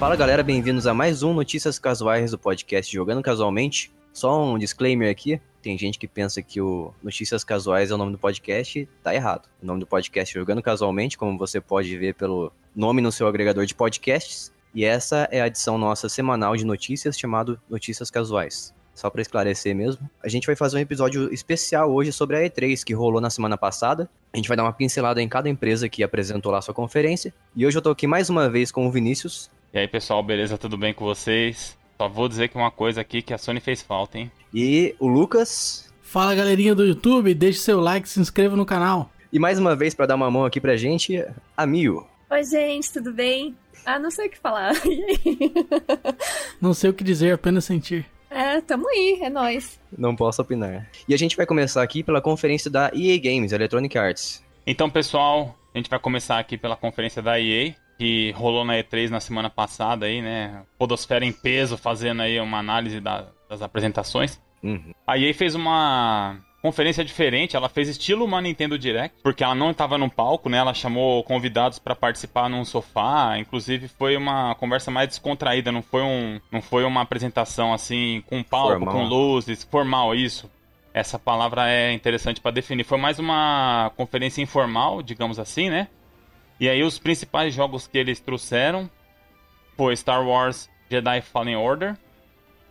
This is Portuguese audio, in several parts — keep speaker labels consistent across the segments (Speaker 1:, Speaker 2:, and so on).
Speaker 1: Fala galera, bem-vindos a mais um Notícias Casuais do podcast Jogando Casualmente. Só um disclaimer aqui: tem gente que pensa que o Notícias Casuais é o nome do podcast, tá errado. O nome do podcast é Jogando Casualmente, como você pode ver pelo nome no seu agregador de podcasts. E essa é a edição nossa semanal de notícias chamado Notícias Casuais. Só para esclarecer mesmo, a gente vai fazer um episódio especial hoje sobre a E3 que rolou na semana passada. A gente vai dar uma pincelada em cada empresa que apresentou lá sua conferência. E hoje eu tô aqui mais uma vez com o Vinícius.
Speaker 2: E aí, pessoal, beleza? Tudo bem com vocês? Só vou dizer que uma coisa aqui que a Sony fez falta, hein?
Speaker 1: E o Lucas.
Speaker 3: Fala, galerinha do YouTube, deixe seu like, se inscreva no canal.
Speaker 1: E mais uma vez para dar uma mão aqui pra gente, a Mil.
Speaker 4: Oi, gente, tudo bem? Ah, não sei o que falar.
Speaker 3: não sei o que dizer, apenas sentir.
Speaker 4: É, tamo aí, é nóis.
Speaker 1: Não posso opinar. E a gente vai começar aqui pela conferência da EA Games, Electronic Arts.
Speaker 2: Então, pessoal, a gente vai começar aqui pela conferência da EA, que rolou na E3 na semana passada aí, né? Podosfera em peso, fazendo aí uma análise da, das apresentações. Uhum. A EA fez uma conferência diferente, ela fez estilo uma Nintendo Direct, porque ela não estava no palco, né? Ela chamou convidados para participar num sofá, inclusive foi uma conversa mais descontraída, não foi um, não foi uma apresentação assim com palco, formal. com luzes, formal isso. Essa palavra é interessante para definir. Foi mais uma conferência informal, digamos assim, né? E aí os principais jogos que eles trouxeram foi Star Wars Jedi Fallen Order,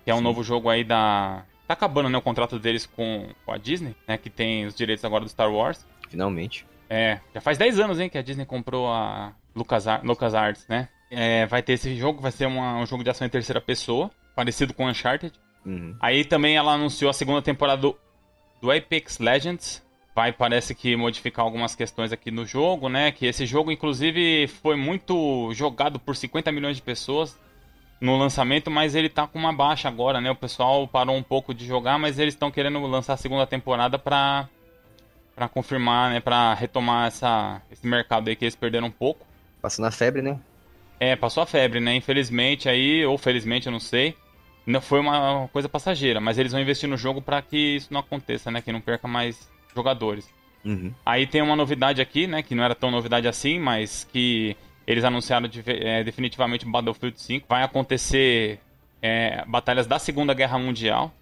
Speaker 2: que é um Sim. novo jogo aí da Tá acabando, né, o contrato deles com, com a Disney, né, que tem os direitos agora do Star Wars.
Speaker 1: Finalmente.
Speaker 2: É, já faz 10 anos, hein, que a Disney comprou a Lucas, Lucas Arts, né? É, vai ter esse jogo, vai ser uma, um jogo de ação em terceira pessoa, parecido com Uncharted. Uhum. Aí também ela anunciou a segunda temporada do, do Apex Legends. Vai, parece que modificar algumas questões aqui no jogo, né? Que esse jogo, inclusive, foi muito jogado por 50 milhões de pessoas no lançamento, mas ele tá com uma baixa agora, né? O pessoal parou um pouco de jogar, mas eles estão querendo lançar a segunda temporada pra, pra confirmar, né? Pra retomar essa, esse mercado aí que eles perderam um pouco.
Speaker 1: Passando a febre, né?
Speaker 2: É, passou a febre, né? Infelizmente aí, ou felizmente, eu não sei. Não foi uma coisa passageira, mas eles vão investir no jogo para que isso não aconteça, né? Que não perca mais jogadores. Uhum. Aí tem uma novidade aqui, né? Que não era tão novidade assim, mas que eles anunciaram de, é, definitivamente Battlefield 5. Vai acontecer é, batalhas da Segunda Guerra Mundial.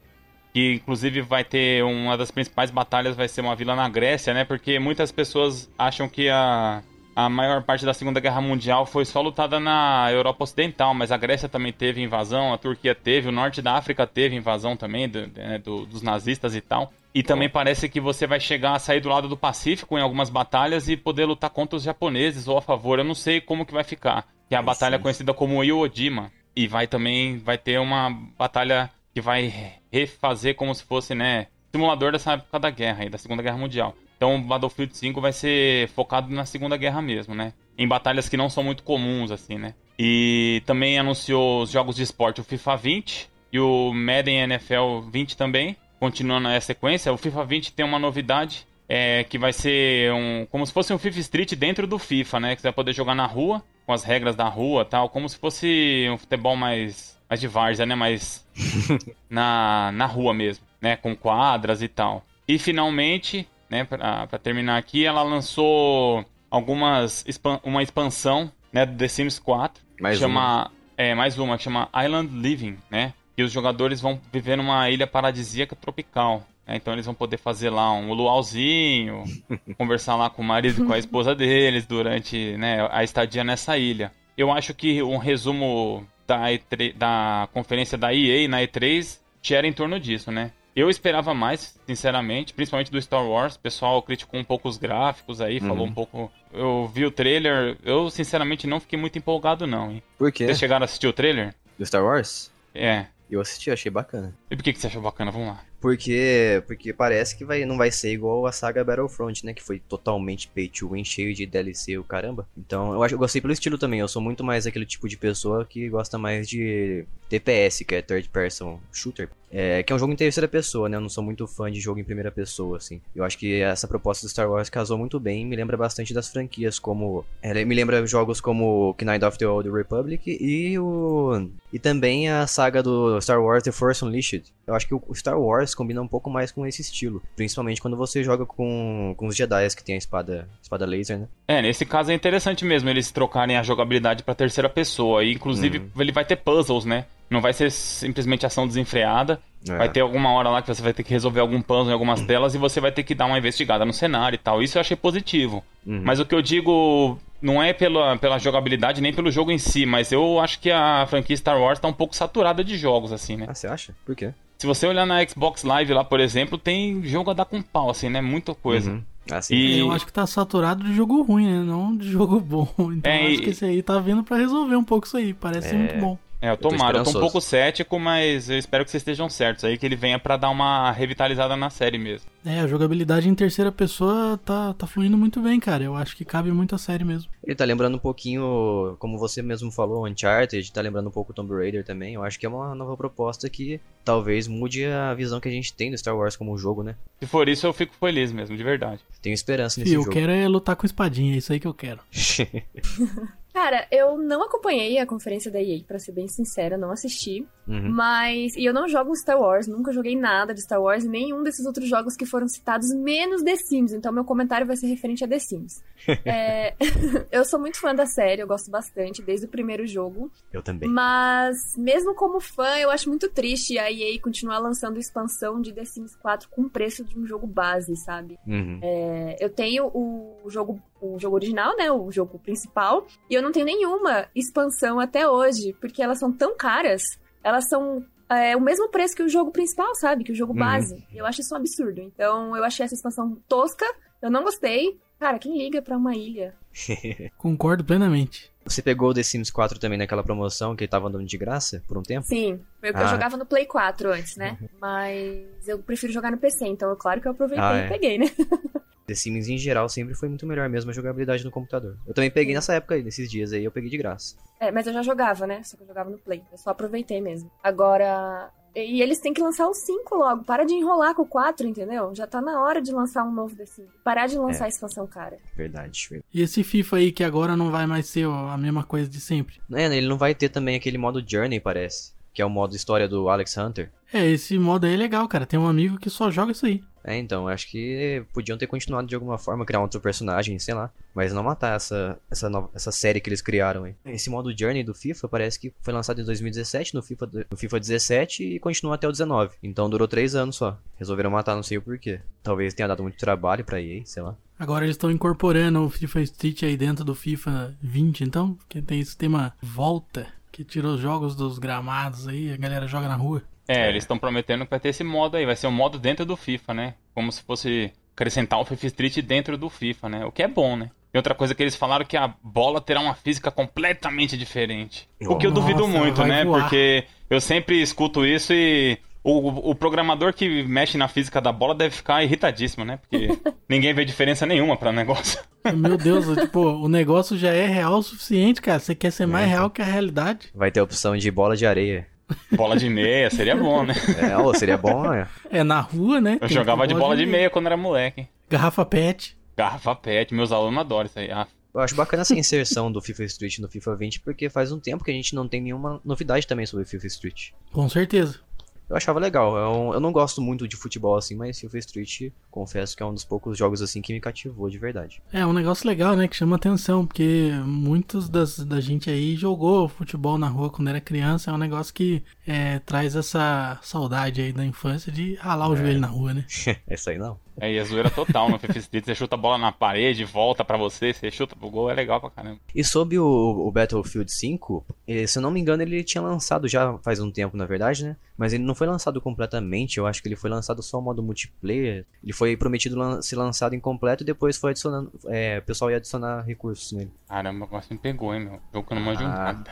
Speaker 2: Que inclusive vai ter uma das principais batalhas vai ser uma vila na Grécia, né? Porque muitas pessoas acham que a, a maior parte da Segunda Guerra Mundial foi só lutada na Europa Ocidental, mas a Grécia também teve invasão, a Turquia teve, o norte da África teve invasão também do, né, do, dos nazistas e tal. E também parece que você vai chegar a sair do lado do Pacífico em algumas batalhas e poder lutar contra os japoneses ou a favor. Eu não sei como que vai ficar. Que é a batalha conhecida como Iwo Jima. E vai também vai ter uma batalha que vai refazer como se fosse, né, simulador dessa época da guerra aí, da Segunda Guerra Mundial. Então o Battlefield 5 vai ser focado na Segunda Guerra mesmo, né? Em batalhas que não são muito comuns, assim, né? E também anunciou os jogos de esporte, o FIFA 20 e o Madden NFL 20 também continuando a sequência, o FIFA 20 tem uma novidade é, que vai ser um, como se fosse um FIFA Street dentro do FIFA, né? Que você vai poder jogar na rua, com as regras da rua tal, como se fosse um futebol mais, mais de várzea, né? Mais na, na rua mesmo, né? Com quadras e tal. E finalmente, né, pra, pra terminar aqui, ela lançou algumas uma expansão né, do The Sims 4.
Speaker 1: Mais
Speaker 2: chama,
Speaker 1: uma.
Speaker 2: É, mais uma, que chama Island Living, né? E os jogadores vão viver numa ilha paradisíaca tropical. Né? Então eles vão poder fazer lá um luauzinho, conversar lá com o marido e com a esposa deles durante né, a estadia nessa ilha. Eu acho que um resumo da, E3, da conferência da EA na E3 era em torno disso, né? Eu esperava mais, sinceramente, principalmente do Star Wars. O pessoal criticou um pouco os gráficos aí, uhum. falou um pouco. Eu vi o trailer, eu sinceramente não fiquei muito empolgado, não, hein?
Speaker 1: Por quê?
Speaker 2: Vocês chegaram a assistir o trailer?
Speaker 1: Do Star Wars?
Speaker 2: É.
Speaker 1: Eu assisti, achei bacana.
Speaker 2: E por que, que você achou bacana? Vamos lá.
Speaker 1: Porque, porque parece que vai, não vai ser igual a saga Battlefront, né? Que foi totalmente pay to win, cheio de DLC, o caramba. Então, eu acho eu gostei pelo estilo também. Eu sou muito mais aquele tipo de pessoa que gosta mais de TPS, que é Third Person Shooter. É, que é um jogo em terceira pessoa, né? Eu não sou muito fã de jogo em primeira pessoa, assim. Eu acho que essa proposta do Star Wars casou muito bem. Me lembra bastante das franquias, como. É, me lembra jogos como Knight of the Old Republic e o. E também a saga do Star Wars The Force Unleashed Eu acho que o Star Wars combina um pouco mais com esse estilo. Principalmente quando você joga com, com os Jedi que tem a espada, espada laser, né?
Speaker 2: É, nesse caso é interessante mesmo eles trocarem a jogabilidade pra terceira pessoa. E, inclusive, uhum. ele vai ter puzzles, né? Não vai ser simplesmente ação desenfreada. É. Vai ter alguma hora lá que você vai ter que resolver algum puzzle em algumas telas e você vai ter que dar uma investigada no cenário e tal. Isso eu achei positivo. Uhum. Mas o que eu digo não é pela, pela jogabilidade nem pelo jogo em si, mas eu acho que a franquia Star Wars tá um pouco saturada de jogos, assim, né?
Speaker 1: Ah, você acha? Por quê?
Speaker 2: Se você olhar na Xbox Live lá, por exemplo, tem jogo a dar com pau, assim, né? Muita coisa. Uhum.
Speaker 3: Assim, e... Eu acho que tá saturado de jogo ruim, né? Não de jogo bom. Então é, acho e... que esse aí tá vindo para resolver um pouco isso aí. Parece é... muito bom.
Speaker 2: É, eu tomara, eu, tô, eu tô um pouco cético, mas eu espero que vocês estejam certos aí, que ele venha para dar uma revitalizada na série mesmo.
Speaker 3: É, a jogabilidade em terceira pessoa tá, tá fluindo muito bem, cara. Eu acho que cabe muito a série mesmo.
Speaker 1: Ele tá lembrando um pouquinho, como você mesmo falou, Uncharted, tá lembrando um pouco Tomb Raider também. Eu acho que é uma nova proposta que talvez mude a visão que a gente tem do Star Wars como jogo, né?
Speaker 2: Se for isso, eu fico feliz mesmo, de verdade.
Speaker 1: Tenho esperança nesse
Speaker 3: eu
Speaker 1: jogo.
Speaker 3: Eu quero é lutar com espadinha, é isso aí que eu quero.
Speaker 4: Cara, eu não acompanhei a conferência da EA, para ser bem sincera, não assisti. Uhum. Mas. E eu não jogo Star Wars, nunca joguei nada de Star Wars, nenhum desses outros jogos que foram citados, menos The Sims. Então meu comentário vai ser referente a The Sims. é... eu sou muito fã da série, eu gosto bastante, desde o primeiro jogo.
Speaker 1: Eu também.
Speaker 4: Mas, mesmo como fã, eu acho muito triste a EA continuar lançando expansão de The Sims 4 com o preço de um jogo base, sabe? Uhum. É... eu tenho o jogo o jogo original, né? O jogo principal. E eu não tenho nenhuma expansão até hoje, porque elas são tão caras. Elas são é, o mesmo preço que o jogo principal, sabe? Que o jogo uhum. base. Eu acho isso um absurdo. Então, eu achei essa expansão tosca. Eu não gostei. Cara, quem liga pra uma ilha?
Speaker 3: Concordo plenamente.
Speaker 1: Você pegou o The Sims 4 também naquela promoção que tava andando de graça por um tempo?
Speaker 4: Sim, eu, ah. eu jogava no Play 4 antes, né? Uhum. Mas eu prefiro jogar no PC, então é claro que eu aproveitei ah, é. e peguei, né?
Speaker 1: The Sims em geral sempre foi muito melhor mesmo a jogabilidade no computador. Eu também peguei nessa época aí, nesses dias aí, eu peguei de graça.
Speaker 4: É, mas eu já jogava, né? Só que eu jogava no Play. Eu só aproveitei mesmo. Agora. E eles têm que lançar o 5 logo. Para de enrolar com o 4, entendeu? Já tá na hora de lançar um novo The Sims. Parar de lançar é. a expansão cara.
Speaker 1: Verdade, verdade.
Speaker 3: E esse FIFA aí que agora não vai mais ser a mesma coisa de sempre?
Speaker 1: É, ele não vai ter também aquele modo Journey, parece. Que é o modo história do Alex Hunter.
Speaker 3: É, esse modo aí é legal, cara. Tem um amigo que só joga isso aí.
Speaker 1: É, então, acho que podiam ter continuado de alguma forma, criar um outro personagem, sei lá. Mas não matar essa, essa, nova, essa série que eles criaram aí. Esse modo Journey do FIFA parece que foi lançado em 2017, no FIFA, no FIFA 17 e continua até o 19. Então durou 3 anos só. Resolveram matar, não sei o porquê. Talvez tenha dado muito trabalho pra EA, sei lá.
Speaker 3: Agora eles estão incorporando o FIFA Street aí dentro do FIFA 20, então, que tem esse tema volta, que tirou os jogos dos gramados aí, a galera joga na rua.
Speaker 2: É, eles estão prometendo que vai ter esse modo aí, vai ser um modo dentro do FIFA, né? Como se fosse acrescentar o FIFA Street dentro do FIFA, né? O que é bom, né? E outra coisa que eles falaram que a bola terá uma física completamente diferente. O que eu duvido muito, né? Voar. Porque eu sempre escuto isso e o, o, programador que mexe na física da bola deve ficar irritadíssimo, né? Porque ninguém vê diferença nenhuma para o negócio.
Speaker 3: Meu Deus, tipo, o negócio já é real o suficiente, cara. Você quer ser mais é. real que a realidade.
Speaker 1: Vai ter a opção de bola de areia.
Speaker 2: Bola de meia, seria bom, né?
Speaker 1: É, seria bom, né?
Speaker 3: É na rua, né?
Speaker 2: Eu jogava de bola de meia. meia quando era moleque.
Speaker 3: Garrafa pet.
Speaker 2: Garrafa pet, meus alunos adoram isso aí. Ah.
Speaker 1: Eu acho bacana essa inserção do FIFA Street no FIFA 20, porque faz um tempo que a gente não tem nenhuma novidade também sobre FIFA Street.
Speaker 3: Com certeza
Speaker 1: eu achava legal. Eu, eu não gosto muito de futebol assim, mas FIFA Street, confesso que é um dos poucos jogos assim que me cativou de verdade.
Speaker 3: É um negócio legal, né? Que chama atenção, porque muitos das, da gente aí jogou futebol na rua quando era criança. É um negócio que é, traz essa saudade aí da infância de ralar o é. joelho na rua, né?
Speaker 1: Essa aí não.
Speaker 2: É, e a zoeira total no FIFA Street. Você chuta a bola na parede, volta para você, você chuta pro gol, é legal pra caramba.
Speaker 1: E sobre o, o, Battlefield 5, eh, se eu não me engano, ele tinha lançado já faz um tempo, na verdade, né? Mas ele não foi lançado completamente, eu acho que ele foi lançado só o modo multiplayer. Ele foi prometido lan ser lançado incompleto e depois foi adicionando. É, o pessoal ia adicionar recursos nele.
Speaker 2: Caramba, agora você me pegou, hein, meu? Jogo que eu não manjo ah, nada.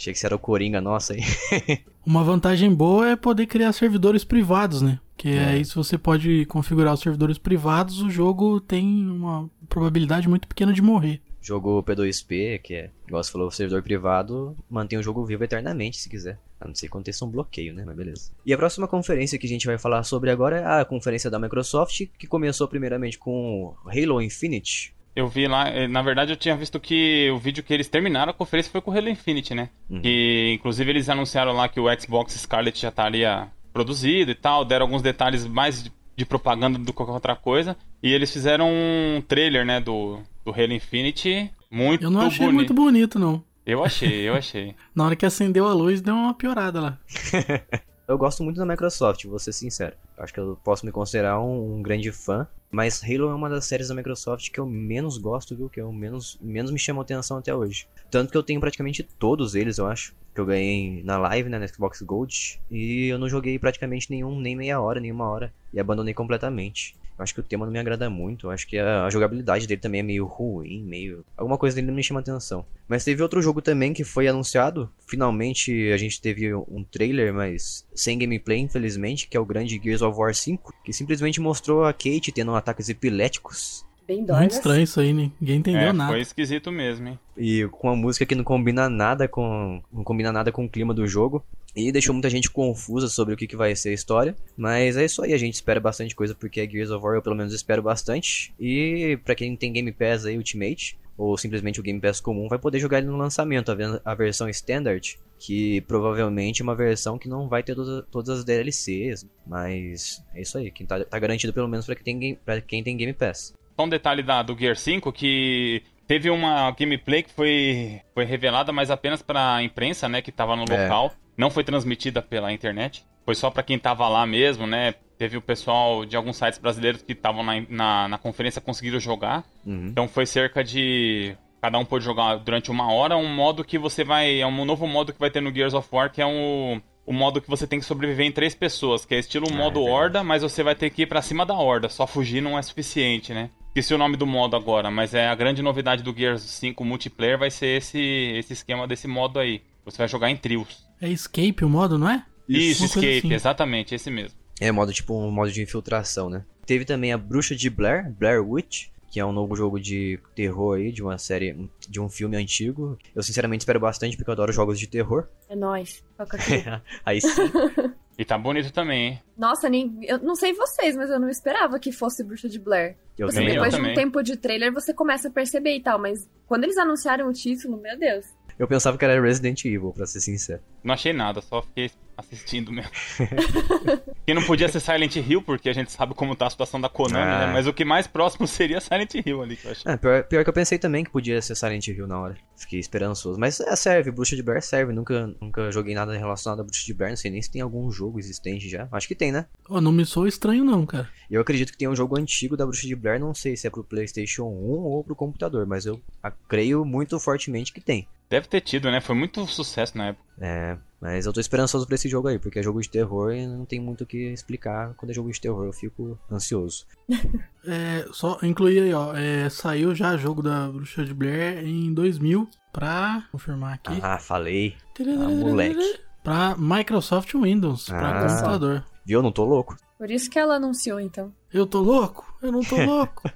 Speaker 1: Achei que você era o Coringa, nossa aí.
Speaker 3: Uma vantagem boa é poder criar servidores privados, né? Que é. aí se você pode configurar os servidores privados, o jogo tem uma probabilidade muito pequena de morrer.
Speaker 1: Jogo P2P, que é, igual você falou, servidor privado mantém o jogo vivo eternamente, se quiser. A não ser que aconteça um bloqueio, né? Mas beleza. E a próxima conferência que a gente vai falar sobre agora é a conferência da Microsoft, que começou primeiramente com Halo Infinite,
Speaker 2: eu vi lá, eh, na verdade eu tinha visto que o vídeo que eles terminaram a conferência foi com o Halo Infinite, né? Uhum. Que inclusive eles anunciaram lá que o Xbox Scarlet já estaria produzido e tal, deram alguns detalhes mais de, propaganda do que qualquer outra coisa. E eles fizeram um trailer, né, do, do Halo Infinity muito
Speaker 3: Eu não achei
Speaker 2: bonito.
Speaker 3: muito bonito, não.
Speaker 2: Eu achei, eu achei.
Speaker 3: Na hora que acendeu a luz, deu uma piorada lá.
Speaker 1: eu gosto muito da Microsoft, vou ser sincero. Acho que eu posso me considerar um, um, grande fã. Mas Halo é uma das séries da Microsoft que eu menos gosto, viu? Que eu menos, menos me chamou atenção até hoje. Tanto que eu tenho praticamente todos eles, eu acho. Que eu ganhei na live, né, na Xbox Gold. E eu não joguei praticamente nenhum, nem meia hora, nem uma hora. E abandonei completamente. Eu acho que o tema não me agrada muito. Eu acho que a, a, jogabilidade dele também é meio ruim, meio. Alguma coisa dele não me chama atenção. Mas teve outro jogo também que foi anunciado. Finalmente a gente teve um trailer, mas sem gameplay, infelizmente, que é o grande Gears of War 5, que simplesmente mostrou a Kate tendo ataques epiléticos
Speaker 3: Bem Muito estranho isso aí, né? ninguém entendeu
Speaker 2: é,
Speaker 3: nada.
Speaker 2: Foi esquisito mesmo, hein?
Speaker 1: E com uma música que não combina nada com. não combina nada com o clima do jogo. E deixou muita gente confusa sobre o que, que vai ser a história. Mas é isso aí, a gente espera bastante coisa, porque a Gears of War eu pelo menos espero bastante. E para quem tem Game Pass aí, Ultimate, ou simplesmente o Game Pass comum, vai poder jogar ele no lançamento, a, versão Standard, que provavelmente é uma versão que não vai ter todas, todas as DLCs, mas é isso aí, que tá, tá garantido pelo menos para quem, tem, pra quem tem Game Pass.
Speaker 2: Só um detalhe da, do Gear 5 que teve uma gameplay que foi, foi revelada, mas apenas para a imprensa, né, que estava no é. local. Não foi transmitida pela internet. Foi só para quem estava lá mesmo, né? Teve o pessoal de alguns sites brasileiros que estavam na, na, na, conferência conseguiram jogar. Uhum. Então foi cerca de. Cada um pôde jogar durante uma hora. Um modo que você vai. É um novo modo que vai ter no Gears of War, que é um, o modo que você tem que sobreviver em três pessoas, que é estilo ah, modo é horda, mas você vai ter que ir para cima da horda. Só fugir não é suficiente, né? Esqueci o nome do modo agora, mas é a grande novidade do Gears 5 multiplayer vai ser esse, esse esquema desse modo aí. Você vai jogar em trios.
Speaker 3: É Escape o modo, não é?
Speaker 2: Isso, Isso Escape, assim. exatamente, esse mesmo.
Speaker 1: É modo tipo um modo de infiltração, né? Teve também a Bruxa de Blair, Blair Witch, que é um novo jogo de terror aí, de uma série, de um filme antigo. Eu sinceramente espero bastante, porque eu adoro jogos de terror.
Speaker 4: É nóis.
Speaker 1: aí sim.
Speaker 2: E tá bonito também, hein?
Speaker 4: Nossa, nem, eu não sei vocês, mas eu não esperava que fosse Bruxa de Blair. Eu você, também, depois de um tempo de trailer, você começa a perceber e tal, mas quando eles anunciaram o título, meu Deus.
Speaker 1: Eu pensava que era Resident Evil, pra ser sincero.
Speaker 2: Não achei nada, só fiquei assistindo mesmo. que não podia ser Silent Hill, porque a gente sabe como tá a situação da Konami, né? ah. né? Mas o que mais próximo seria Silent Hill ali, que eu achei.
Speaker 1: É, pior, pior, que eu pensei também que podia ser Silent Hill na hora. Fiquei esperançoso. Mas é, serve, Bruxa de Blair serve. Nunca, nunca joguei nada relacionado a Bruxa de Blair. Não sei nem se tem algum jogo existente já. Acho que tem, né?
Speaker 3: Oh, não me sou estranho não, cara.
Speaker 1: Eu acredito que tem um jogo antigo da Bruxa de Blair. Não sei se é pro Playstation 1 ou pro computador. Mas eu creio muito fortemente que tem.
Speaker 2: Deve ter tido, né? Foi muito sucesso na época.
Speaker 1: É, mas eu tô esperançoso pra esse jogo aí, porque é jogo de terror e não tem muito o que explicar quando é jogo de terror, eu fico ansioso.
Speaker 3: é, só incluir aí, ó, é, saiu já jogo da Bruxa de Blair em 2000 pra confirmar aqui.
Speaker 1: Ah, falei. Ah, moleque.
Speaker 3: Pra Microsoft Windows, ah, pra computador.
Speaker 1: Viu? Eu não tô louco.
Speaker 4: Por isso que ela anunciou, então.
Speaker 3: Eu tô louco? Eu não tô louco.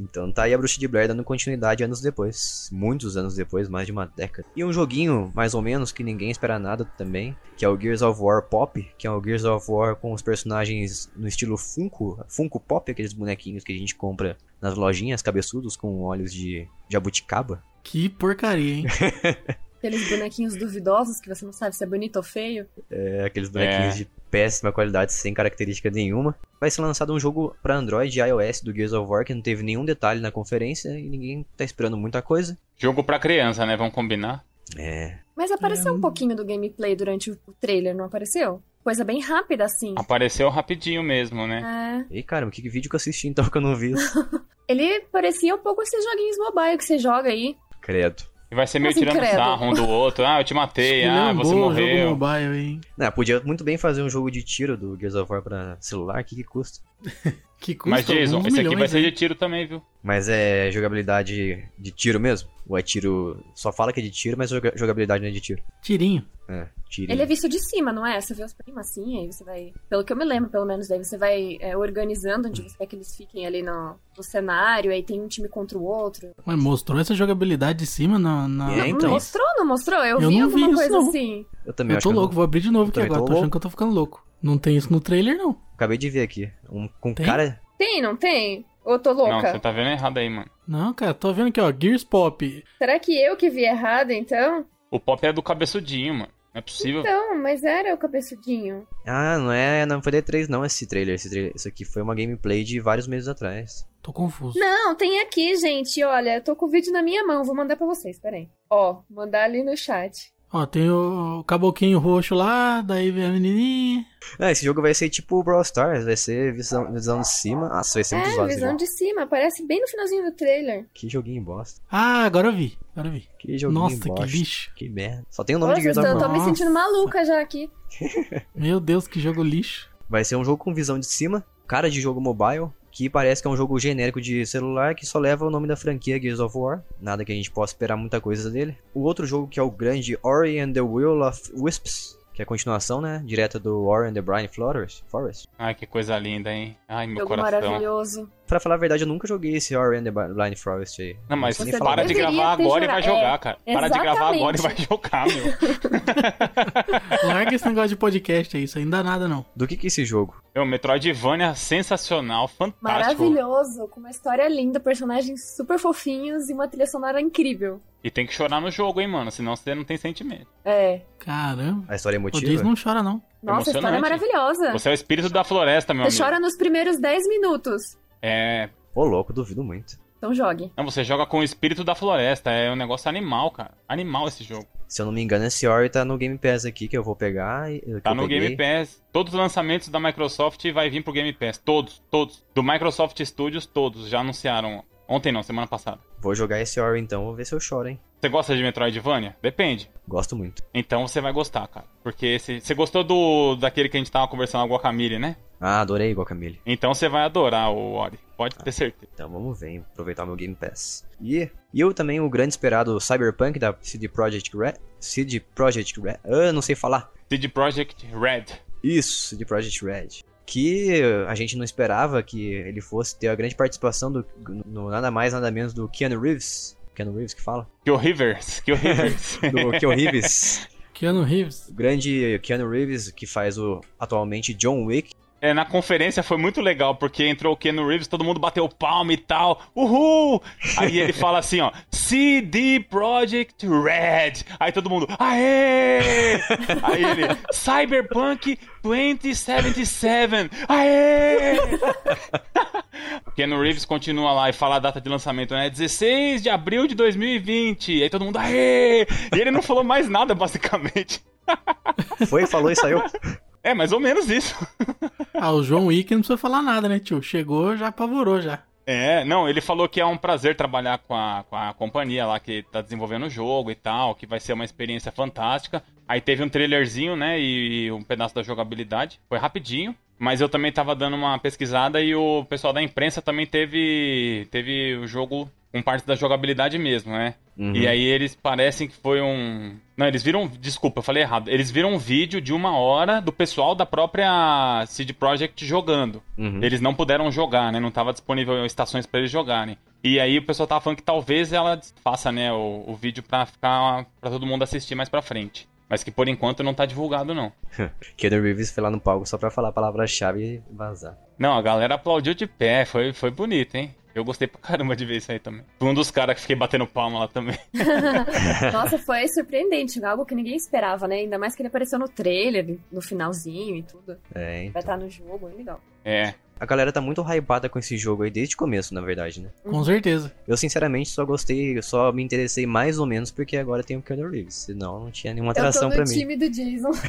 Speaker 1: Então tá aí a Bruxa de Blair dando continuidade anos depois. Muitos anos depois, mais de uma década. E um joguinho, mais ou menos, que ninguém espera nada também, que é o Gears of War Pop, que é o Gears of War com os personagens no estilo Funko, Funko Pop, aqueles bonequinhos que a gente compra nas lojinhas, cabeçudos com olhos de jabuticaba.
Speaker 3: Que porcaria, hein?
Speaker 4: Aqueles bonequinhos duvidosos que você não sabe se é bonito ou feio.
Speaker 1: É, aqueles bonequinhos é. de péssima qualidade, sem característica nenhuma. Vai ser lançado um jogo para Android e iOS do Gears of War que não teve nenhum detalhe na conferência e ninguém tá esperando muita coisa.
Speaker 2: Jogo para criança, né? Vamos combinar?
Speaker 1: É.
Speaker 4: Mas apareceu é. um pouquinho do gameplay durante o trailer, não apareceu? Coisa bem rápida, assim.
Speaker 2: Apareceu rapidinho mesmo, né?
Speaker 1: É. E caramba, que vídeo que eu assisti então que eu não vi?
Speaker 4: Ele parecia um pouco esses joguinhos mobile que você joga aí.
Speaker 1: Credo.
Speaker 2: E vai ser meio assim, tirando sarro um do outro. Ah, eu te matei, ah, você morreu.
Speaker 3: Jogo mobile, hein?
Speaker 1: Não, podia muito bem fazer um jogo de tiro do Gears of War pra celular, o que, que custa?
Speaker 3: que custa
Speaker 2: Mas Jason, esse aqui vai ser de tiro também, viu?
Speaker 1: Mas é jogabilidade de tiro mesmo? Ou é tiro. Só fala que é de tiro, mas jogabilidade não é de tiro?
Speaker 3: Tirinho.
Speaker 1: É, tirinho.
Speaker 4: Ele é visto de cima, não é? Você vê os primos assim, aí você vai. Pelo que eu me lembro, pelo menos, daí você vai é, organizando onde você quer que eles fiquem ali no, no cenário, aí tem um time contra o outro.
Speaker 3: Mas mostrou essa jogabilidade de cima na. na...
Speaker 4: É, então. Não mostrou, não mostrou? Eu, eu vi alguma vi coisa assim.
Speaker 1: Eu também
Speaker 3: eu tô louco, vou abrir de novo aqui agora, tô, tô achando que eu tô ficando louco. Não tem isso no trailer, não.
Speaker 1: Acabei de ver aqui. Um, com
Speaker 4: tem?
Speaker 1: cara.
Speaker 4: Tem, não tem? Ou eu tô louca?
Speaker 2: Não, você tá vendo errado aí, mano.
Speaker 3: Não, cara, tô vendo aqui, ó, Gears Pop.
Speaker 4: Será que eu que vi errado, então?
Speaker 2: O Pop é do cabeçudinho, mano. Não é possível.
Speaker 4: Então, mas era o cabeçudinho.
Speaker 1: Ah, não é. Não foi D3 não esse trailer. Esse trailer. Isso aqui foi uma gameplay de vários meses atrás.
Speaker 3: Tô confuso.
Speaker 4: Não, tem aqui, gente. Olha, eu tô com o vídeo na minha mão. Vou mandar pra vocês, peraí. Ó, mandar ali no chat.
Speaker 3: Ó, tem o caboquinho roxo lá, daí vem a menininha.
Speaker 1: Ah, esse jogo vai ser tipo o Brawl Stars, vai ser visão, visão de cima. Nossa, vai ser muito
Speaker 4: É,
Speaker 1: zoado esse
Speaker 4: visão de cima. Aparece bem no finalzinho do trailer.
Speaker 1: Que joguinho bosta.
Speaker 3: Ah, agora eu vi. Agora eu vi.
Speaker 1: Que joguinho
Speaker 3: Nossa,
Speaker 1: bosta.
Speaker 3: que lixo.
Speaker 1: Que merda. Só tem o nome
Speaker 4: Nossa,
Speaker 1: de Gears of
Speaker 4: eu tô
Speaker 1: War.
Speaker 4: me sentindo maluca já aqui.
Speaker 3: Meu Deus, que jogo lixo.
Speaker 1: Vai ser um jogo com visão de cima, cara de jogo mobile, que parece que é um jogo genérico de celular que só leva o nome da franquia Gears of War. Nada que a gente possa esperar muita coisa dele. O outro jogo que é o grande Ori and the Will of Wisps, que é a continuação, né, direta do Ori and the Blind Forest. Forest.
Speaker 2: Ai, que coisa linda, hein? Ai, meu
Speaker 4: Jogo
Speaker 2: coração.
Speaker 4: maravilhoso.
Speaker 1: Pra falar a verdade, eu nunca joguei esse Ori and the Blind Forest aí.
Speaker 2: Não, mas
Speaker 4: Você
Speaker 1: falar.
Speaker 2: para de gravar agora e vai jogar,
Speaker 4: É,
Speaker 2: cara. Para de gravar agora e vai jogar, meu.
Speaker 3: Larga esse negócio de podcast aí, isso dá nada não.
Speaker 1: Do que que é esse jogo?
Speaker 2: Meu, Metroidvania sensacional, fantástico.
Speaker 4: Maravilhoso, com uma história linda, personagens super fofinhos e uma trilha sonora incrível.
Speaker 2: E tem que chorar no jogo, hein, mano? Senão você não tem sentimento.
Speaker 4: É.
Speaker 3: Caramba.
Speaker 1: A história
Speaker 3: O
Speaker 1: emotiva?
Speaker 3: Jace não chora não.
Speaker 4: Nossa, a história é maravilhosa.
Speaker 2: Você é o espírito da floresta, meu
Speaker 4: Você
Speaker 2: amigo.
Speaker 4: chora nos primeiros 10 minutos.
Speaker 2: É.
Speaker 1: Ô, louco, duvido muito.
Speaker 4: Então jogue.
Speaker 2: Não, você joga com o espírito da floresta. É um negócio animal, cara. Animal esse jogo.
Speaker 1: Se eu não me engano, esse Ori tá no Game Pass aqui, que eu vou pegar. e- que
Speaker 2: Tá
Speaker 1: eu
Speaker 2: no
Speaker 1: peguei.
Speaker 2: Game Pass. Todos os lançamentos da Microsoft vai vir pro Game Pass. Todos, todos. Do Microsoft Studios, todos. Já anunciaram. Ontem não, semana passada.
Speaker 1: Vou jogar esse Ori então, vou ver se eu choro, hein.
Speaker 2: Você gosta de Metroidvania? Depende.
Speaker 1: Gosto muito.
Speaker 2: Então você vai gostar, cara. Porque esse... você gostou do daquele que a gente tava conversando, a Guacamole, né?
Speaker 1: Ah, adorei igual Camille.
Speaker 2: Então você vai adorar o Ori. Pode ter certeza.
Speaker 1: Então vamos ver, hein, aproveitar o meu Game Pass. E, e eu também, o grande esperado Cyberpunk da CD Projekt Red. CD Projekt Red. Ah, não sei falar.
Speaker 2: CD Projekt Red.
Speaker 1: Isso, CD Projekt Red. Que a gente não esperava que ele fosse ter a grande participação do no, nada mais, nada menos do Keanu Reeves. Keanu Reeves que fala?
Speaker 2: Que Rivers. Que Rivers.
Speaker 1: Do Keanu Reeves.
Speaker 3: Keanu Reeves.
Speaker 1: o grande Keanu Reeves, que faz o atualmente John Wick.
Speaker 2: É, na conferência foi muito legal, porque entrou o Keanu Reeves, todo mundo bateu palma e tal. Uhul! Aí ele fala assim, ó, CD Projekt Red. Aí todo mundo, aê! Aí ele, Cyberpunk 2077. Aê! O Keanu Reeves continua lá e fala a data de lançamento, né? 16 de abril de 2020. Aí todo mundo, aê! E ele não falou mais nada, basicamente.
Speaker 1: Foi, falou e saiu.
Speaker 2: É, mais ou menos isso.
Speaker 3: Ah, o João Wick não precisa falar nada, né, tio? Chegou, já apavorou já.
Speaker 2: É, não, ele falou que é um prazer trabalhar com a, com a companhia lá que tá desenvolvendo o jogo e tal, que vai ser uma experiência fantástica. Aí teve um trailerzinho, né, e, e um pedaço da jogabilidade. Foi rapidinho, mas eu também tava dando uma pesquisada e o pessoal da imprensa também teve, teve o jogo com parte da jogabilidade mesmo, né?
Speaker 1: Uhum.
Speaker 2: E aí eles parecem que foi um. Não, eles viram. Desculpa, eu falei errado. Eles viram um vídeo de uma hora do pessoal da própria CD Projekt jogando.
Speaker 1: Uhum.
Speaker 2: Eles não puderam jogar, né? Não tava disponível estações pra eles jogarem. E aí o pessoal tava falando que talvez ela faça, né, o, o vídeo pra ficar. para todo mundo assistir mais pra frente. Mas que por enquanto não tá divulgado, não.
Speaker 1: Keanu Reeves foi lá no palco só pra falar a palavra-chave e vazar.
Speaker 2: Não, a galera aplaudiu de pé, foi, foi bonito, hein? Eu gostei pra caramba de ver isso aí também. Fui um dos caras que fiquei batendo palma lá também.
Speaker 4: Nossa, foi surpreendente, algo que ninguém esperava, né? Ainda mais que ele apareceu no trailer, no finalzinho e tudo.
Speaker 1: É, hein?
Speaker 4: Vai estar no jogo, é legal.
Speaker 2: É.
Speaker 1: A galera tá muito hypada com esse jogo aí desde o começo, na verdade, né?
Speaker 3: Com certeza.
Speaker 1: Eu, sinceramente, só gostei, só me interessei mais ou menos porque agora tem o Keanu Reeves. Senão, não tinha nenhuma
Speaker 4: Eu tô
Speaker 1: atração
Speaker 4: no
Speaker 1: pra mim.
Speaker 4: time do Jason.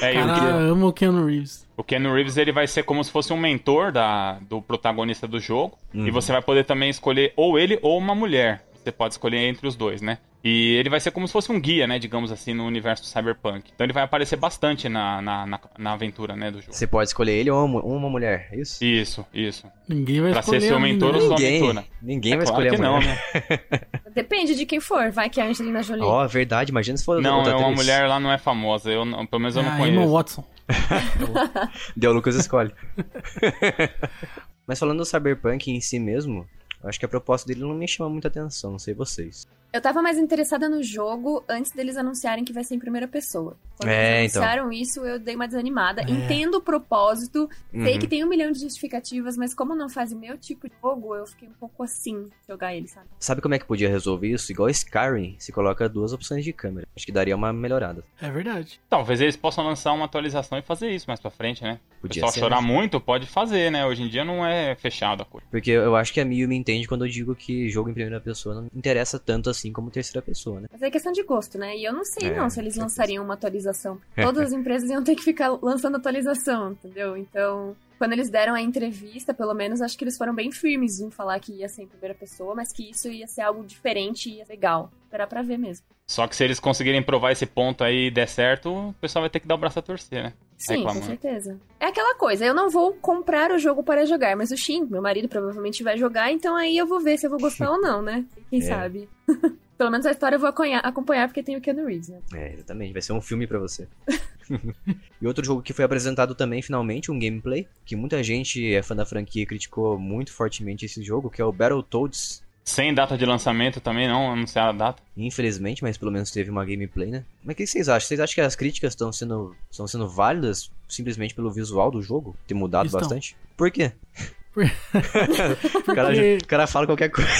Speaker 2: É, e o
Speaker 3: Cara,
Speaker 2: que-
Speaker 3: amo o Keanu Reeves.
Speaker 2: O Ken Reeves ele vai ser como se fosse um mentor da, do protagonista do jogo.
Speaker 1: Uhum.
Speaker 2: E você vai poder também escolher ou ele ou uma mulher. Você pode escolher entre os dois, né? E ele vai ser como se fosse um guia, né? Digamos assim, no universo cyberpunk. Então ele vai aparecer bastante na, na, na, na aventura, né? Do jogo.
Speaker 1: Você pode escolher ele ou uma, mulher, é isso?
Speaker 2: Isso, isso.
Speaker 3: Ninguém vai
Speaker 2: Pra ser
Speaker 3: escolher
Speaker 2: seu
Speaker 3: ainda,
Speaker 2: mentor
Speaker 3: né?
Speaker 2: ou sua
Speaker 1: Ninguém,
Speaker 2: aventura.
Speaker 1: ninguém
Speaker 2: É
Speaker 1: vai
Speaker 2: claro
Speaker 1: escolher
Speaker 2: que
Speaker 1: a
Speaker 2: não,
Speaker 1: mulher.
Speaker 2: né?
Speaker 4: Depende de quem for. Vai que é a Angelina Jolie.
Speaker 1: Ó, verdade, imagina se for
Speaker 2: Não, é uma mulher lá não é famosa. Eu, não- pelo menos eu não
Speaker 3: Ah, Emma
Speaker 2: conheço.
Speaker 3: Watson.
Speaker 1: Deu Lucas escolhe. Mas falando do Cyberpunk em si mesmo, eu acho que a proposta dele não me chama muita atenção, não sei vocês.
Speaker 4: Eu tava mais interessada no jogo antes deles anunciarem que vai ser em primeira pessoa. Quando
Speaker 1: é,
Speaker 4: eles
Speaker 1: então.
Speaker 4: anunciaram então. isso, eu dei uma desanimada. É. Entendo o propósito, uhum. sei que tem um milhão de justificativas, mas como não faz o meu tipo de jogo, eu fiquei um pouco assim jogar ele, sabe?
Speaker 1: Sabe como é que podia resolver isso? Igual Skyrim, se coloca duas opções de câmera. Acho que daria uma melhorada.
Speaker 3: É verdade.
Speaker 2: Talvez eles possam lançar uma atualização e fazer isso mais pra frente, né? Podia pessoal chorar né? muito, pode fazer, né? Hoje em dia não é fechado a coisa.
Speaker 1: Porque eu acho que a Mio me entende quando eu digo que jogo em primeira pessoa não interessa tanto assim como terceira pessoa, né?
Speaker 4: Mas é questão de gosto, né? E eu não sei é, não se eles lançariam uma atualização. Todas as empresas iam ter que ficar lançando atualização, entendeu? Então, quando eles deram a entrevista, pelo menos, acho que eles foram bem firmes em falar que ia ser em primeira pessoa, mas que isso ia ser algo diferente e ia ser legal. Esperar pra ver mesmo.
Speaker 2: Só que se eles conseguirem provar esse ponto aí e der certo, o pessoal vai ter que dar o braço a torcer, né?
Speaker 4: Sim, com certeza. É aquela coisa, eu não vou comprar o jogo para jogar, mas o Shin, meu marido, provavelmente vai jogar, então aí eu vou ver se eu vou gostar ou não, né? Quem é. sabe? Pelo menos a história eu vou acompanhar porque tem o Keanu Reeves, né?
Speaker 1: É, exatamente. Vai ser um filme para você. e outro jogo que foi apresentado também, finalmente, um gameplay, que muita gente é fã da franquia e criticou muito fortemente esse jogo, que é o Battletoads.
Speaker 2: Sem data de lançamento também, não anunciar a data.
Speaker 1: Infelizmente, mas pelo menos teve uma gameplay, né? Mas o que vocês acham? Vocês acham que as críticas estão sendo, estão sendo válidas simplesmente pelo visual do jogo? Ter mudado estão. bastante? Por quê? o, cara, o cara fala qualquer coisa.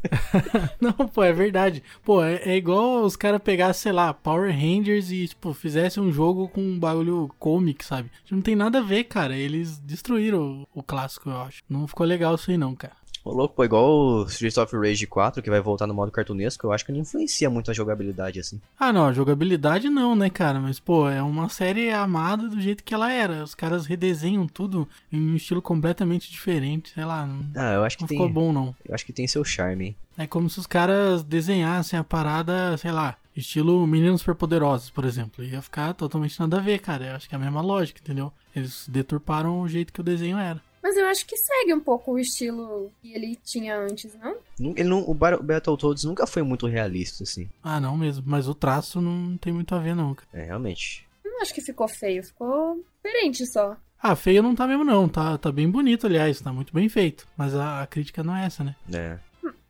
Speaker 3: Não, pô, é verdade. Pô, é, é igual os caras pegassem, sei lá, Power Rangers e, tipo, fizessem um jogo com um bagulho comic, sabe? Não tem nada a ver, cara. Eles destruíram o, o clássico, eu acho. Não ficou legal isso aí, não, cara.
Speaker 1: Ô, louco, pô, igual o Streets of Rage 4, que vai voltar no modo cartunesco, eu acho que não influencia muito a jogabilidade, assim.
Speaker 3: Ah, não, a jogabilidade não, né, cara? Mas, pô, é uma série amada do jeito que ela era. Os caras redesenham tudo em um estilo completamente diferente, sei lá. Não,
Speaker 1: ah, eu acho que
Speaker 3: não
Speaker 1: tem...
Speaker 3: ficou bom, não.
Speaker 1: Eu acho que tem seu charme, hein?
Speaker 3: É como se os caras desenhassem a parada, sei lá, estilo Meninos Superpoderosos, por exemplo. Ia ficar totalmente nada a ver, cara. Eu acho que é a mesma lógica, entendeu? Eles deturparam o jeito que o desenho era.
Speaker 4: Mas eu acho que segue um pouco o estilo que ele tinha antes, não?
Speaker 1: Ele não o Battletoads nunca foi muito realista, assim.
Speaker 3: Ah, não mesmo. Mas o traço não tem muito a ver, não.
Speaker 1: É, realmente.
Speaker 4: Eu não acho que ficou feio. Ficou diferente só.
Speaker 3: Ah, feio não tá mesmo, não. Tá, tá bem bonito, aliás. Tá muito bem feito. Mas a, a crítica não é essa, né?
Speaker 1: É.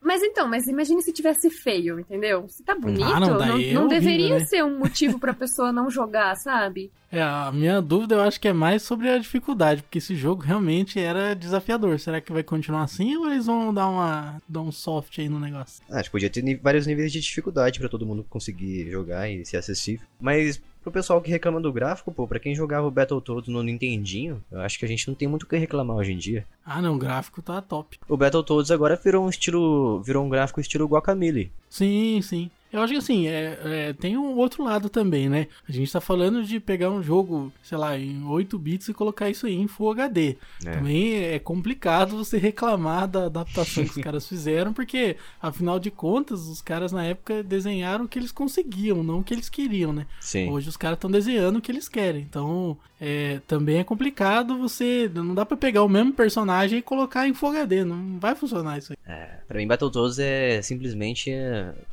Speaker 4: Mas então, mas imagine se tivesse feio, entendeu? Se tá bonito, ah, não, não, não horrível, deveria né? ser um motivo pra pessoa não jogar, sabe?
Speaker 3: É, a minha dúvida eu acho que é mais sobre a dificuldade, porque esse jogo realmente era desafiador. Será que vai continuar assim ou eles vão dar uma dar um soft aí no negócio?
Speaker 1: Ah, acho que podia ter vários níveis de dificuldade para todo mundo conseguir jogar e ser acessível. Mas pro pessoal que reclama do gráfico, pô, pra quem jogava o Battletoads no Nintendinho, eu acho que a gente não tem muito o que reclamar hoje em dia.
Speaker 3: Ah, não, o gráfico tá top.
Speaker 1: O Battletoads agora virou um estilo, virou um gráfico estilo Guacamole.
Speaker 3: Sim, sim. Eu acho que assim, é, é, tem um outro lado também, né? A gente tá falando de pegar um jogo, sei lá, em 8 bits e colocar isso aí em Full HD. É. Também é complicado você reclamar da adaptação que os caras fizeram, porque, afinal de contas, os caras na época desenharam o que eles conseguiam, não o que eles queriam, né?
Speaker 1: Sim.
Speaker 3: Hoje os caras estão desenhando o que eles querem. Então, é, também é complicado você. Não dá para pegar o mesmo personagem e colocar em Full HD. Não vai funcionar isso aí.
Speaker 1: É, pra mim, Battletoads é simplesmente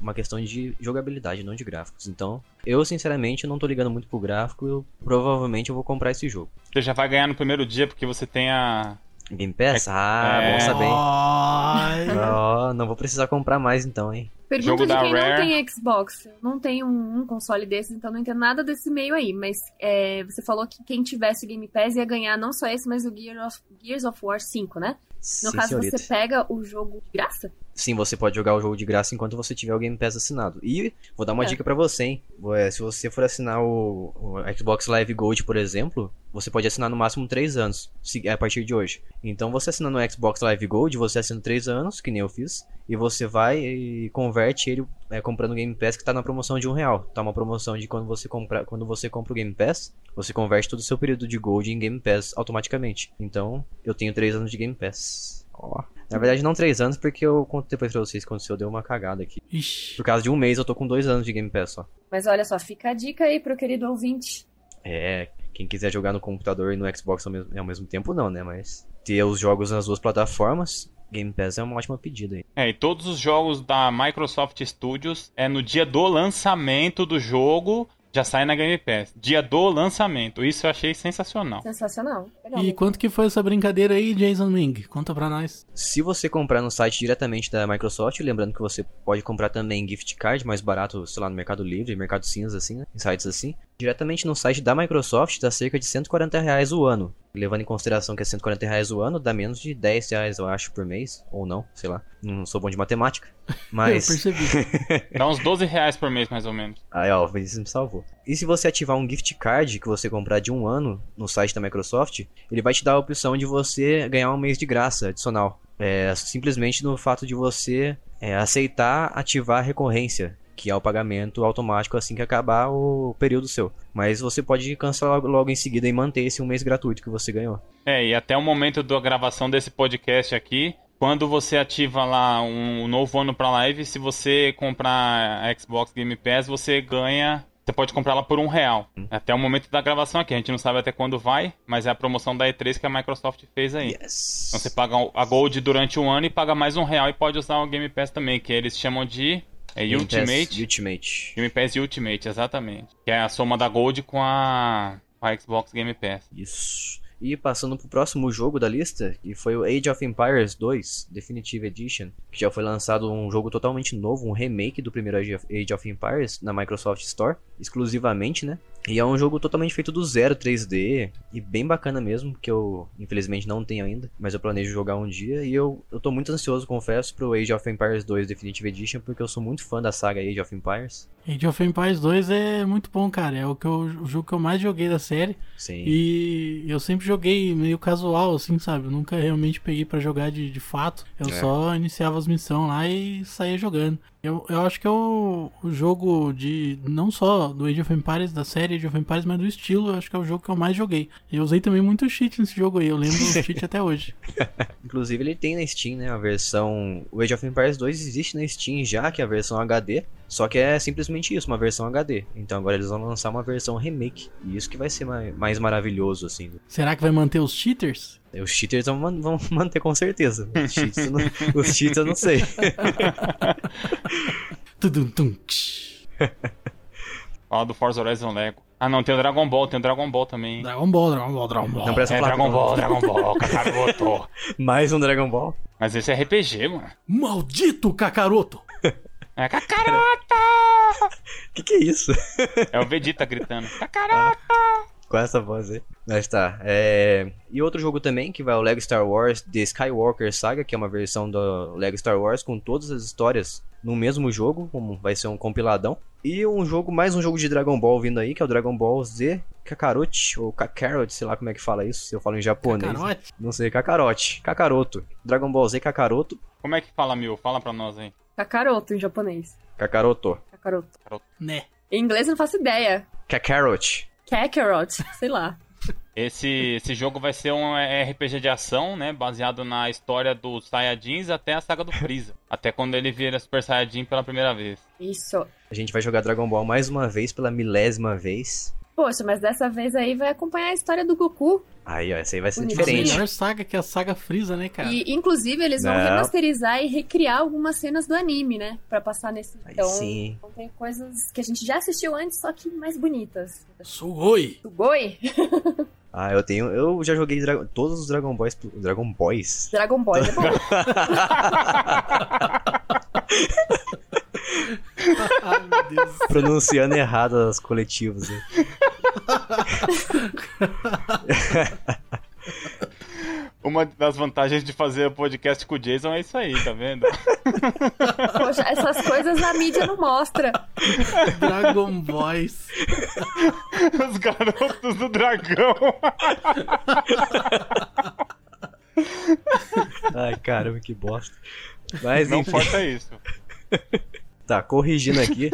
Speaker 1: uma questão de jogabilidade, não de gráficos. Então, eu sinceramente não tô ligando muito pro gráfico, eu provavelmente eu vou comprar esse jogo.
Speaker 2: Você já vai ganhar no primeiro dia porque você tem a
Speaker 1: Game Pass? É... Ah, é... bom saber. oh, não vou precisar comprar mais então, hein?
Speaker 4: Pergunta Jogo de quem Rare. não tem Xbox. Eu não tenho um, um, console desses, então não entendo nada desse meio aí. Mas é, você falou que quem tivesse o Game Pass ia ganhar não só esse, mas o Gears of, Gears of War 5, né? No Sim, caso, senhorita. você pega o jogo de graça?
Speaker 1: Sim, você pode jogar o jogo de graça enquanto você tiver o Game Pass assinado. E vou dar uma é. dica para você, hein? É, se você for assinar o, o, Xbox Live Gold, por exemplo, você pode assinar no máximo 3 anos, a partir de hoje. Então, você assinando o Xbox Live Gold, você assina 3 anos, que nem eu fiz, e você vai e converte ele é, comprando o Game Pass que tá na promoção de um real. Tá uma promoção de quando você compra, quando você compra o Game Pass, você converte todo o seu período de Gold em Game Pass automaticamente. Então, eu tenho 3 anos de Game Pass. Ó. Na verdade, não 3 anos, porque eu conto depois pra vocês quando eu deu uma cagada aqui.
Speaker 3: Ixi.
Speaker 1: Por causa de um mês, eu tô com 2 anos de Game Pass só.
Speaker 4: Mas olha só, fica a dica aí pro querido ouvinte.
Speaker 1: É, quem quiser jogar no computador e no Xbox ao mesmo, ao mesmo tempo, não, né? Mas ter os jogos nas duas plataformas, Game Pass é uma ótima pedida aí.
Speaker 2: É, e todos os jogos da Microsoft Studios é no dia do lançamento do jogo já sai na Game Pass. Dia do lançamento. Isso eu achei sensacional.
Speaker 4: Sensacional.
Speaker 3: Legal. E quanto que foi essa brincadeira aí, Jason Ming? Conta pra nós.
Speaker 1: Se você comprar no site diretamente da Microsoft, lembrando que você pode comprar também gift card mais barato, sei lá, no Mercado Livre, Mercado Cinza, assim, né? Em sites assim. Diretamente no site da Microsoft dá cerca de 140 reais o ano. Levando em consideração que é 140 reais o ano, dá menos de 10 reais, eu acho, por mês. Ou não, sei lá. Não sou bom de matemática. Mas.
Speaker 3: eu percebi.
Speaker 2: dá uns 12 reais por mês, mais ou menos.
Speaker 1: Aí, ó, o Vinícius me salvou. E se você ativar um gift card que você comprar de um ano no site da Microsoft, ele vai te dar a opção de você ganhar um mês de graça adicional. É, simplesmente no fato de você é, aceitar ativar a recorrência que é o pagamento automático assim que acabar o período seu. Mas você pode cancelar logo em seguida e manter esse um mês gratuito que você ganhou.
Speaker 2: É, e até o momento da gravação desse podcast aqui, quando você ativa lá um novo ano para live, se você comprar a Xbox Game Pass, você ganha. Você pode comprar ela por um real. Hum. Até o momento da gravação aqui. A gente não sabe até quando vai, mas é a promoção da E3 que a Microsoft fez aí. Yes. Então você paga a Gold durante um ano e paga mais um real e pode usar o Game Pass também, que eles chamam de é Game Ultimate.
Speaker 1: Pass Ultimate.
Speaker 2: Game Pass Ultimate, exatamente. Que é a soma da Gold com a, com a Xbox Game Pass.
Speaker 1: Isso. E passando pro próximo jogo da lista, que foi o Age of Empires 2 Definitive Edition, que já foi lançado um jogo totalmente novo, um remake do primeiro Age of Empires na Microsoft Store, exclusivamente, né? E é um jogo totalmente feito do zero 3D e bem bacana mesmo, que eu infelizmente não tenho ainda, mas eu planejo jogar um dia e eu, eu tô muito ansioso, confesso, pro Age of Empires 2 Definitive Edition, porque eu sou muito fã da saga Age of Empires.
Speaker 3: Age of Empires 2 é muito bom, cara, é o, que eu, o jogo que eu mais joguei da série.
Speaker 1: Sim.
Speaker 3: E eu sempre joguei meio casual, assim, sabe? Eu nunca realmente peguei para jogar de, de fato. Eu é. só iniciava as missões lá e saía jogando. Eu, eu acho que é o, o, jogo de. Não só do Age of Empires, da série Age of Empires, mas do estilo, eu acho que é o jogo que eu mais joguei. E eu usei também muito cheat nesse jogo aí, eu lembro do cheat até hoje.
Speaker 1: Inclusive ele tem na Steam, né? A versão. O Age of Empires 2 existe na Steam já, que é a versão HD. Só que é simplesmente isso, uma versão HD. Então agora eles vão lançar uma versão remake. E isso que vai ser mais, mais maravilhoso, assim.
Speaker 3: Será que vai manter os cheaters?
Speaker 1: Os cheaters vão, vão manter com certeza. Os cheats, eu não, os cheats eu não sei.
Speaker 2: Fala do Forza Horizon Lego. Ah não, tem o Dragon Ball, tem o Dragon Ball também.
Speaker 3: Dragon Ball, Dragon Ball, Dragon Ball.
Speaker 2: Não presta é, Dragon Ball, Dragon Ball, Kakaroto.
Speaker 1: Mais um Dragon Ball.
Speaker 2: Mas esse é RPG, mano.
Speaker 3: Maldito Kakaroto!
Speaker 2: É Kakaroto!
Speaker 1: que que é isso?
Speaker 2: É o Vegeta gritando. Kakaroto!
Speaker 1: Com essa voz aí. Mas tá. É... E outro jogo também, que vai o Lego Star Wars The Skywalker Saga, que é uma versão do Lego Star Wars com todas as histórias no mesmo jogo, como vai ser um compiladão. E um jogo, mais um jogo de Dragon Ball vindo aí, que é o Dragon Ball Z Kakarot, ou Kakarot, sei lá como é que fala isso, se eu falo em japonês.
Speaker 3: Kakarote?
Speaker 1: Não sei, Kakarote. Kakaroto. Dragon Ball Z Kakaroto.
Speaker 2: Como é que fala, Mil? Fala pra nós aí.
Speaker 4: Kakaroto em japonês.
Speaker 1: Kakaroto.
Speaker 4: Kakaroto.
Speaker 3: Né.
Speaker 4: Em inglês eu não faço ideia.
Speaker 1: Kakarot.
Speaker 4: Kakarot, sei lá.
Speaker 2: Esse, esse jogo vai ser um RPG de ação, né? Baseado na história dos Saiyajins até a saga do Freeza. até quando ele vira Super Saiyajin pela primeira vez.
Speaker 4: Isso.
Speaker 1: A gente vai jogar Dragon Ball mais uma vez, pela milésima vez.
Speaker 4: Poxa, mas dessa vez aí vai acompanhar a história do Goku.
Speaker 1: Aí, ó, essa aí vai ser Bonitinho. diferente.
Speaker 3: A melhor saga que é a saga Freeza, né, cara?
Speaker 4: E, inclusive, eles vão Não. remasterizar e recriar algumas cenas do anime, né? Pra passar nesse.
Speaker 1: Aí
Speaker 4: então,
Speaker 1: sim.
Speaker 4: então tem coisas que a gente já assistiu antes, só que mais bonitas.
Speaker 3: Sugoi!
Speaker 4: Sugoi?
Speaker 1: Ah, eu tenho. Eu já joguei Dra todos os Dragon Boys. Dragon Boys?
Speaker 4: Dragon Boys é bom.
Speaker 3: Ai, meu Deus.
Speaker 1: Pronunciando errado as coletivas. Né?
Speaker 2: Uma das vantagens de fazer o podcast com o Jason é isso aí, tá vendo?
Speaker 4: Poxa, essas coisas a mídia não mostra.
Speaker 3: Dragon Boys.
Speaker 2: Os garotos do dragão.
Speaker 1: Ai, caramba, que bosta. Mas,
Speaker 2: não importa isso.
Speaker 1: Tá, corrigindo aqui,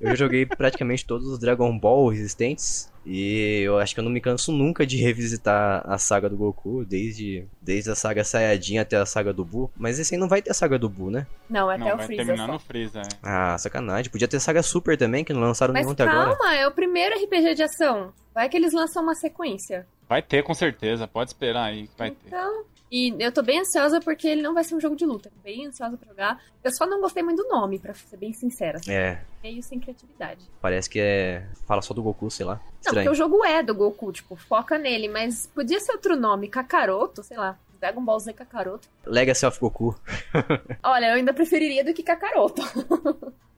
Speaker 1: eu joguei praticamente todos os Dragon Ball existentes. E eu acho que eu não me canso nunca de revisitar a saga do Goku, desde, desde a saga Saiyajin até a saga do Buu. Mas esse aí não vai ter a saga do Buu, né?
Speaker 4: Não, até
Speaker 2: não,
Speaker 4: o
Speaker 2: vai
Speaker 4: Freeza.
Speaker 2: terminar
Speaker 4: só.
Speaker 2: no Freeza, é.
Speaker 1: Ah, sacanagem. Podia ter saga Super também, que não lançaram
Speaker 4: Mas
Speaker 1: nenhum até agora.
Speaker 4: calma, é o primeiro RPG de ação. Vai que eles lançam uma sequência.
Speaker 2: Vai ter, com certeza. Pode esperar aí. Vai
Speaker 4: então, ter. E eu tô bem ansiosa porque ele não vai ser um jogo de luta. Bem ansiosa pra jogar. Eu só não gostei muito do nome, pra ser bem sincera. Assim.
Speaker 1: É.
Speaker 4: Meio sem criatividade.
Speaker 1: Parece que é. Fala só do Goku, sei lá.
Speaker 4: Estranho. Não, porque o jogo é do Goku, tipo, foca nele, mas podia ser outro nome, Kakaroto, sei lá. Dragon Ball Z Kakaroto.
Speaker 1: Legacy of Goku.
Speaker 4: Olha, eu ainda preferiria do que Kakaroto.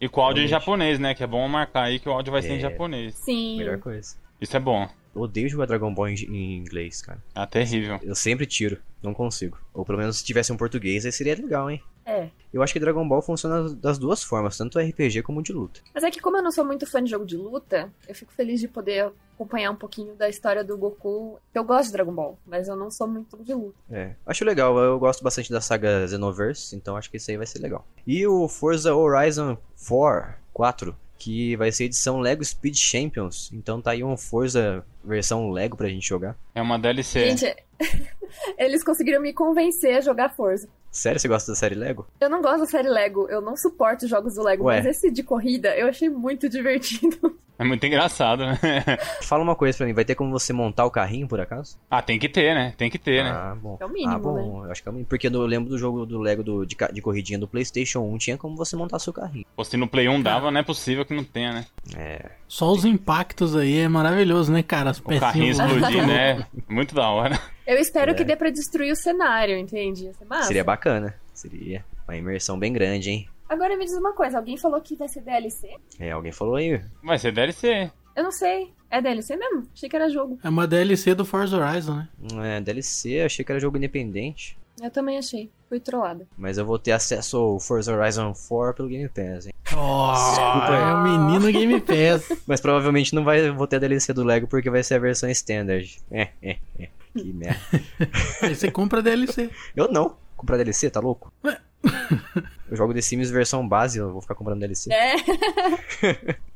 Speaker 2: e com áudio em japonês, né? Que é bom marcar aí que o áudio vai é... ser em é. japonês.
Speaker 4: Sim.
Speaker 1: Melhor coisa.
Speaker 2: Isso é bom.
Speaker 1: Eu odeio jogar Dragon Ball em, inglês, cara.
Speaker 2: Ah, terrível.
Speaker 1: Eu sempre tiro, não consigo. Ou pelo menos se tivesse um português, aí seria legal, hein?
Speaker 4: É.
Speaker 1: Eu acho que Dragon Ball funciona das duas formas, tanto RPG como de luta.
Speaker 4: Mas é que como eu não sou muito fã de jogo de luta, eu fico feliz de poder acompanhar um pouquinho da história do Goku. Eu gosto de Dragon Ball, mas eu não sou muito de luta.
Speaker 1: É, acho legal. Eu gosto bastante da saga Xenoverse, então acho que isso aí vai ser legal. E o Forza Horizon 4, 4 que vai ser edição Lego Speed Champions. Então tá aí um Forza versão Lego pra gente jogar.
Speaker 2: É uma DLC.
Speaker 4: Gente, eles conseguiram me convencer a jogar Forza.
Speaker 1: Sério, você gosta da série Lego?
Speaker 4: Eu não gosto da série Lego, eu não suporto jogos do Lego, Ué. mas esse de corrida eu achei muito divertido.
Speaker 2: É muito engraçado, né?
Speaker 1: Fala uma coisa pra mim, vai ter como você montar o carrinho, por acaso?
Speaker 2: Ah, tem que ter, né? Tem que ter, né?
Speaker 1: ah, Bom.
Speaker 4: É o mínimo,
Speaker 1: Ah, bom,
Speaker 4: né?
Speaker 1: eu acho que é o mínimo. Porque eu lembro do jogo do Lego do, de, de corridinha do Playstation 1, tinha como você montar seu carrinho.
Speaker 2: Pô, se no Play 1 dava, não é possível que não tenha, né?
Speaker 1: É.
Speaker 3: Só os impactos aí é maravilhoso, né, cara? As
Speaker 2: o carrinho explodir, né? Muito da hora.
Speaker 4: Eu espero é. que dê pra destruir o cenário, entende?
Speaker 1: Seria bacana. Seria uma imersão bem grande, hein?
Speaker 4: Agora me diz uma coisa, alguém falou que vai ser DLC?
Speaker 1: É, alguém falou aí.
Speaker 2: Vai ser DLC.
Speaker 4: Eu não sei. É DLC mesmo? Achei que era jogo.
Speaker 3: É uma DLC do Forza Horizon, né?
Speaker 1: É, DLC, achei que era jogo independente.
Speaker 4: Eu também achei. Fui trollada.
Speaker 1: Mas eu vou ter acesso ao Forza Horizon 4 pelo Game Pass, hein?
Speaker 3: Oh, Desculpa, é o menino Game Pass.
Speaker 1: Mas provavelmente não vai, vou ter a DLC do Lego porque vai ser a versão Standard. É, é, é. Que merda.
Speaker 3: Aí você compra a DLC.
Speaker 1: Eu não. Comprar DLC, tá louco? Ué. Eu jogo The Sims versão base, eu vou ficar comprando DLC.
Speaker 4: É.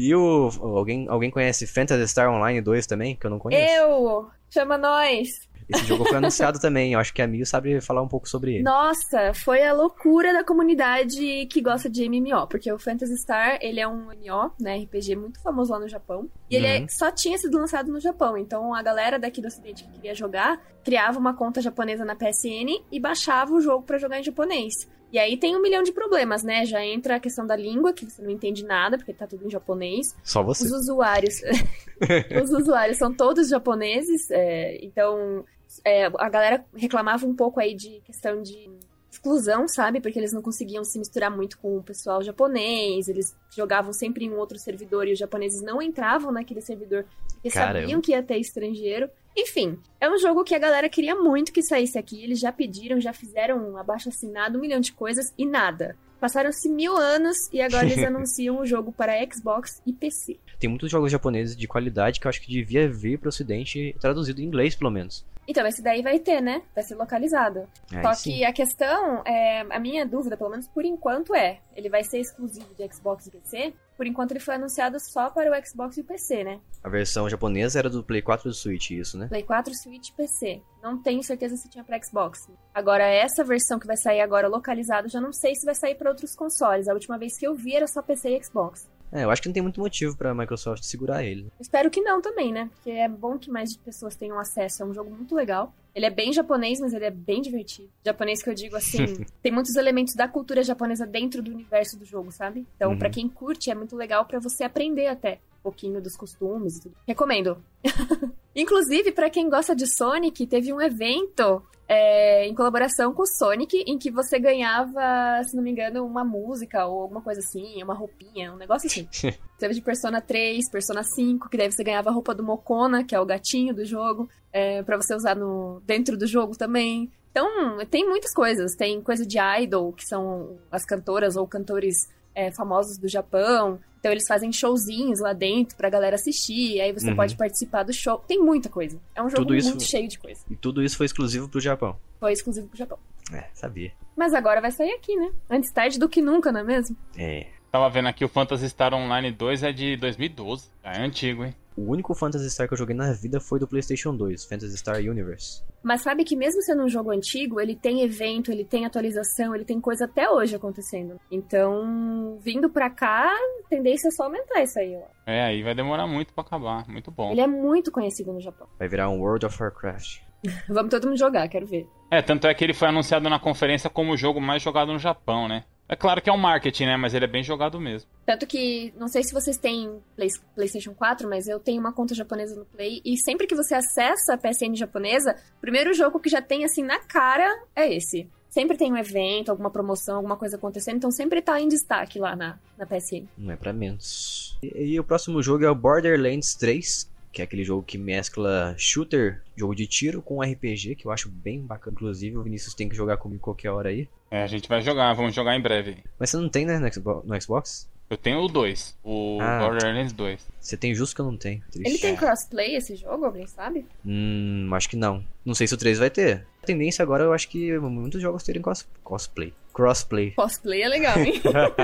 Speaker 1: E o. Alguém, alguém conhece Phantasy Star Online 2 também? Que eu não conheço.
Speaker 4: Eu! Chama nós!
Speaker 1: Esse jogo foi anunciado também. Eu acho que a Mil sabe falar um pouco sobre ele.
Speaker 4: Nossa, foi a loucura da comunidade que gosta de MMO. Porque o Phantasy Star, ele é um MMO, né? RPG muito famoso lá no Japão. E ele é, uhum. só tinha sido lançado no Japão. Então a galera daqui do ocidente que queria jogar, criava uma conta japonesa na PSN e baixava o jogo para jogar em japonês. E aí tem um milhão de problemas, né? Já entra a questão da língua, que você não entende nada, porque tá tudo em japonês.
Speaker 1: Só você.
Speaker 4: Os usuários. os usuários são todos japoneses, é, então é, a galera reclamava um pouco aí de questão de exclusão, sabe? Porque eles não conseguiam se misturar muito com o pessoal japonês, eles jogavam sempre em um outro servidor e os japoneses não entravam naquele servidor porque Caramba. sabiam que ia ter estrangeiro. Enfim, é um jogo que a galera queria muito que saísse aqui. Eles já pediram, já fizeram um abaixo assinado, um milhão de coisas e nada. Passaram-se mil anos e agora eles anunciam o jogo para Xbox e PC.
Speaker 1: Tem muitos jogos japoneses de qualidade que eu acho que devia vir para o ocidente traduzido em inglês, pelo menos.
Speaker 4: Então, esse daí vai ter, né? Vai ser localizado. Aí Só sim. que a questão, é, a minha dúvida, pelo menos por enquanto, é: ele vai ser exclusivo de Xbox e PC? Por enquanto, ele foi anunciado só para o Xbox e o PC, né?
Speaker 1: A versão japonesa era do Play 4 e do Switch, isso, né?
Speaker 4: Play 4, Switch e PC. Não tenho certeza se tinha para Xbox. Agora, essa versão que vai sair agora localizado, já não sei se vai sair para outros consoles. A última vez que eu vi era só PC e Xbox.
Speaker 1: É, eu acho que não tem muito motivo pra Microsoft segurar ele.
Speaker 4: Espero que não também, né? Porque é bom que mais pessoas tenham acesso. É um jogo muito legal. Ele é bem japonês, mas ele é bem divertido. Japonês que eu digo assim, tem muitos elementos da cultura japonesa dentro do universo do jogo, sabe? Então, uhum. para quem curte, é muito legal para você aprender até um pouquinho dos costumes e tudo. Recomendo. Inclusive, para quem gosta de Sonic, teve um evento é, em colaboração com o Sonic, em que você ganhava, se não me engano, uma música ou alguma coisa assim, uma roupinha, um negócio assim. Teve de Persona 3, Persona 5, que daí você ganhava a roupa do Mokona, que é o gatinho do jogo, é, para você usar no, dentro do jogo também. Então, tem muitas coisas. Tem coisa de idol, que são as cantoras ou cantores é, famosos do Japão. Então eles fazem showzinhos lá dentro pra galera assistir, aí você uhum. pode participar do show. Tem muita coisa. É um jogo isso, muito cheio de coisa.
Speaker 1: E tudo isso foi exclusivo pro Japão.
Speaker 4: Foi exclusivo pro Japão.
Speaker 1: É, sabia.
Speaker 4: Mas agora vai sair aqui, né? Antes tarde do que nunca, não é mesmo?
Speaker 1: É.
Speaker 2: Tava vendo aqui o Phantasy Star Online 2 é de 2012. É antigo, hein?
Speaker 1: O único Phantasy Star que eu joguei na vida foi do PlayStation 2, Phantasy Star Universe.
Speaker 4: Mas sabe que mesmo sendo um jogo antigo, ele tem evento, ele tem atualização, ele tem coisa até hoje acontecendo. Então, vindo pra cá, a tendência é só aumentar isso aí, ó.
Speaker 2: É, aí vai demorar muito pra acabar. Muito bom.
Speaker 4: Ele é muito conhecido no Japão.
Speaker 1: Vai virar um World of Warcraft.
Speaker 4: Vamos todo mundo jogar, quero ver.
Speaker 2: É, tanto é que ele foi anunciado na conferência como o jogo mais jogado no Japão, né? É claro que é um marketing, né? Mas ele é bem jogado mesmo.
Speaker 4: Tanto que, não sei se vocês têm Play, PlayStation 4, mas eu tenho uma conta japonesa no Play. E sempre que você acessa a PSN japonesa, o primeiro jogo que já tem assim na cara é esse. Sempre tem um evento, alguma promoção, alguma coisa acontecendo, então sempre tá em destaque lá na, na PSN.
Speaker 1: Não é pra menos. E, e o próximo jogo é o Borderlands 3, que é aquele jogo que mescla shooter, jogo de tiro, com RPG, que eu acho bem bacana. Inclusive, o Vinícius tem que jogar comigo qualquer hora aí.
Speaker 2: É, a gente vai jogar, vamos jogar em breve.
Speaker 1: Mas você não tem, né, no Xbox?
Speaker 2: Eu tenho o 2, o ah, Borderlands 2.
Speaker 1: Você tem justo que eu não tenho.
Speaker 4: Triste. Ele tem crossplay esse jogo, alguém sabe?
Speaker 1: Hum, acho que não. Não sei se o 3 vai ter. A tendência agora eu acho que muitos jogos terem cos cosplay. Crossplay.
Speaker 4: Cosplay é legal, hein?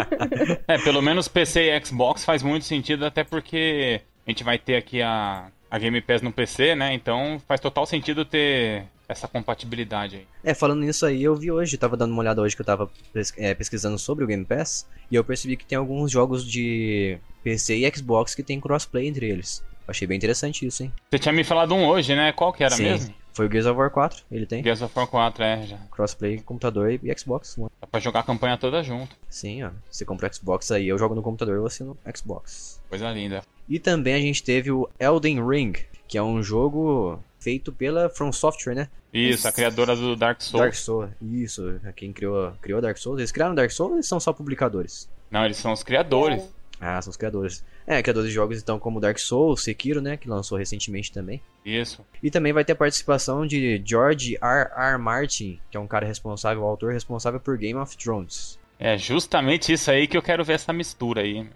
Speaker 2: é, pelo menos PC e Xbox faz muito sentido, até porque a gente vai ter aqui a, a Game Pass no PC, né? Então faz total sentido ter essa compatibilidade aí.
Speaker 1: É, falando nisso aí, eu vi hoje, tava dando uma olhada hoje que eu tava é, pesquisando sobre o Game Pass, e eu percebi que tem alguns jogos de PC e Xbox que tem crossplay entre eles. Achei bem interessante isso, hein?
Speaker 2: Você tinha me falado um hoje, né? Qual que era Sim. mesmo?
Speaker 1: Foi o Gears of War 4, ele tem.
Speaker 2: Gears of War 4, é, já.
Speaker 1: Crossplay computador e Xbox One.
Speaker 2: Dá pra jogar a campanha toda junto.
Speaker 1: Sim, ó. Você compra o Xbox aí, eu jogo no computador e você no Xbox.
Speaker 2: Coisa linda.
Speaker 1: E também a gente teve o Elden Ring, que é um jogo feito pela From Software, né?
Speaker 2: Isso, a criadora do Dark Souls.
Speaker 1: Dark Souls, isso. Quem criou, criou Dark Souls. Eles criaram Dark Souls ou eles são só publicadores?
Speaker 2: Não, eles são os criadores.
Speaker 1: Ah, são os criadores. É, criadores de jogos então como Dark Souls, Sekiro, né, que lançou recentemente também.
Speaker 2: Isso.
Speaker 1: E também vai ter a participação de George R. R. Martin, que é um cara responsável, o autor responsável por Game of Thrones.
Speaker 2: É justamente isso aí que eu quero ver essa mistura aí.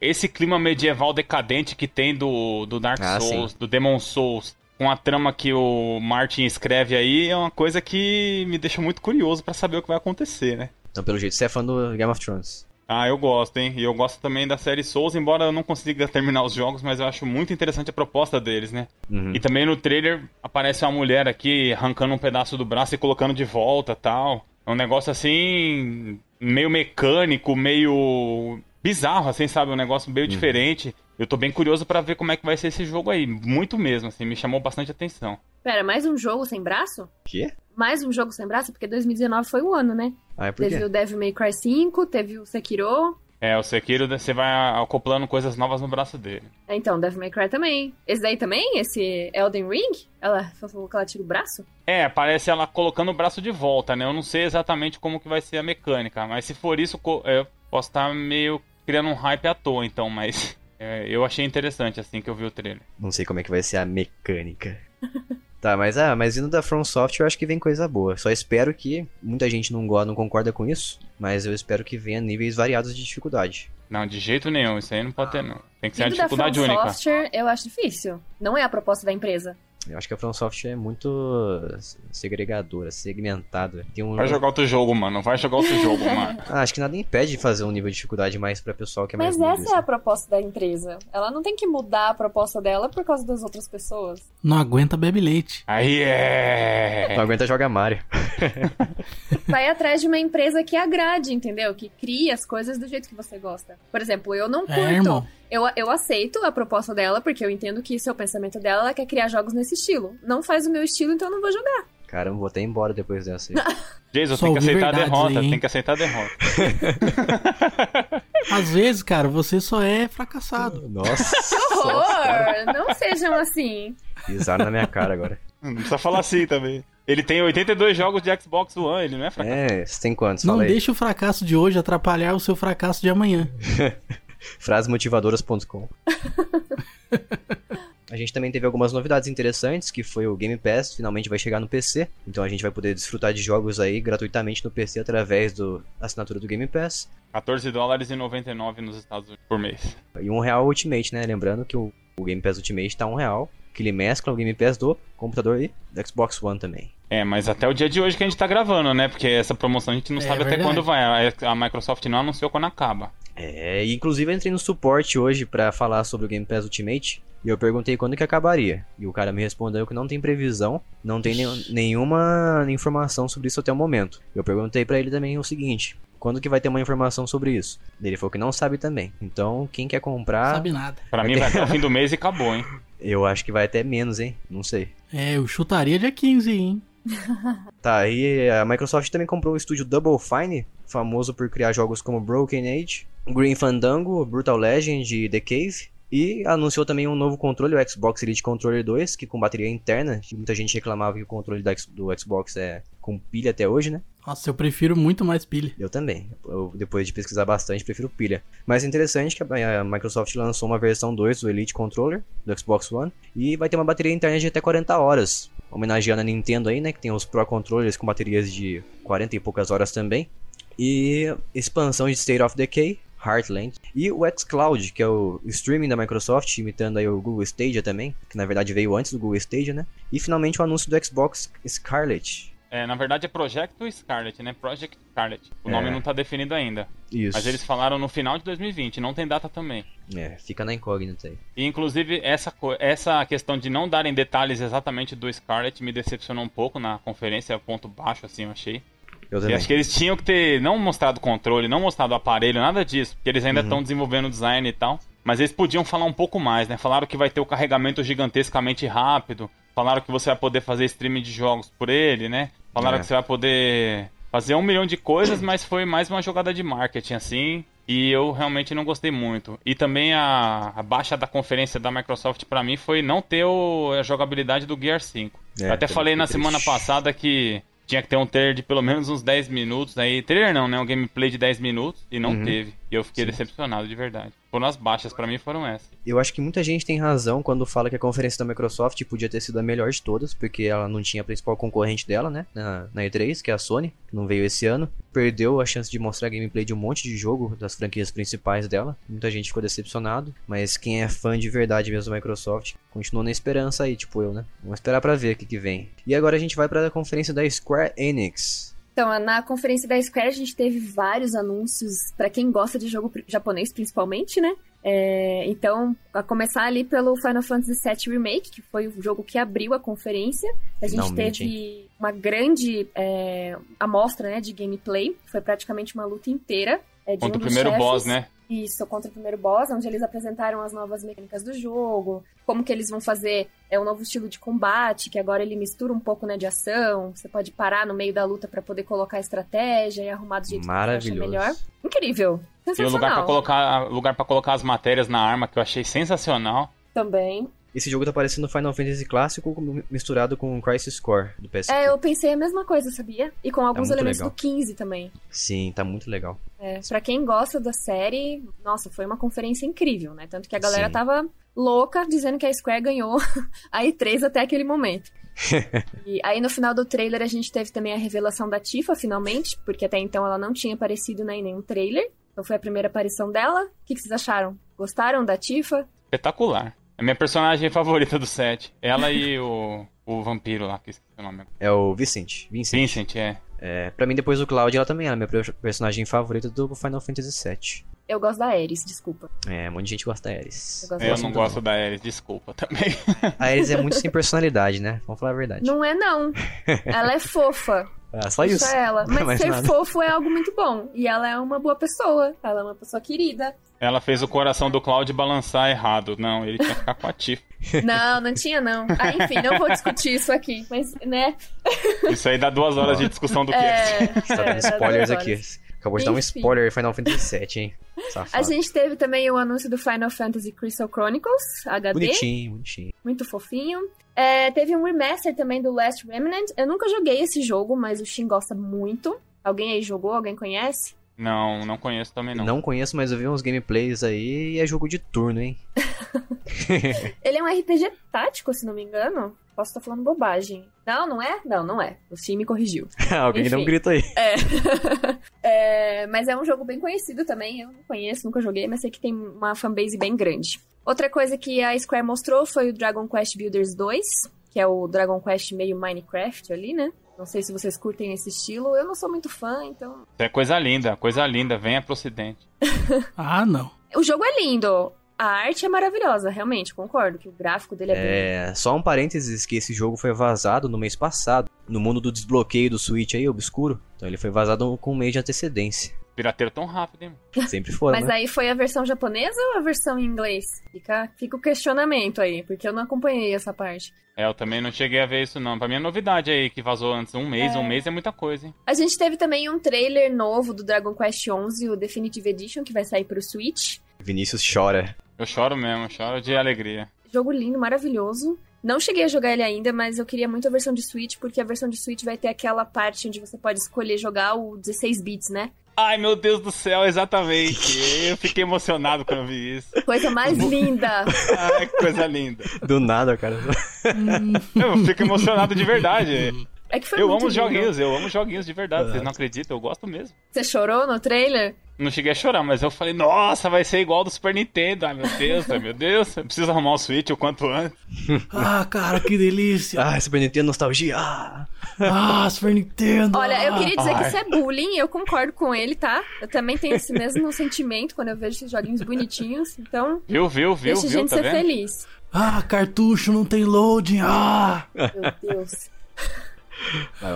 Speaker 2: Esse clima medieval decadente que tem do, do Dark ah, Souls, sim. do Demon Souls, com a trama que o Martin escreve aí, é uma coisa que me deixa muito curioso para saber o que vai acontecer, né?
Speaker 1: Então, pelo jeito, você é fã do Game of Thrones.
Speaker 2: Ah, eu gosto, hein? E eu gosto também da série Souls, embora eu não consiga terminar os jogos, mas eu acho muito interessante a proposta deles, né? Uhum. E também no trailer aparece uma mulher aqui arrancando um pedaço do braço e colocando de volta tal. É um negócio assim, meio mecânico, meio bizarro, assim, sabe? Um negócio meio uhum. diferente. Eu tô bem curioso para ver como é que vai ser esse jogo aí. Muito mesmo, assim, me chamou bastante atenção.
Speaker 4: Pera, mais um jogo sem braço?
Speaker 1: Quê?
Speaker 4: Mais um jogo sem braço? Porque 2019 foi o ano, né?
Speaker 1: Ah, é por
Speaker 4: teve
Speaker 1: quê?
Speaker 4: o Devil May Cry 5, teve o Sekiro.
Speaker 2: É, o Sekiro você vai acoplando coisas novas no braço dele.
Speaker 4: É, então, Devil May Cry também. Esse daí também? Esse Elden Ring? Ela falou que ela tira o braço?
Speaker 2: É, parece ela colocando o braço de volta, né? Eu não sei exatamente como que vai ser a mecânica, mas se for isso, eu posso estar meio criando um hype à toa, então, mas é, eu achei interessante assim que eu vi o trailer.
Speaker 1: Não sei como é que vai ser a mecânica. tá, mas ah, mas indo da From Software, eu acho que vem coisa boa. Só espero que muita gente não gosta, não concorda com isso, mas eu espero que venha níveis variados de dificuldade.
Speaker 2: Não, de jeito nenhum, isso aí não pode ter não. Tem que ser uma dificuldade da From única.
Speaker 4: Software, eu acho difícil. Não é a proposta da empresa.
Speaker 1: Eu acho que a From Software é muito segregadora, segmentada.
Speaker 2: Um... Vai jogar outro jogo, mano. Vai jogar outro jogo, mano.
Speaker 1: Ah, acho que nada impede de fazer um nível de dificuldade mais pra pessoal que é
Speaker 4: Mas
Speaker 1: mais
Speaker 4: Mas essa é a proposta da empresa. Ela não tem que mudar a proposta dela por causa das outras pessoas.
Speaker 3: Não aguenta bebe leite.
Speaker 2: Aí é.
Speaker 1: Não aguenta jogar Mario.
Speaker 4: Vai atrás de uma empresa que agrade, entendeu? Que crie as coisas do jeito que você gosta. Por exemplo, eu não é, curto. É, eu, eu aceito a proposta dela, porque eu entendo que isso é o pensamento dela, ela quer criar jogos nesse estilo. Não faz o meu estilo, então eu não vou jogar.
Speaker 1: Cara, eu vou até embora depois dessa aí.
Speaker 2: Jason, tem que aceitar a derrota, aí, tem que aceitar a derrota.
Speaker 3: Às vezes, cara, você só é fracassado.
Speaker 1: Nossa.
Speaker 4: Que horror! Não sejam assim.
Speaker 1: Pisaram na minha cara agora.
Speaker 2: Não precisa falar assim também. Ele tem 82 jogos de Xbox One, ele não é fracassado.
Speaker 1: É, você tem quantos?
Speaker 3: Não deixe o fracasso de hoje atrapalhar o seu fracasso de amanhã.
Speaker 1: Frasmotivadoras.com A gente também teve algumas novidades interessantes, que foi o Game Pass, finalmente vai chegar no PC. Então a gente vai poder desfrutar de jogos aí gratuitamente no PC através da assinatura do Game Pass.
Speaker 2: 14 dólares e 99 nos Estados Unidos por mês.
Speaker 1: E um real Ultimate, né? Lembrando que o, o Game Pass Ultimate tá um real, que ele mescla o Game Pass do computador e do Xbox One também.
Speaker 2: É, mas até o dia de hoje que a gente tá gravando, né? Porque essa promoção a gente não é, sabe até quando vai. A Microsoft não anunciou quando acaba.
Speaker 1: É, inclusive eu entrei no suporte hoje para falar sobre o Game Pass Ultimate. E eu perguntei quando que acabaria. E o cara me respondeu que não tem previsão, não tem nenhuma informação sobre isso até o momento. Eu perguntei para ele também o seguinte: quando que vai ter uma informação sobre isso? Ele falou que não sabe também. Então, quem quer comprar.
Speaker 3: Não sabe nada.
Speaker 2: Pra mim vai até o fim do mês e acabou, hein?
Speaker 1: Eu acho que vai até menos, hein? Não sei.
Speaker 3: É, eu chutaria dia 15, hein?
Speaker 1: tá, e a Microsoft também comprou o estúdio Double Fine, famoso por criar jogos como Broken Age, Green Fandango, Brutal Legend e The Cave. E anunciou também um novo controle, o Xbox Elite Controller 2, que com bateria interna. Muita gente reclamava que o controle do Xbox é com pilha até hoje, né?
Speaker 3: Nossa, eu prefiro muito mais pilha.
Speaker 1: Eu também. Eu, depois de pesquisar bastante, prefiro pilha. Mas é interessante que a Microsoft lançou uma versão 2 do Elite Controller do Xbox One e vai ter uma bateria interna de até 40 horas. Homenageando a Nintendo aí, né? Que tem os Pro Controllers com baterias de 40 e poucas horas também. E expansão de State of Decay, Heartland. E o xCloud, que é o streaming da Microsoft, imitando aí o Google Stadia também, que na verdade veio antes do Google Stadia, né? E finalmente o anúncio do Xbox Scarlet.
Speaker 2: É, na verdade é Project Scarlet, né? Project Scarlet. O é. nome não tá definido ainda.
Speaker 1: Isso.
Speaker 2: Mas eles falaram no final de 2020, não tem data também.
Speaker 1: É, fica na incógnita aí.
Speaker 2: E inclusive essa, essa questão de não darem detalhes exatamente do Scarlet me decepcionou um pouco na conferência, ponto baixo assim, eu achei.
Speaker 1: Eu também.
Speaker 2: acho que eles tinham que ter não mostrado controle, não mostrado aparelho, nada disso, porque eles ainda estão uhum. desenvolvendo design e tal. Mas eles podiam falar um pouco mais, né? Falaram que vai ter o carregamento gigantescamente rápido. Falaram que você vai poder fazer streaming de jogos por ele, né? Falaram é. que você vai poder fazer um milhão de coisas, mas foi mais uma jogada de marketing, assim. E eu realmente não gostei muito. E também a, a baixa da conferência da Microsoft para mim foi não ter o, a jogabilidade do Gear 5. É, eu até falei na triste. semana passada que tinha que ter um trailer de pelo menos uns 10 minutos. Aí, trailer não, né? Um gameplay de 10 minutos. E não uhum. teve. E eu fiquei Sim. decepcionado de verdade. Foram as baixas, para mim foram essas.
Speaker 1: Eu acho que muita gente tem razão quando fala que a conferência da Microsoft podia ter sido a melhor de todas, porque ela não tinha a principal concorrente dela, né? Na, na E3, que é a Sony, que não veio esse ano. Perdeu a chance de mostrar gameplay de um monte de jogo das franquias principais dela. Muita gente ficou decepcionado. Mas quem é fã de verdade mesmo da Microsoft continua na esperança aí, tipo eu, né? Vamos esperar para ver o que, que vem. E agora a gente vai para a conferência da Square Enix.
Speaker 4: Então, na conferência da Square a gente teve vários anúncios para quem gosta de jogo japonês, principalmente, né? É, então, a começar ali pelo Final Fantasy VII Remake, que foi o jogo que abriu a conferência. A gente Não teve mente. uma grande é, amostra né, de gameplay, foi praticamente uma luta inteira.
Speaker 2: É, de Contra um o primeiro chefes. boss, né?
Speaker 4: Isso, contra o primeiro boss, onde eles apresentaram as novas mecânicas do jogo, como que eles vão fazer é um novo estilo de combate, que agora ele mistura um pouco né, de ação. Você pode parar no meio da luta para poder colocar estratégia e arrumar do jeito que você acha melhor. Incrível.
Speaker 2: E o lugar para colocar, lugar para colocar as matérias na arma que eu achei sensacional.
Speaker 4: Também.
Speaker 1: Esse jogo tá parecendo Final Fantasy clássico misturado com Crisis Core do PS.
Speaker 4: É, eu pensei a mesma coisa, sabia? E com alguns tá elementos legal. do 15 também.
Speaker 1: Sim, tá muito legal.
Speaker 4: É, pra quem gosta da série, nossa, foi uma conferência incrível, né? Tanto que a galera Sim. tava louca dizendo que a Square ganhou a E3 até aquele momento. e aí no final do trailer a gente teve também a revelação da Tifa, finalmente, porque até então ela não tinha aparecido né, em nenhum trailer. Então foi a primeira aparição dela. O que, que vocês acharam? Gostaram da Tifa?
Speaker 2: Espetacular. A minha personagem favorita do set. Ela e o, o vampiro lá, que esqueci o nome.
Speaker 1: É o Vicente.
Speaker 2: Vincent. Vincent, é.
Speaker 1: É, pra mim, depois do Cloud, ela também é a minha personagem favorita do Final Fantasy VII.
Speaker 4: Eu gosto da Ares, desculpa.
Speaker 1: É, um monte de gente gosta da Ares.
Speaker 2: Eu, eu não gosto da Ares, desculpa também.
Speaker 1: A Ares é muito sem personalidade, né? Vamos falar a verdade.
Speaker 4: Não é, não. Ela é fofa.
Speaker 1: Ah, só isso.
Speaker 4: Isso é ela. Mas ser nada. fofo é algo muito bom. E ela é uma boa pessoa. Ela é uma pessoa querida.
Speaker 2: Ela fez o coração do Cloud balançar errado. Não, ele tinha que ficar com a Tifa.
Speaker 4: Não, não tinha, não. Ah, enfim, não vou discutir isso aqui. Mas, né?
Speaker 2: Isso aí dá duas horas de discussão do é,
Speaker 1: cast. Você tá dando spoilers aqui. Acabou de dar um spoiler Final Fantasy VII, hein?
Speaker 4: Safado. A gente teve também o anúncio do Final Fantasy Crystal Chronicles HD.
Speaker 1: Bonitinho, bonitinho.
Speaker 4: Muito fofinho. É, teve um remaster também do Last Remnant. Eu nunca joguei esse jogo, mas o Shin gosta muito. Alguém aí jogou? Alguém conhece?
Speaker 2: Não, não conheço também não.
Speaker 1: Não conheço, mas eu vi uns gameplays aí e é jogo de turno, hein?
Speaker 4: Ele é um RPG tático, se não me engano. Posso estar falando bobagem. Não, não é? Não, não é. O Steam me corrigiu.
Speaker 1: Alguém Enfim, deu um grito aí.
Speaker 4: É. é. Mas é um jogo bem conhecido também. Eu não conheço, nunca joguei, mas sei que tem uma fanbase bem grande. Outra coisa que a Square mostrou foi o Dragon Quest Builders 2, que é o Dragon Quest meio Minecraft ali, né? Não sei se vocês curtem esse estilo. Eu não sou muito fã, então.
Speaker 2: É coisa linda, coisa linda. Venha pro ocidente.
Speaker 3: ah, não.
Speaker 4: O jogo é lindo. A arte é maravilhosa, realmente, concordo que o gráfico dele é
Speaker 1: É, só um parênteses que esse jogo foi vazado no mês passado, no mundo do desbloqueio do Switch aí, obscuro. Então ele foi vazado com um mês de antecedência.
Speaker 2: Pirateiro tão rápido, hein?
Speaker 1: Sempre foi,
Speaker 4: Mas
Speaker 1: né?
Speaker 4: aí foi a versão japonesa ou a versão em inglês? Fica, fica o questionamento aí, porque eu não acompanhei essa parte.
Speaker 2: É, eu também não cheguei a ver isso não. Pra mim é novidade aí que vazou antes. Um mês,
Speaker 4: É.
Speaker 2: um mês é muita coisa, hein?
Speaker 4: A gente teve também um trailer novo do Dragon Quest XI, o Definitive Edition, que vai sair pro Switch.
Speaker 1: Vinícius chora.
Speaker 2: Eu choro mesmo, eu choro de alegria.
Speaker 4: Jogo lindo, maravilhoso. Não cheguei a jogar ele ainda, mas eu queria muito a versão de Switch, porque a versão de Switch vai ter aquela parte onde você pode escolher jogar o 16 bits, né?
Speaker 2: Ai, meu Deus do céu, exatamente. Eu fiquei emocionado quando eu vi isso.
Speaker 4: Coisa mais linda.
Speaker 2: Ai, que coisa linda.
Speaker 1: Do nada, cara.
Speaker 2: Eu fico emocionado de verdade.
Speaker 4: É que foi
Speaker 2: Eu
Speaker 4: muito
Speaker 2: amo
Speaker 4: lindo.
Speaker 2: joguinhos, eu amo joguinhos de verdade. Vocês não acreditam, eu gosto mesmo.
Speaker 4: Você chorou no trailer?
Speaker 2: Não cheguei a chorar, mas eu falei, nossa, vai ser igual do Super Nintendo. Ai, meu Deus, ai, meu Deus. Eu preciso arrumar o Switch o quanto antes.
Speaker 3: Ah, cara, que delícia.
Speaker 1: Ah, Super Nintendo nostalgia. Ah.
Speaker 3: Super Nintendo.
Speaker 4: Olha, eu queria dizer que
Speaker 2: Ai.
Speaker 4: isso é bullying, eu concordo com ele, tá? Eu também tenho esse mesmo sentimento quando eu vejo esses joguinhos bonitinhos, então
Speaker 2: Viu, viu, viu,
Speaker 4: deixa a
Speaker 2: viu,
Speaker 4: gente
Speaker 2: tá
Speaker 4: ser
Speaker 2: vendo?
Speaker 4: feliz.
Speaker 3: Ah, cartucho não tem loading. Ah,
Speaker 4: Meu Deus.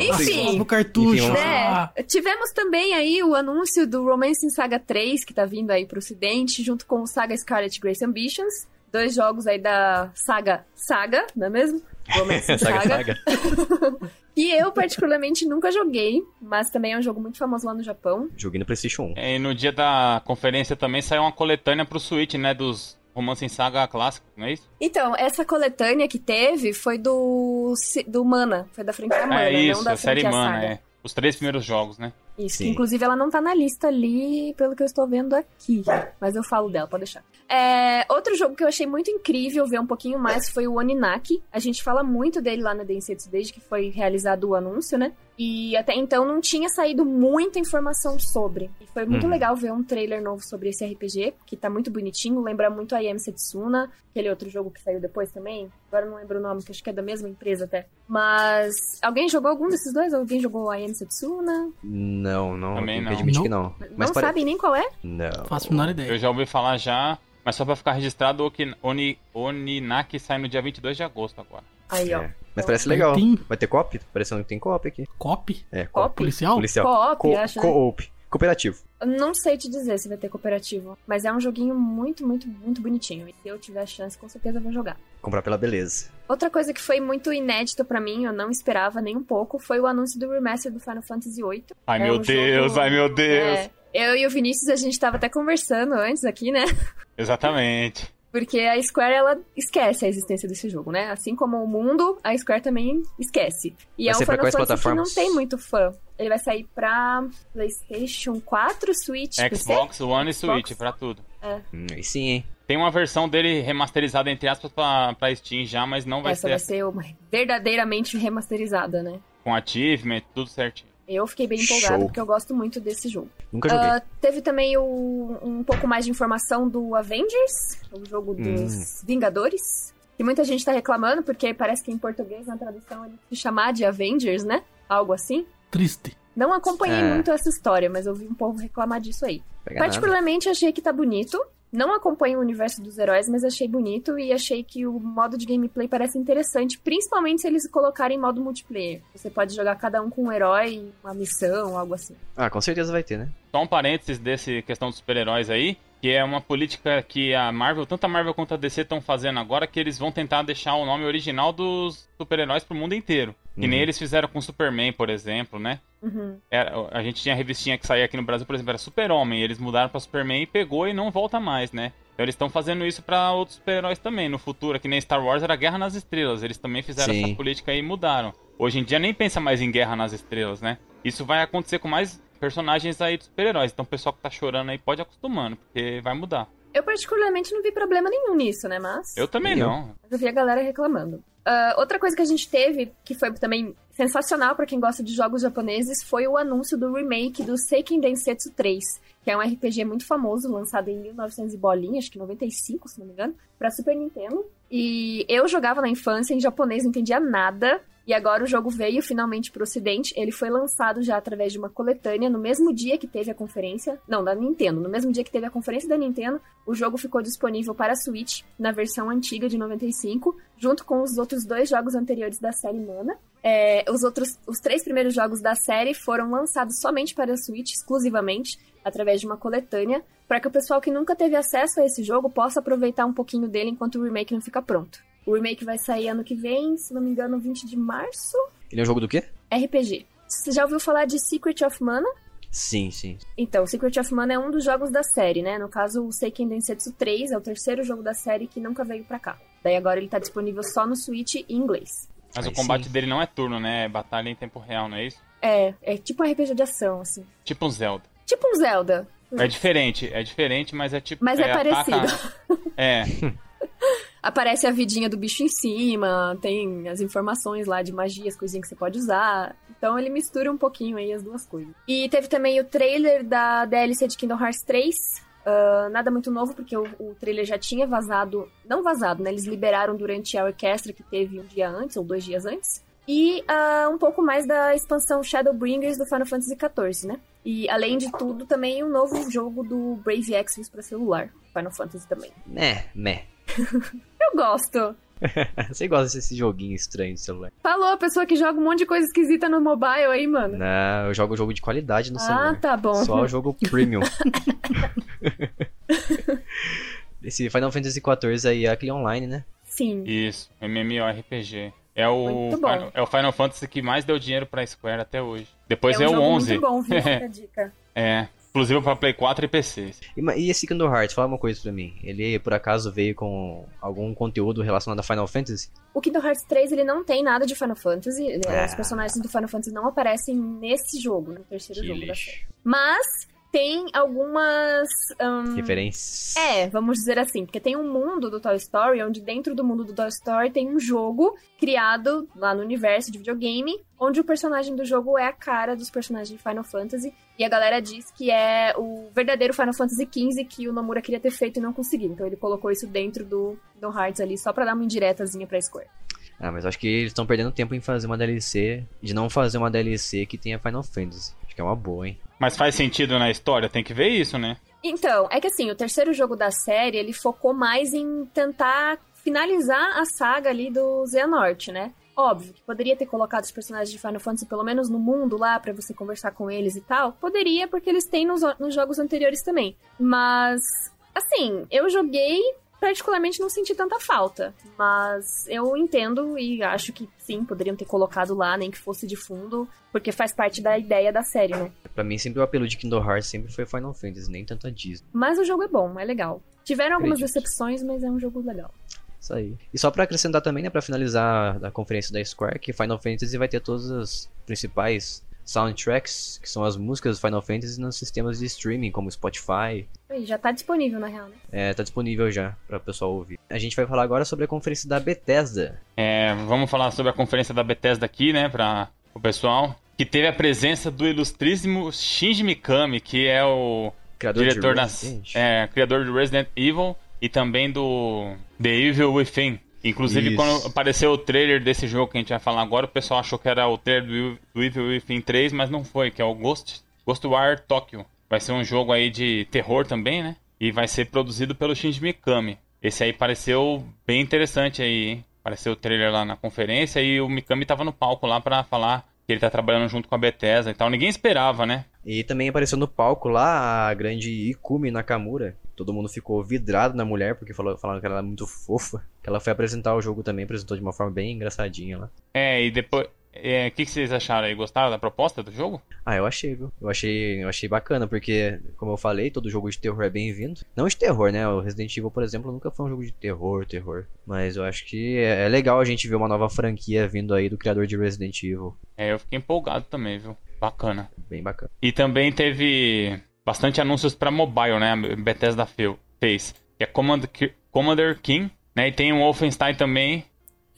Speaker 4: Enfim.
Speaker 3: só no cartucho.
Speaker 1: Enfim.
Speaker 4: Né? Tivemos também aí o anúncio do Romance in Saga 3, que tá vindo aí pro ocidente, junto com o Saga Scarlet Grace Ambitions. Dois jogos aí da saga Saga, não é mesmo? Romance in
Speaker 1: Saga,
Speaker 4: Saga.
Speaker 1: saga.
Speaker 4: E eu, particularmente, nunca joguei, mas também é um jogo muito famoso lá no Japão.
Speaker 1: Joguei no PlayStation 1.
Speaker 2: É, E no dia da conferência também saiu uma coletânea pro Switch, né? Dos Romance em Saga clássico, não é isso?
Speaker 4: Então, essa coletânea que teve foi do, do Mana, foi da franquia Mana,
Speaker 2: é
Speaker 4: não
Speaker 2: isso,
Speaker 4: da
Speaker 2: a série Mana,
Speaker 4: Saga.
Speaker 2: é. Os três primeiros jogos, né?
Speaker 4: Isso,
Speaker 1: Sim.
Speaker 4: que inclusive ela não tá na lista ali, pelo que eu estou vendo aqui. Mas eu falo dela, pode deixar. É, outro jogo que eu achei muito incrível ver um pouquinho mais foi o Oninaki. A gente fala muito dele lá na Densetsu desde que foi realizado o anúncio, né? E até então não tinha saído muita informação sobre. E foi muito
Speaker 1: Uhum.
Speaker 4: legal ver um trailer novo sobre esse RPG, que tá muito bonitinho, lembra muito a I Am Setsuna, aquele outro jogo que saiu depois também. Agora eu não lembro o nome, que acho que é da mesma empresa até. Mas alguém jogou algum desses dois? Alguém jogou a I Am Setsuna?
Speaker 1: Não, não.
Speaker 2: Também
Speaker 1: tenho que
Speaker 2: não.
Speaker 1: que não. Mas
Speaker 4: não
Speaker 1: pare-
Speaker 4: sabem nem qual é?
Speaker 1: Não.
Speaker 3: Faço a menor ideia.
Speaker 2: Eu já ouvi falar já, mas só pra ficar registrado, Oni, Oninaki sai no dia 22 de agosto agora.
Speaker 4: Aí, ó.
Speaker 1: É. Mas parece legal.
Speaker 3: tem-
Speaker 1: Vai ter cop? Parecendo que tem cop aqui.
Speaker 3: Cop?
Speaker 1: É,
Speaker 4: Cop?
Speaker 3: Policial?
Speaker 1: Policial.
Speaker 4: Co-op,
Speaker 1: Co-
Speaker 4: acho, né?
Speaker 1: Co-op. Cooperativo.
Speaker 4: Eu Não sei te dizer se vai ter cooperativo, mas é um joguinho muito, muito, muito bonitinho. E se eu tiver chance, com certeza eu vou jogar.
Speaker 1: Comprar pela beleza.
Speaker 4: Outra coisa que foi muito inédito pra mim, eu não esperava nem um pouco, foi o anúncio do remaster do Final Fantasy VIII.
Speaker 2: Ai
Speaker 4: É
Speaker 2: meu
Speaker 4: um
Speaker 2: Deus,
Speaker 4: jogo-
Speaker 2: ai meu Deus.
Speaker 4: É, eu e o Vinícius, a gente tava até conversando antes aqui, né?
Speaker 2: Exatamente.
Speaker 4: Porque a Square, ela esquece a existência desse jogo, né? Assim como o mundo, a Square também esquece. E
Speaker 1: Vai
Speaker 4: é um Final Fantasy que não tem muito fã. Ele vai sair pra PlayStation 4, Switch, PC?
Speaker 2: Xbox One e
Speaker 4: Xbox.
Speaker 2: Switch, pra tudo.
Speaker 1: Hum, aí sim, hein?
Speaker 2: Tem uma versão dele remasterizada, entre aspas, pra, pra Steam já, mas não vai
Speaker 4: Essa
Speaker 2: ser
Speaker 4: vai ser uma verdadeiramente remasterizada, né?
Speaker 2: com achievement, tudo certinho.
Speaker 4: Eu fiquei bem empolgada
Speaker 1: Show.
Speaker 4: porque eu gosto muito desse jogo.
Speaker 1: Nunca joguei.
Speaker 4: Ah, teve também o- um pouco mais de informação do Avengers, o jogo dos
Speaker 1: Hum.
Speaker 4: Vingadores. Que muita gente tá reclamando, porque parece que em português, na tradução, ele se chamar de Avengers, né? Algo assim.
Speaker 3: Triste.
Speaker 4: Não acompanhei
Speaker 1: É.
Speaker 4: muito essa história, mas eu vi um povo reclamar disso aí.
Speaker 1: Pega nada.
Speaker 4: Particularmente achei que tá bonito. Não acompanho o universo dos heróis, mas achei bonito e achei que o modo de gameplay parece interessante, principalmente se eles colocarem modo multiplayer. Você pode jogar cada um com um herói, uma missão, algo assim.
Speaker 1: Ah, com certeza vai ter, né?
Speaker 2: Só um parênteses desse questão dos super-heróis aí, que é uma política que a Marvel, tanto a Marvel quanto a DC estão fazendo agora, que eles vão tentar deixar o nome original dos super-heróis pro mundo inteiro. Que nem
Speaker 1: Uhum.
Speaker 2: eles fizeram com Superman, por exemplo, né?
Speaker 4: Uhum.
Speaker 2: Era- a gente tinha a revistinha que saía aqui no Brasil, por exemplo, era Super-Homem. Eles mudaram pra Superman e pegou e não volta mais, né? Então eles estão fazendo isso pra outros super-heróis também. No futuro, que nem Star Wars era Guerra nas Estrelas. Eles também fizeram
Speaker 1: Sim.
Speaker 2: essa política aí e mudaram. Hoje em dia nem pensa mais em Guerra nas Estrelas, né? Isso vai acontecer com mais personagens aí de super-heróis. Então o pessoal que tá chorando aí pode acostumando, porque vai mudar.
Speaker 4: Eu particularmente não vi problema nenhum nisso, né? Mas
Speaker 2: Eu também
Speaker 1: Eu.
Speaker 2: não.
Speaker 4: eu vi a galera reclamando. Ah, outra coisa que a gente teve, que foi também sensacional pra quem gosta de jogos japoneses, foi o anúncio do remake do Seiken Densetsu 3, que é um RPG muito famoso, lançado em 1900 e bolinha, acho que 95, se não me engano, pra Super Nintendo. E eu jogava na infância em japonês, não entendia nada. E agora o jogo veio finalmente para o Ocidente. Ele foi lançado já através de uma coletânea no mesmo dia que teve a conferência. Não, da Nintendo. No mesmo dia que teve a conferência da Nintendo, o jogo ficou disponível para a Switch na versão antiga de 95, junto com os outros dois jogos anteriores da série Mana. É, os outros, os três primeiros jogos da série foram lançados somente para a Switch, exclusivamente, através de uma coletânea, para que o pessoal que nunca teve acesso a esse jogo possa aproveitar um pouquinho dele enquanto o remake não fica pronto. O remake vai sair ano que vem, se não me engano, 20 de março.
Speaker 1: Ele é um jogo do quê?
Speaker 4: RPG. Você já ouviu falar de Secret of Mana?
Speaker 1: Sim, sim.
Speaker 4: Então, Secret of Mana é um dos jogos da série, né? No caso, o Seiken Densetsu 3 é o terceiro jogo da série que nunca veio pra cá. Daí agora ele tá disponível só no Switch em inglês.
Speaker 2: Mas Aí o combate sim. dele não é turno, né? É batalha em tempo real, não é isso?
Speaker 4: É, é tipo um RPG de ação, assim.
Speaker 2: Tipo um Zelda.
Speaker 4: Tipo um Zelda.
Speaker 2: É diferente, é diferente, mas é tipo.
Speaker 4: Mas é, é parecido. Ataca...
Speaker 2: É.
Speaker 4: Aparece a vidinha do bicho em cima, tem as informações lá de magias, coisinhas que você pode usar. Então ele mistura um pouquinho aí as duas coisas. E teve também o trailer da DLC de Kingdom Hearts 3. Uh, ah, nada muito novo, porque o, o, trailer já tinha vazado. Não vazado, né? Eles liberaram durante a orquestra que teve um dia antes, ou dois dias antes. E uh, um pouco mais da expansão Shadowbringers do Final Fantasy XIV, né? E além de tudo, também um novo jogo do Brave Exvius para celular. Final Fantasy também.
Speaker 1: Né, né.
Speaker 4: Eu gosto.
Speaker 1: Você gosta desse joguinho estranho de celular.
Speaker 4: Falou a pessoa que joga um monte de coisa esquisita no mobile aí, mano.
Speaker 1: Não, eu jogo jogo de qualidade no
Speaker 4: ah,
Speaker 1: celular.
Speaker 4: Ah, tá bom.
Speaker 1: Só o jogo premium. Esse Final Fantasy XIV aí é aquele online, né?
Speaker 4: Sim.
Speaker 2: Isso, MMORPG. É o, Final, é o Final Fantasy que mais deu dinheiro pra Square até hoje. Depois é, um é o 11.
Speaker 4: Muito bom, viu? Fica a dica.
Speaker 2: É. Exclusivo para Play 4 e PC.
Speaker 1: E, e esse Kingdom Hearts, fala uma coisa pra mim. Ele por acaso veio com algum conteúdo relacionado a Final Fantasy?
Speaker 4: O Kingdom Hearts 3 ele não tem nada de Final Fantasy. Ah. Os personagens do Final Fantasy não aparecem nesse jogo, no terceiro que jogo lixo. da série. Mas tem algumas. Um...
Speaker 1: Referências.
Speaker 4: É, vamos dizer assim, porque tem um mundo do Toy Story, onde dentro do mundo do Toy Story tem um jogo criado lá no universo de videogame, onde o personagem do jogo é a cara dos personagens de Final Fantasy. E a galera diz que é o verdadeiro Final Fantasy XV que o Nomura queria ter feito e não conseguiu. Então ele colocou isso dentro do, do Hearts ali, só pra dar uma indiretazinha pra Square.
Speaker 1: Ah, mas acho que eles estão perdendo tempo em fazer uma DLC, de não fazer uma DLC que tenha Final Fantasy. Acho que é uma boa, hein?
Speaker 2: Mas faz sentido na história, tem que ver isso, né?
Speaker 4: Então, é que assim, o terceiro jogo da série, ele focou mais em tentar finalizar a saga ali do Xehanort, né? Óbvio que poderia ter colocado os personagens de Final Fantasy pelo menos no mundo lá para você conversar com eles e tal. Poderia, porque eles têm nos, nos jogos anteriores também. Mas, assim, eu joguei particularmente não senti tanta falta. Mas eu entendo e acho que sim, poderiam ter colocado lá, nem que fosse de fundo, porque faz parte da ideia da série, né?
Speaker 1: Pra mim, sempre o apelo de Kingdom Hearts sempre foi Final Fantasy, nem tanto a Disney.
Speaker 4: Mas o jogo é bom, é legal. Tiveram algumas Acredito. decepções, mas é um jogo legal.
Speaker 1: Isso aí. E só para acrescentar também, né, para finalizar a conferência da Square, que Final Fantasy vai ter todas as principais soundtracks, que são as músicas do Final Fantasy nos sistemas de streaming, como Spotify.
Speaker 4: Já tá disponível, na real, né?
Speaker 1: É, tá disponível já para o pessoal ouvir. A gente vai falar agora sobre a conferência da Bethesda.
Speaker 2: É, vamos falar sobre a conferência da Bethesda aqui, né, para o pessoal. Que teve a presença do ilustríssimo Shinji Mikami, que é o criador diretor das, é, criador do Resident Evil e também do The Evil Within. Inclusive, Isso. quando apareceu o trailer desse jogo que a gente vai falar agora, o pessoal achou que era o trailer do Evil Within 3, mas não foi, que é o Ghost, Ghostwire Tokyo. Vai ser um jogo aí de terror também, né? E vai ser produzido pelo Shinji Mikami. Esse aí pareceu bem interessante aí, hein? Apareceu o trailer lá na conferência e o Mikami tava no palco lá para falar que ele tá trabalhando junto com a Bethesda e tal. Ninguém esperava, né?
Speaker 1: E também apareceu no palco lá a grande Ikumi Nakamura. Todo mundo ficou vidrado na mulher, porque falou, falaram que ela era muito fofa. Que ela foi apresentar o jogo também, apresentou de uma forma bem engraçadinha lá.
Speaker 2: É, e depois. É, o é, que, que, vocês acharam aí? Gostaram da proposta do jogo?
Speaker 1: Ah, eu achei, viu? Eu achei, eu achei bacana, porque, como eu falei, todo jogo de terror é bem-vindo. Não de terror, né? O Resident Evil, por exemplo, nunca foi um jogo de terror, terror. Mas eu acho que é, é legal a gente ver uma nova franquia vindo aí do criador de Resident Evil.
Speaker 2: É, eu fiquei empolgado também, viu? Bacana.
Speaker 1: Bem bacana.
Speaker 2: E também teve bastante anúncios para mobile, né? A Bethesda fez. Que é Commander King, né? E tem um Wolfenstein também.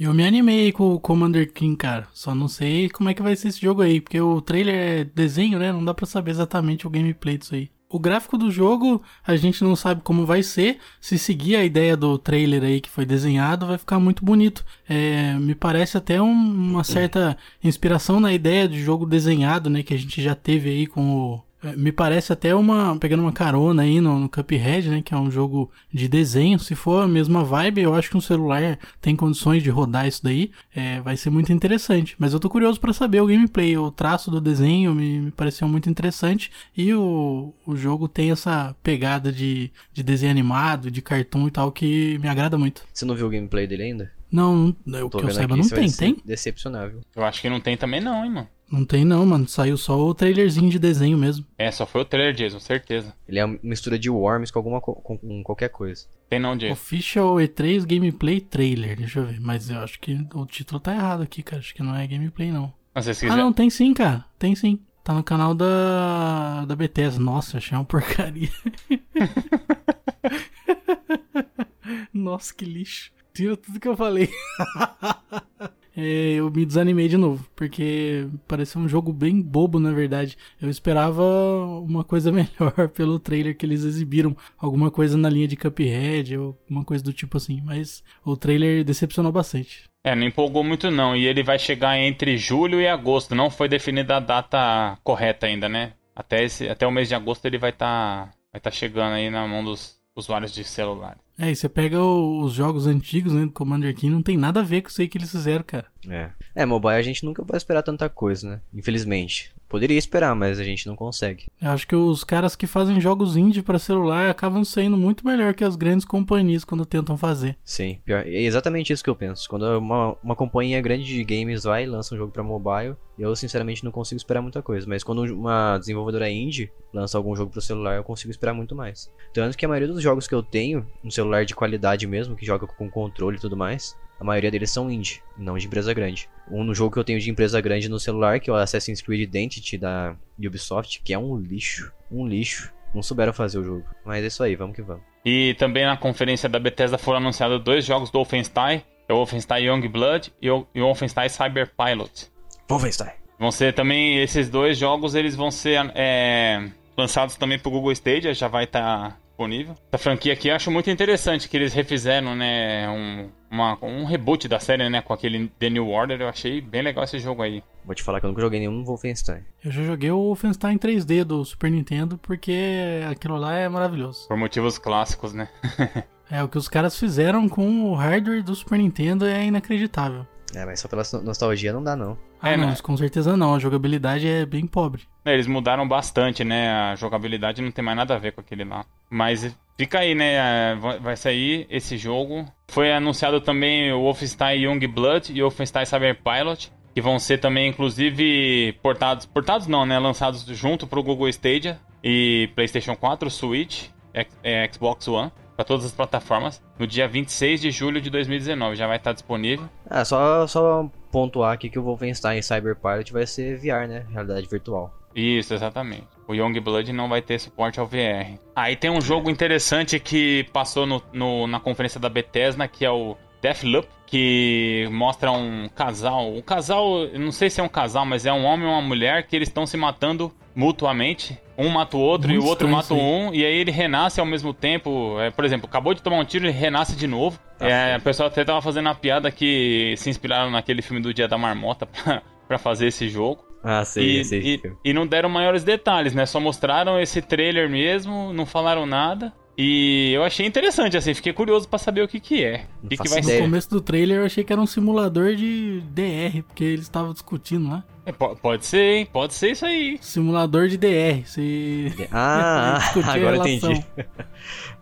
Speaker 3: Eu me animei com o Commander King, cara. Só não sei como é que vai ser esse jogo aí, porque o trailer é desenho, né? Não dá pra saber exatamente o gameplay disso aí. O gráfico do jogo, a gente não sabe como vai ser. Se seguir a ideia do trailer aí que foi desenhado, vai ficar muito bonito. É, me parece até um, uma certa inspiração na ideia de jogo desenhado, né? Que a gente já teve aí com o me parece até uma. pegando uma carona aí no, no, Cuphead, né? Que é um jogo de desenho. Se for a mesma vibe, eu acho que um celular tem condições de rodar isso daí. É, vai ser muito interessante. Mas eu tô curioso para saber o gameplay. O traço do desenho me, me pareceu muito interessante. E o, o jogo tem essa pegada de, de desenho animado, de cartoon e tal, que me agrada muito.
Speaker 1: Você não viu o gameplay dele ainda?
Speaker 3: Não, eu, que eu saiba, não tem, tem?
Speaker 1: Decepcionável.
Speaker 2: Eu acho que não tem também, não, hein, mano.
Speaker 3: Não tem não, mano. Saiu só o trailerzinho de desenho mesmo.
Speaker 2: É, só foi o trailer, Jason, certeza.
Speaker 1: Ele é uma mistura de Worms com alguma com, com qualquer coisa.
Speaker 2: Tem não, Jason.
Speaker 3: Official E3 Gameplay Trailer. Deixa eu ver. Mas eu acho que o título tá errado aqui, cara. Acho que não é gameplay, não.
Speaker 2: Mas
Speaker 3: quiser... Ah, não, tem sim, cara. Tem sim. Tá no canal da, da Bethesda. Nossa, achei uma porcaria. Nossa, que lixo. Tira tudo que eu falei. é, eu me desanimei de novo, porque pareceu um jogo bem bobo, na verdade. Eu esperava uma coisa melhor pelo trailer que eles exibiram, alguma coisa na linha de Cuphead ou alguma coisa do tipo assim, mas o trailer decepcionou bastante.
Speaker 2: É, não empolgou muito não, e ele vai chegar entre julho e agosto, não foi definida a data correta ainda, né? Até, esse, até o mês de agosto ele vai estar tá, vai tá chegando aí na mão dos usuários de celular.
Speaker 3: É, e você pega os jogos antigos, né, do Commander King, não tem nada a ver com isso aí que eles fizeram, cara.
Speaker 1: É. É, mobile a gente nunca vai esperar tanta coisa, né? Infelizmente. Poderia esperar, mas a gente não consegue.
Speaker 3: Eu acho que os caras que fazem jogos indie para celular acabam saindo muito melhor que as grandes companhias quando tentam fazer.
Speaker 1: Sim, pior. É exatamente isso que eu penso. Quando uma, uma companhia grande de games vai e lança um jogo para mobile, eu sinceramente não consigo esperar muita coisa. Mas quando uma desenvolvedora indie lança algum jogo pro celular, eu consigo esperar muito mais. Tanto que a maioria dos jogos que eu tenho, um celular de qualidade mesmo, que joga com controle e tudo mais, a maioria deles são indie, não de empresa grande. Um no jogo que eu tenho de empresa grande no celular, que é o Assassin's Creed Identity da Ubisoft, que é um lixo, um lixo. Não souberam fazer o jogo. Mas é isso aí, vamos que vamos.
Speaker 2: E também na conferência da Bethesda foram anunciados dois jogos do Wolfenstein, é o Wolfenstein Youngblood e o Wolfenstein Cyber Pilot.
Speaker 1: Wolfenstein.
Speaker 2: Vão ser também, esses dois jogos, eles vão ser é, lançados também pro Google Stadia, já vai estar tá disponível. Essa franquia aqui eu acho muito interessante que eles refizeram, né, um, uma, um reboot da série, né, com aquele The New Order. Eu achei bem legal esse jogo aí.
Speaker 1: Vou te falar que eu nunca joguei nenhum Wolfenstein.
Speaker 3: Eu já joguei o Wolfenstein 3D do Super Nintendo porque aquilo lá é maravilhoso.
Speaker 2: Por motivos clássicos, né?
Speaker 3: é, o que os caras fizeram com o hardware do Super Nintendo é inacreditável.
Speaker 1: É, mas só pela nostalgia não dá, não.
Speaker 3: Ah, é, não, né? com certeza não. A jogabilidade é bem pobre.
Speaker 2: É, eles mudaram bastante, né? A jogabilidade não tem mais nada a ver com aquele lá. Mas fica aí, né? É, vai sair esse jogo. Foi anunciado também o Wolfenstein Youngblood e o Wolfenstein Cyber Pilot. Que vão ser também, inclusive, portados. Portados não, né? Lançados junto pro Google Stadia e PlayStation 4, Switch, é, Xbox One para todas as plataformas no dia 26 de julho de 2019. Já vai estar disponível.
Speaker 1: Ah, só, só pontuar aqui que o Wolfenstein Cyber Pilot vai ser VR, né? Realidade virtual.
Speaker 2: Isso, exatamente. O Youngblood não vai ter suporte ao VR. Aí tem um jogo interessante que passou no, no, na conferência da Bethesda, que é o Deathloop, que mostra um casal. Um casal, não sei se é um casal, mas é um homem e uma mulher que eles estão se matando mutuamente. Um mata o outro Muito e o outro mata um, e aí ele renasce ao mesmo tempo. É, por exemplo, acabou de tomar um tiro e renasce de novo. Tá é, a pessoa até tava fazendo uma piada que se inspiraram naquele filme do Dia da Marmota pra, pra fazer esse jogo.
Speaker 1: Ah, sei, e, sei.
Speaker 2: E, e não deram maiores detalhes, né? Só mostraram esse trailer mesmo, não falaram nada. E eu achei interessante, assim, fiquei curioso para saber o que que é. O que, que vai
Speaker 3: ser. No começo do trailer eu achei que era um simulador de DR, porque eles estavam discutindo lá.
Speaker 2: É, pode ser, hein? Pode ser isso aí.
Speaker 3: Simulador de DR. Se...
Speaker 1: Ah, agora entendi.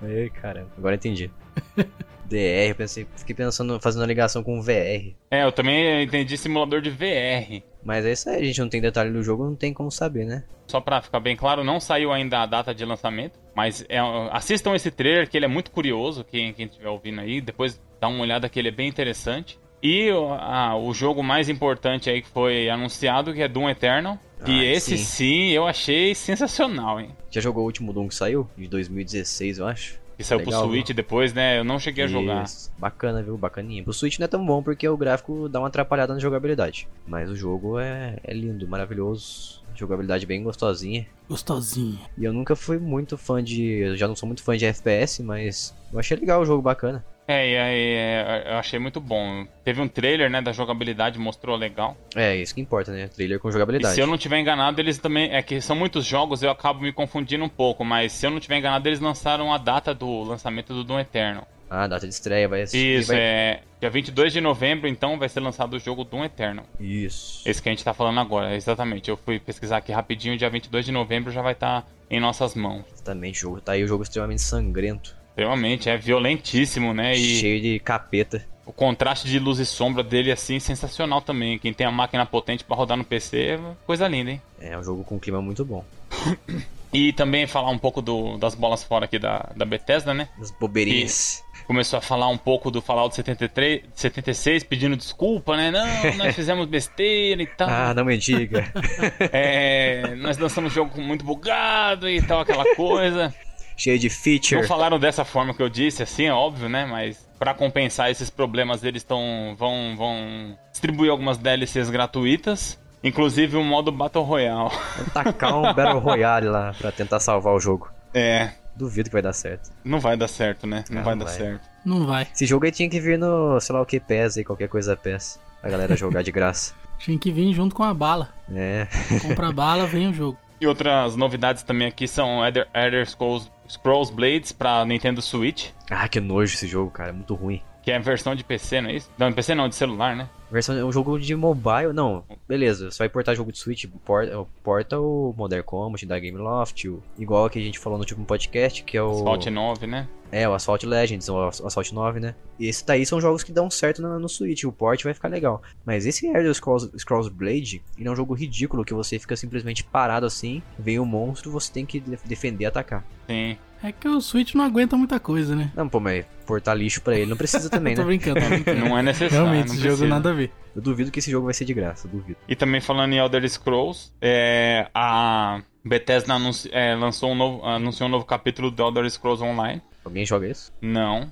Speaker 1: Ai, caramba, agora entendi. DR, eu pensei, fiquei pensando, fazendo a ligação com VR.
Speaker 2: É, eu também entendi simulador de VR.
Speaker 1: Mas é isso aí, a gente não tem detalhe do jogo, não tem como saber, né?
Speaker 2: Só pra ficar bem claro, não saiu ainda a data de lançamento, mas é, assistam esse trailer que ele é muito curioso, quem, quem estiver ouvindo aí, depois dá uma olhada que ele é bem interessante. E a, o jogo mais importante aí que foi anunciado, que é Doom Eternal. Ah, e esse sim. sim. eu achei sensacional, hein?
Speaker 1: Já jogou o último Doom que saiu? De 2016, eu acho.
Speaker 2: Que saiu Legal, pro Switch viu? depois, né? Eu não cheguei Isso. a jogar.
Speaker 1: Bacana, viu? Bacaninha. O Switch não é tão bom porque o gráfico dá uma atrapalhada na jogabilidade. Mas o jogo é, é lindo, maravilhoso. Jogabilidade bem gostosinha.
Speaker 3: Gostosinha.
Speaker 1: E eu nunca fui muito fã de. Eu já não sou muito fã de FPS, mas eu achei legal o jogo bacana.
Speaker 2: É, e aí é, eu achei muito bom. Teve um trailer, né, da jogabilidade, mostrou legal.
Speaker 1: É, isso que importa, né? Trailer com jogabilidade.
Speaker 2: E se eu não tiver enganado, eles também. É que são muitos jogos, eu acabo me confundindo um pouco, mas se eu não tiver enganado, eles lançaram a data do lançamento do Doom Eternal.
Speaker 1: Ah, data de estreia vai
Speaker 2: assistir. Isso, vai... é. Dia 22 de novembro, então, vai ser lançado o jogo Doom Eternal.
Speaker 1: Isso.
Speaker 2: Esse que a gente tá falando agora, exatamente. Eu fui pesquisar aqui rapidinho, dia 22 de novembro já vai estar tá em nossas mãos.
Speaker 1: Exatamente, o jogo tá aí, o jogo extremamente sangrento.
Speaker 2: Extremamente, é violentíssimo, né?
Speaker 1: E Cheio de capeta.
Speaker 2: O contraste de luz e sombra dele, assim, sensacional também. Quem tem a máquina potente para rodar no PC, é coisa linda, hein?
Speaker 1: É, um jogo com um clima muito bom.
Speaker 2: e também falar um pouco do, das bolas fora aqui da, da Bethesda, né?
Speaker 1: Das bobeirinhas.
Speaker 2: Que começou a falar um pouco do Fallout 73, 76, pedindo desculpa, né? Não, nós fizemos besteira e tal.
Speaker 1: Ah, não me diga.
Speaker 2: é, nós lançamos o jogo muito bugado e tal, aquela coisa
Speaker 1: cheio de feature.
Speaker 2: Não falaram dessa forma que eu disse, assim, é óbvio, né? Mas para compensar esses problemas, eles estão vão vão distribuir algumas DLCs gratuitas. Inclusive o modo Battle Royale.
Speaker 1: Vou tacar um Battle Royale lá pra tentar salvar o jogo.
Speaker 2: É.
Speaker 1: Duvido que vai dar certo.
Speaker 2: Não vai dar certo, né? Não, não vai, vai dar certo.
Speaker 3: Não vai.
Speaker 1: Esse jogo aí tinha que vir no, sei lá o que PES e qualquer coisa PES. A galera jogar de graça.
Speaker 3: Tinha que vir junto com a bala.
Speaker 1: É.
Speaker 3: Compra a bala, vem o jogo.
Speaker 2: E outras novidades também aqui são Elder, Scrolls, Scrolls Blades pra Nintendo Switch.
Speaker 1: Ah, que nojo esse jogo, cara. É muito ruim.
Speaker 2: Que é a versão de PC, não é isso? Não, de PC não, de celular, né?
Speaker 1: Versão, é um jogo de mobile, não, beleza, você vai portar jogo de Switch, porta, porta o Modern Combat da Gameloft, o, igual que a gente falou no último podcast, que é o...
Speaker 2: Asphalt 9, né?
Speaker 1: É, o Asphalt Legends, o Asphalt 9, né? E esse daí são jogos que dão certo no, no Switch, o port vai ficar legal. Mas esse Elder Scrolls, Scrolls Blade, ele é um jogo ridículo, que você fica simplesmente parado assim, vem o um monstro, você tem que defender e atacar.
Speaker 2: Sim.
Speaker 3: É que o Switch não aguenta muita coisa, né?
Speaker 1: Não, pô, mas portar lixo pra ele não precisa também,
Speaker 3: né? tô brincando, tô brincando.
Speaker 2: Não é necessário.
Speaker 3: Realmente, esse jogo nada a ver.
Speaker 1: Eu duvido que esse jogo vai ser de graça, duvido.
Speaker 2: E também falando em Elder Scrolls, é, a Bethesda anunci, é, lançou um novo, anunciou um novo capítulo do Elder Scrolls Online.
Speaker 1: Alguém joga isso?
Speaker 2: Não.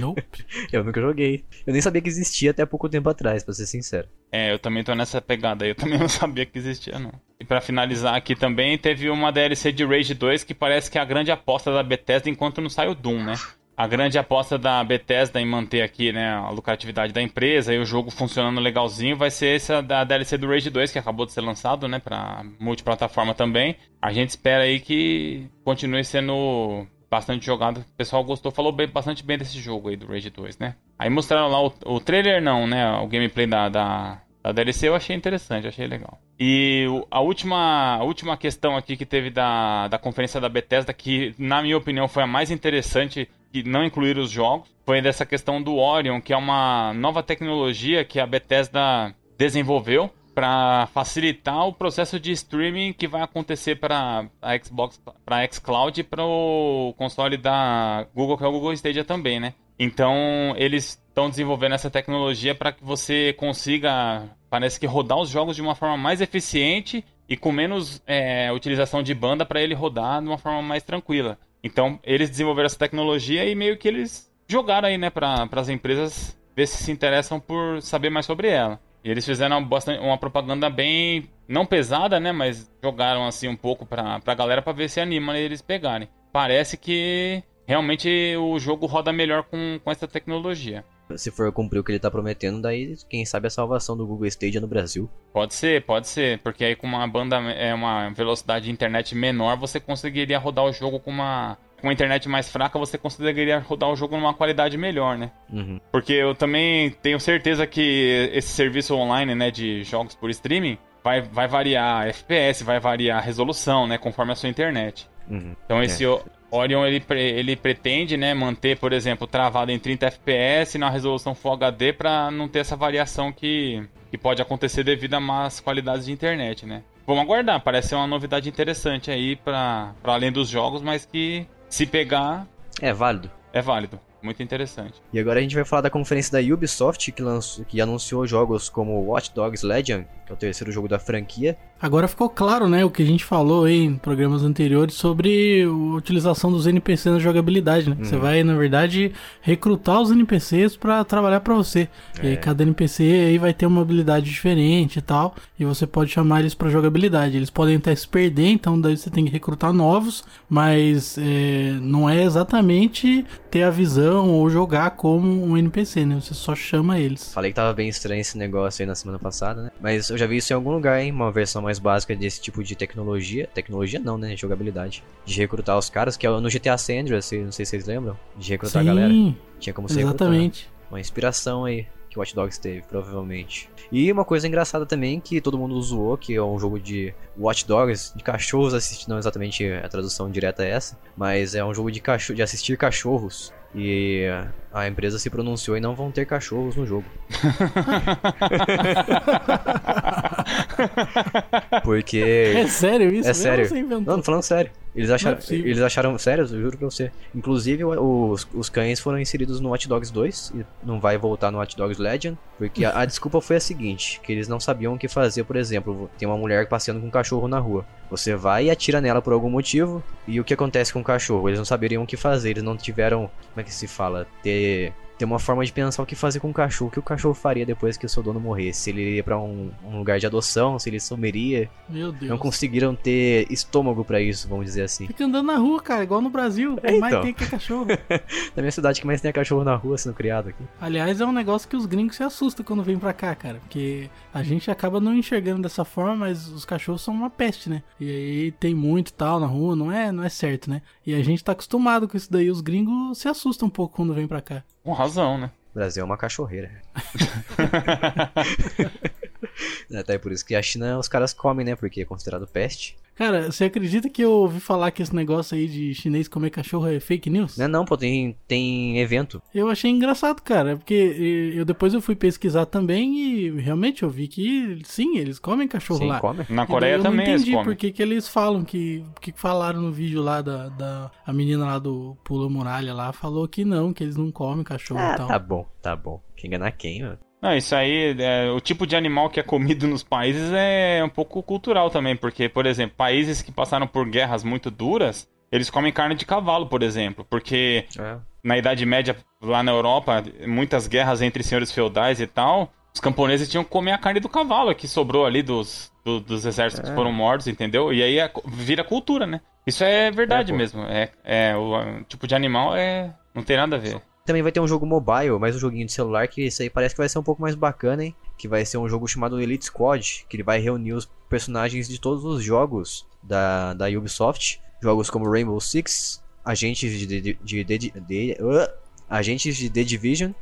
Speaker 3: Nope.
Speaker 1: eu nunca joguei. Eu nem sabia que existia até pouco tempo atrás, pra ser sincero.
Speaker 2: É, eu também tô nessa pegada aí. Eu também não sabia que existia, não. E para finalizar aqui também, teve uma DLC de Rage 2 que parece que é a grande aposta da Bethesda enquanto não sai o Doom, né? A grande aposta da Bethesda em manter aqui, né, a lucratividade da empresa e o jogo funcionando legalzinho vai ser essa da DLC do Rage 2 que acabou de ser lançado, né, para multiplataforma também. A gente espera aí que continue sendo bastante jogado. O pessoal gostou, falou bem, bastante bem desse jogo aí do Rage 2, né? Aí mostraram lá o, o trailer, não, né? O gameplay da, da, da DLC eu achei interessante, achei legal. E a última, a última questão aqui que teve da, da conferência da Bethesda, que na minha opinião foi a mais interessante, que não incluir os jogos, foi dessa questão do Orion, que é uma nova tecnologia que a Bethesda desenvolveu para facilitar o processo de streaming que vai acontecer para a Xbox, para a xCloud e para o console da Google, que é o Google Stadia também, né? Então, eles estão desenvolvendo essa tecnologia para que você consiga, parece que rodar os jogos de uma forma mais eficiente e com menos é, utilização de banda para ele rodar de uma forma mais tranquila. Então, eles desenvolveram essa tecnologia e meio que eles jogaram aí, né, para as empresas ver se se interessam por saber mais sobre ela. E eles fizeram bastante, uma propaganda bem. não pesada, né? Mas jogaram assim um pouco pra, pra galera pra ver se anima eles pegarem. Parece que realmente o jogo roda melhor com, com essa tecnologia.
Speaker 1: Se for cumprir o que ele tá prometendo, daí quem sabe a salvação do Google Stadia no Brasil.
Speaker 2: Pode ser, pode ser, porque aí com uma banda, é uma velocidade de internet menor, você conseguiria rodar o jogo com uma com a internet mais fraca, você conseguiria rodar o jogo numa qualidade melhor, né?
Speaker 1: Uhum.
Speaker 2: Porque eu também tenho certeza que esse serviço online, né, de jogos por streaming, vai, vai variar FPS, vai variar a resolução, né, conforme a sua internet.
Speaker 1: Uhum.
Speaker 2: Então esse é. Orion, ele, ele pretende, né, manter, por exemplo, travado em 30 FPS na resolução Full HD para não ter essa variação que, que pode acontecer devido a más qualidades de internet, né? Vamos aguardar, parece ser uma novidade interessante aí para além dos jogos, mas que se pegar.
Speaker 1: É válido.
Speaker 2: É válido. Muito interessante.
Speaker 1: E agora a gente vai falar da conferência da Ubisoft, que, lançou, que anunciou jogos como Watch Dogs Legion que é o terceiro jogo da franquia.
Speaker 3: Agora ficou claro, né, o que a gente falou aí em programas anteriores sobre a utilização dos NPCs na jogabilidade, né? Uhum. Você vai, na verdade, recrutar os NPCs para trabalhar para você. É. E aí cada NPC aí vai ter uma habilidade diferente e tal, e você pode chamar eles para jogabilidade. Eles podem até se perder, então daí você tem que recrutar novos, mas é, não é exatamente ter a visão ou jogar como um NPC, né? Você só chama eles.
Speaker 1: Falei que tava bem estranho esse negócio aí na semana passada, né? Mas eu já vi isso em algum lugar, hein? Uma versão mais básica desse tipo de tecnologia. Tecnologia não, né? Jogabilidade. De recrutar os caras, que é no GTA San Andreas, não sei se vocês lembram. De recrutar Sim, a galera. Tinha como ser
Speaker 3: Exatamente.
Speaker 1: Recrutar. Uma inspiração aí que Watch Dogs teve, provavelmente. E uma coisa engraçada também que todo mundo zoou, que é um jogo de Watch Dogs, de cachorros assistir, não exatamente a tradução direta é essa, mas é um jogo de, cachorro, de assistir cachorros. E a empresa se pronunciou e não vão ter cachorros no jogo. Porque.
Speaker 3: É sério isso?
Speaker 1: É sério. Não, falando sério. Eles acharam, é eles acharam, sério, eu juro pra você. Inclusive, os, os cães foram inseridos no Watch Dogs 2 e não vai voltar no Watch Dogs Legend, porque a, a desculpa foi a seguinte, que eles não sabiam o que fazer, por exemplo, tem uma mulher passeando com um cachorro na rua. Você vai e atira nela por algum motivo, e o que acontece com o cachorro? Eles não saberiam o que fazer, eles não tiveram, como é que se fala, ter ter uma forma de pensar o que fazer com o cachorro, o que o cachorro faria depois que o seu dono morresse. Se ele ia pra um, um lugar de adoção, se ele sumiria.
Speaker 3: Meu Deus.
Speaker 1: Não conseguiram ter estômago para isso, vamos dizer assim.
Speaker 3: Fica andando na rua, cara, igual no Brasil. É, mais então. tem que é cachorro.
Speaker 1: na minha cidade que mais tem é cachorro na rua sendo criado aqui.
Speaker 3: Aliás, é um negócio que os gringos se assustam quando vêm pra cá, cara. Porque a gente acaba não enxergando dessa forma, mas os cachorros são uma peste, né? E aí tem muito tal na rua, não é, não é certo, né? E a gente tá acostumado com isso daí. Os gringos se assustam um pouco quando vêm pra cá.
Speaker 2: Com razão, né?
Speaker 1: O Brasil é uma cachorreira. Até é por isso que a China os caras comem, né? Porque é considerado peste.
Speaker 3: Cara, você acredita que eu ouvi falar que esse negócio aí de chinês comer cachorro é fake news?
Speaker 1: Não, é não, pô, tem, tem evento.
Speaker 3: Eu achei engraçado, cara, porque eu depois eu fui pesquisar também e realmente eu vi que sim, eles comem cachorro sim, lá.
Speaker 2: Comem. Na Coreia também eles comem.
Speaker 3: Eu não entendi por que, que eles falam que que falaram no vídeo lá da, da a menina lá do Pula Muralha lá falou que não, que eles não comem cachorro ah, e tal.
Speaker 1: Tá bom, tá bom. Quem enganar quem, mano?
Speaker 2: Não, isso aí, é, o tipo de animal que é comido nos países é um pouco cultural também, porque, por exemplo, países que passaram por guerras muito duras, eles comem carne de cavalo, por exemplo, porque é. na Idade Média, lá na Europa, muitas guerras entre senhores feudais e tal, os camponeses tinham que comer a carne do cavalo que sobrou ali dos, do, dos exércitos é. que foram mortos, entendeu? E aí vira cultura, né? Isso é verdade é, mesmo. É, é, o tipo de animal é não tem nada a ver.
Speaker 1: Também vai ter um jogo mobile, mais um joguinho de celular, que isso aí parece que vai ser um pouco mais bacana, hein? Que vai ser um jogo chamado Elite Squad, que ele vai reunir os personagens de todos os jogos da, da Ubisoft. Jogos como Rainbow Six, Agentes de, de, de, de, de uh, Agentes de The Division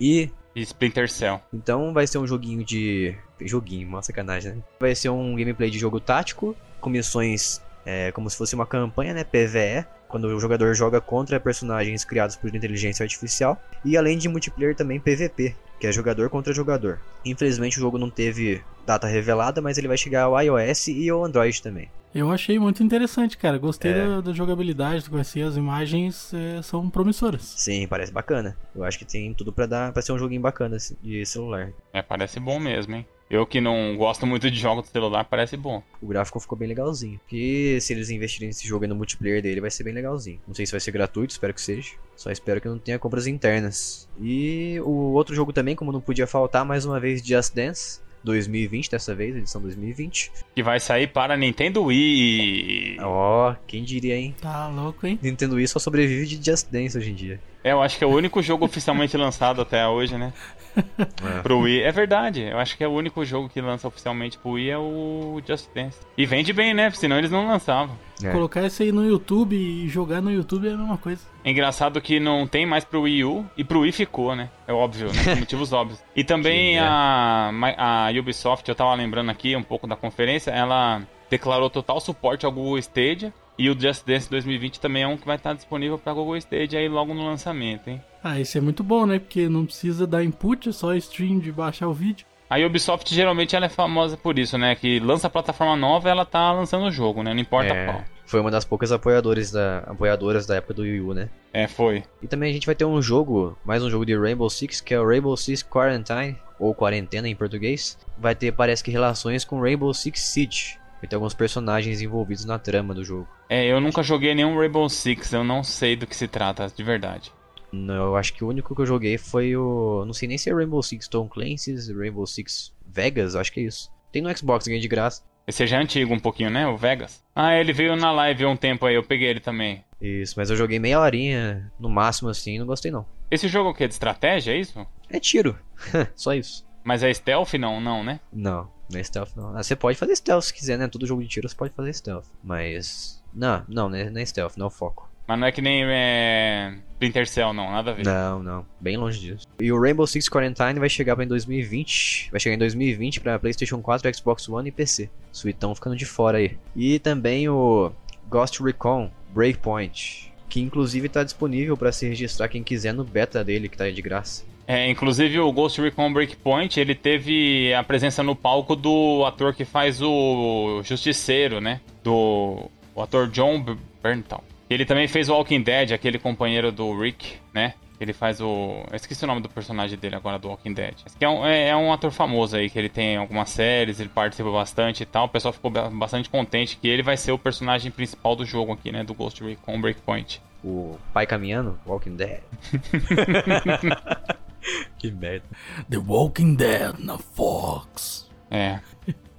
Speaker 1: e
Speaker 2: Splinter Cell.
Speaker 1: Então vai ser um joguinho de. Joguinho, uma sacanagem, né? Vai ser um gameplay de jogo tático, com missões é, como se fosse uma campanha, né? PVE, quando o jogador joga contra personagens criados por inteligência artificial, e além de multiplayer também PVP, que é jogador contra jogador. Infelizmente o jogo não teve data revelada, mas ele vai chegar ao iOS e ao Android também.
Speaker 3: Eu achei muito interessante, cara. Gostei é. da, da, jogabilidade, conheci as imagens, é, são promissoras.
Speaker 1: Sim, parece bacana. Eu acho que tem tudo para dar, para ser um joguinho bacana de celular.
Speaker 2: É, parece bom mesmo, hein? Eu que não gosto muito de jogos de celular, parece bom.
Speaker 1: O gráfico ficou bem legalzinho. E se eles investirem nesse jogo no multiplayer dele, vai ser bem legalzinho. Não sei se vai ser gratuito, espero que seja. Só espero que não tenha compras internas. E o outro jogo também, como não podia faltar, mais uma vez Just Dance. 2020 dessa vez, edição 2020.
Speaker 2: Que vai sair para Nintendo Wii.
Speaker 1: Ó, oh, quem diria, hein?
Speaker 3: Tá louco, hein?
Speaker 1: Nintendo Wii só sobrevive de Just Dance hoje em dia.
Speaker 2: É, eu acho que é o único jogo oficialmente lançado até hoje, né? É. Pro Wii. É verdade, eu acho que é o único jogo que lança oficialmente pro Wii é o Just Dance. E vende bem, né? Senão eles não lançavam.
Speaker 3: É. Colocar isso aí no YouTube e jogar no YouTube é a mesma coisa.
Speaker 2: É engraçado que não tem mais pro Wii U e pro Wii ficou, né? É óbvio, né? Por motivos óbvios. E também a, a Ubisoft, eu tava lembrando aqui um pouco da conferência, ela declarou total suporte ao Google Stadia. E o Just Dance 2020 também é um que vai estar disponível para Google Stadia aí logo no lançamento, hein?
Speaker 3: Ah, isso é muito bom, né? Porque não precisa dar input, é só stream de baixar o vídeo.
Speaker 2: A Ubisoft geralmente ela é famosa por isso, né? Que lança plataforma nova, ela tá lançando o jogo, né? Não importa é, qual.
Speaker 1: Foi uma das poucas apoiadores da, apoiadoras da época do Wii U, né?
Speaker 2: É, foi.
Speaker 1: E também a gente vai ter um jogo, mais um jogo de Rainbow Six, que é o Rainbow Six Quarantine, ou Quarentena em português. Vai ter, parece que, relações com Rainbow Six Siege. Vai ter alguns personagens envolvidos na trama do jogo.
Speaker 2: É, eu nunca joguei nenhum Rainbow Six, eu não sei do que se trata, de verdade.
Speaker 1: Não, eu acho que o único que eu joguei foi o. Não sei nem se é Rainbow Six Tom Clancy's, Rainbow Six Vegas, acho que é isso. Tem no Xbox, ganhei de graça.
Speaker 2: Esse já é antigo um pouquinho, né? O Vegas. Ah, ele veio na live um tempo aí, eu peguei ele também.
Speaker 1: Isso, mas eu joguei meia horinha, no máximo assim, não gostei não.
Speaker 2: Esse jogo é o quê? De estratégia, é isso?
Speaker 1: É tiro. Só isso.
Speaker 2: Mas é stealth não, não, né?
Speaker 1: Não, não é stealth não. Ah, você pode fazer stealth se quiser, né? Todo jogo de tiro você pode fazer stealth. Mas. Não, não, não é stealth, não é o foco.
Speaker 2: Mas não é que nem é... Splinter Cell, não, nada a ver.
Speaker 1: Não, não, bem longe disso. E o Rainbow Six Quarantine vai chegar em 2020. Vai chegar em 2020 para PlayStation 4, Xbox One e PC. Suitão ficando de fora aí. E também o Ghost Recon Breakpoint, que inclusive está disponível para se registrar quem quiser no beta dele, que tá aí de graça.
Speaker 2: É, inclusive o Ghost Recon Breakpoint, ele teve a presença no palco do ator que faz o Justiceiro, né? Do o ator John Berntal. Ele também fez o Walking Dead, aquele companheiro do Rick, né? Ele faz o. Eu esqueci o nome do personagem dele agora do Walking Dead. É um, é, é um ator famoso aí, que ele tem algumas séries, ele participa bastante e tal. O pessoal ficou bastante contente que ele vai ser o personagem principal do jogo aqui, né? Do Ghost Recon Breakpoint.
Speaker 1: O pai caminhando? Walking Dead. que merda.
Speaker 3: The Walking Dead na Fox.
Speaker 2: É.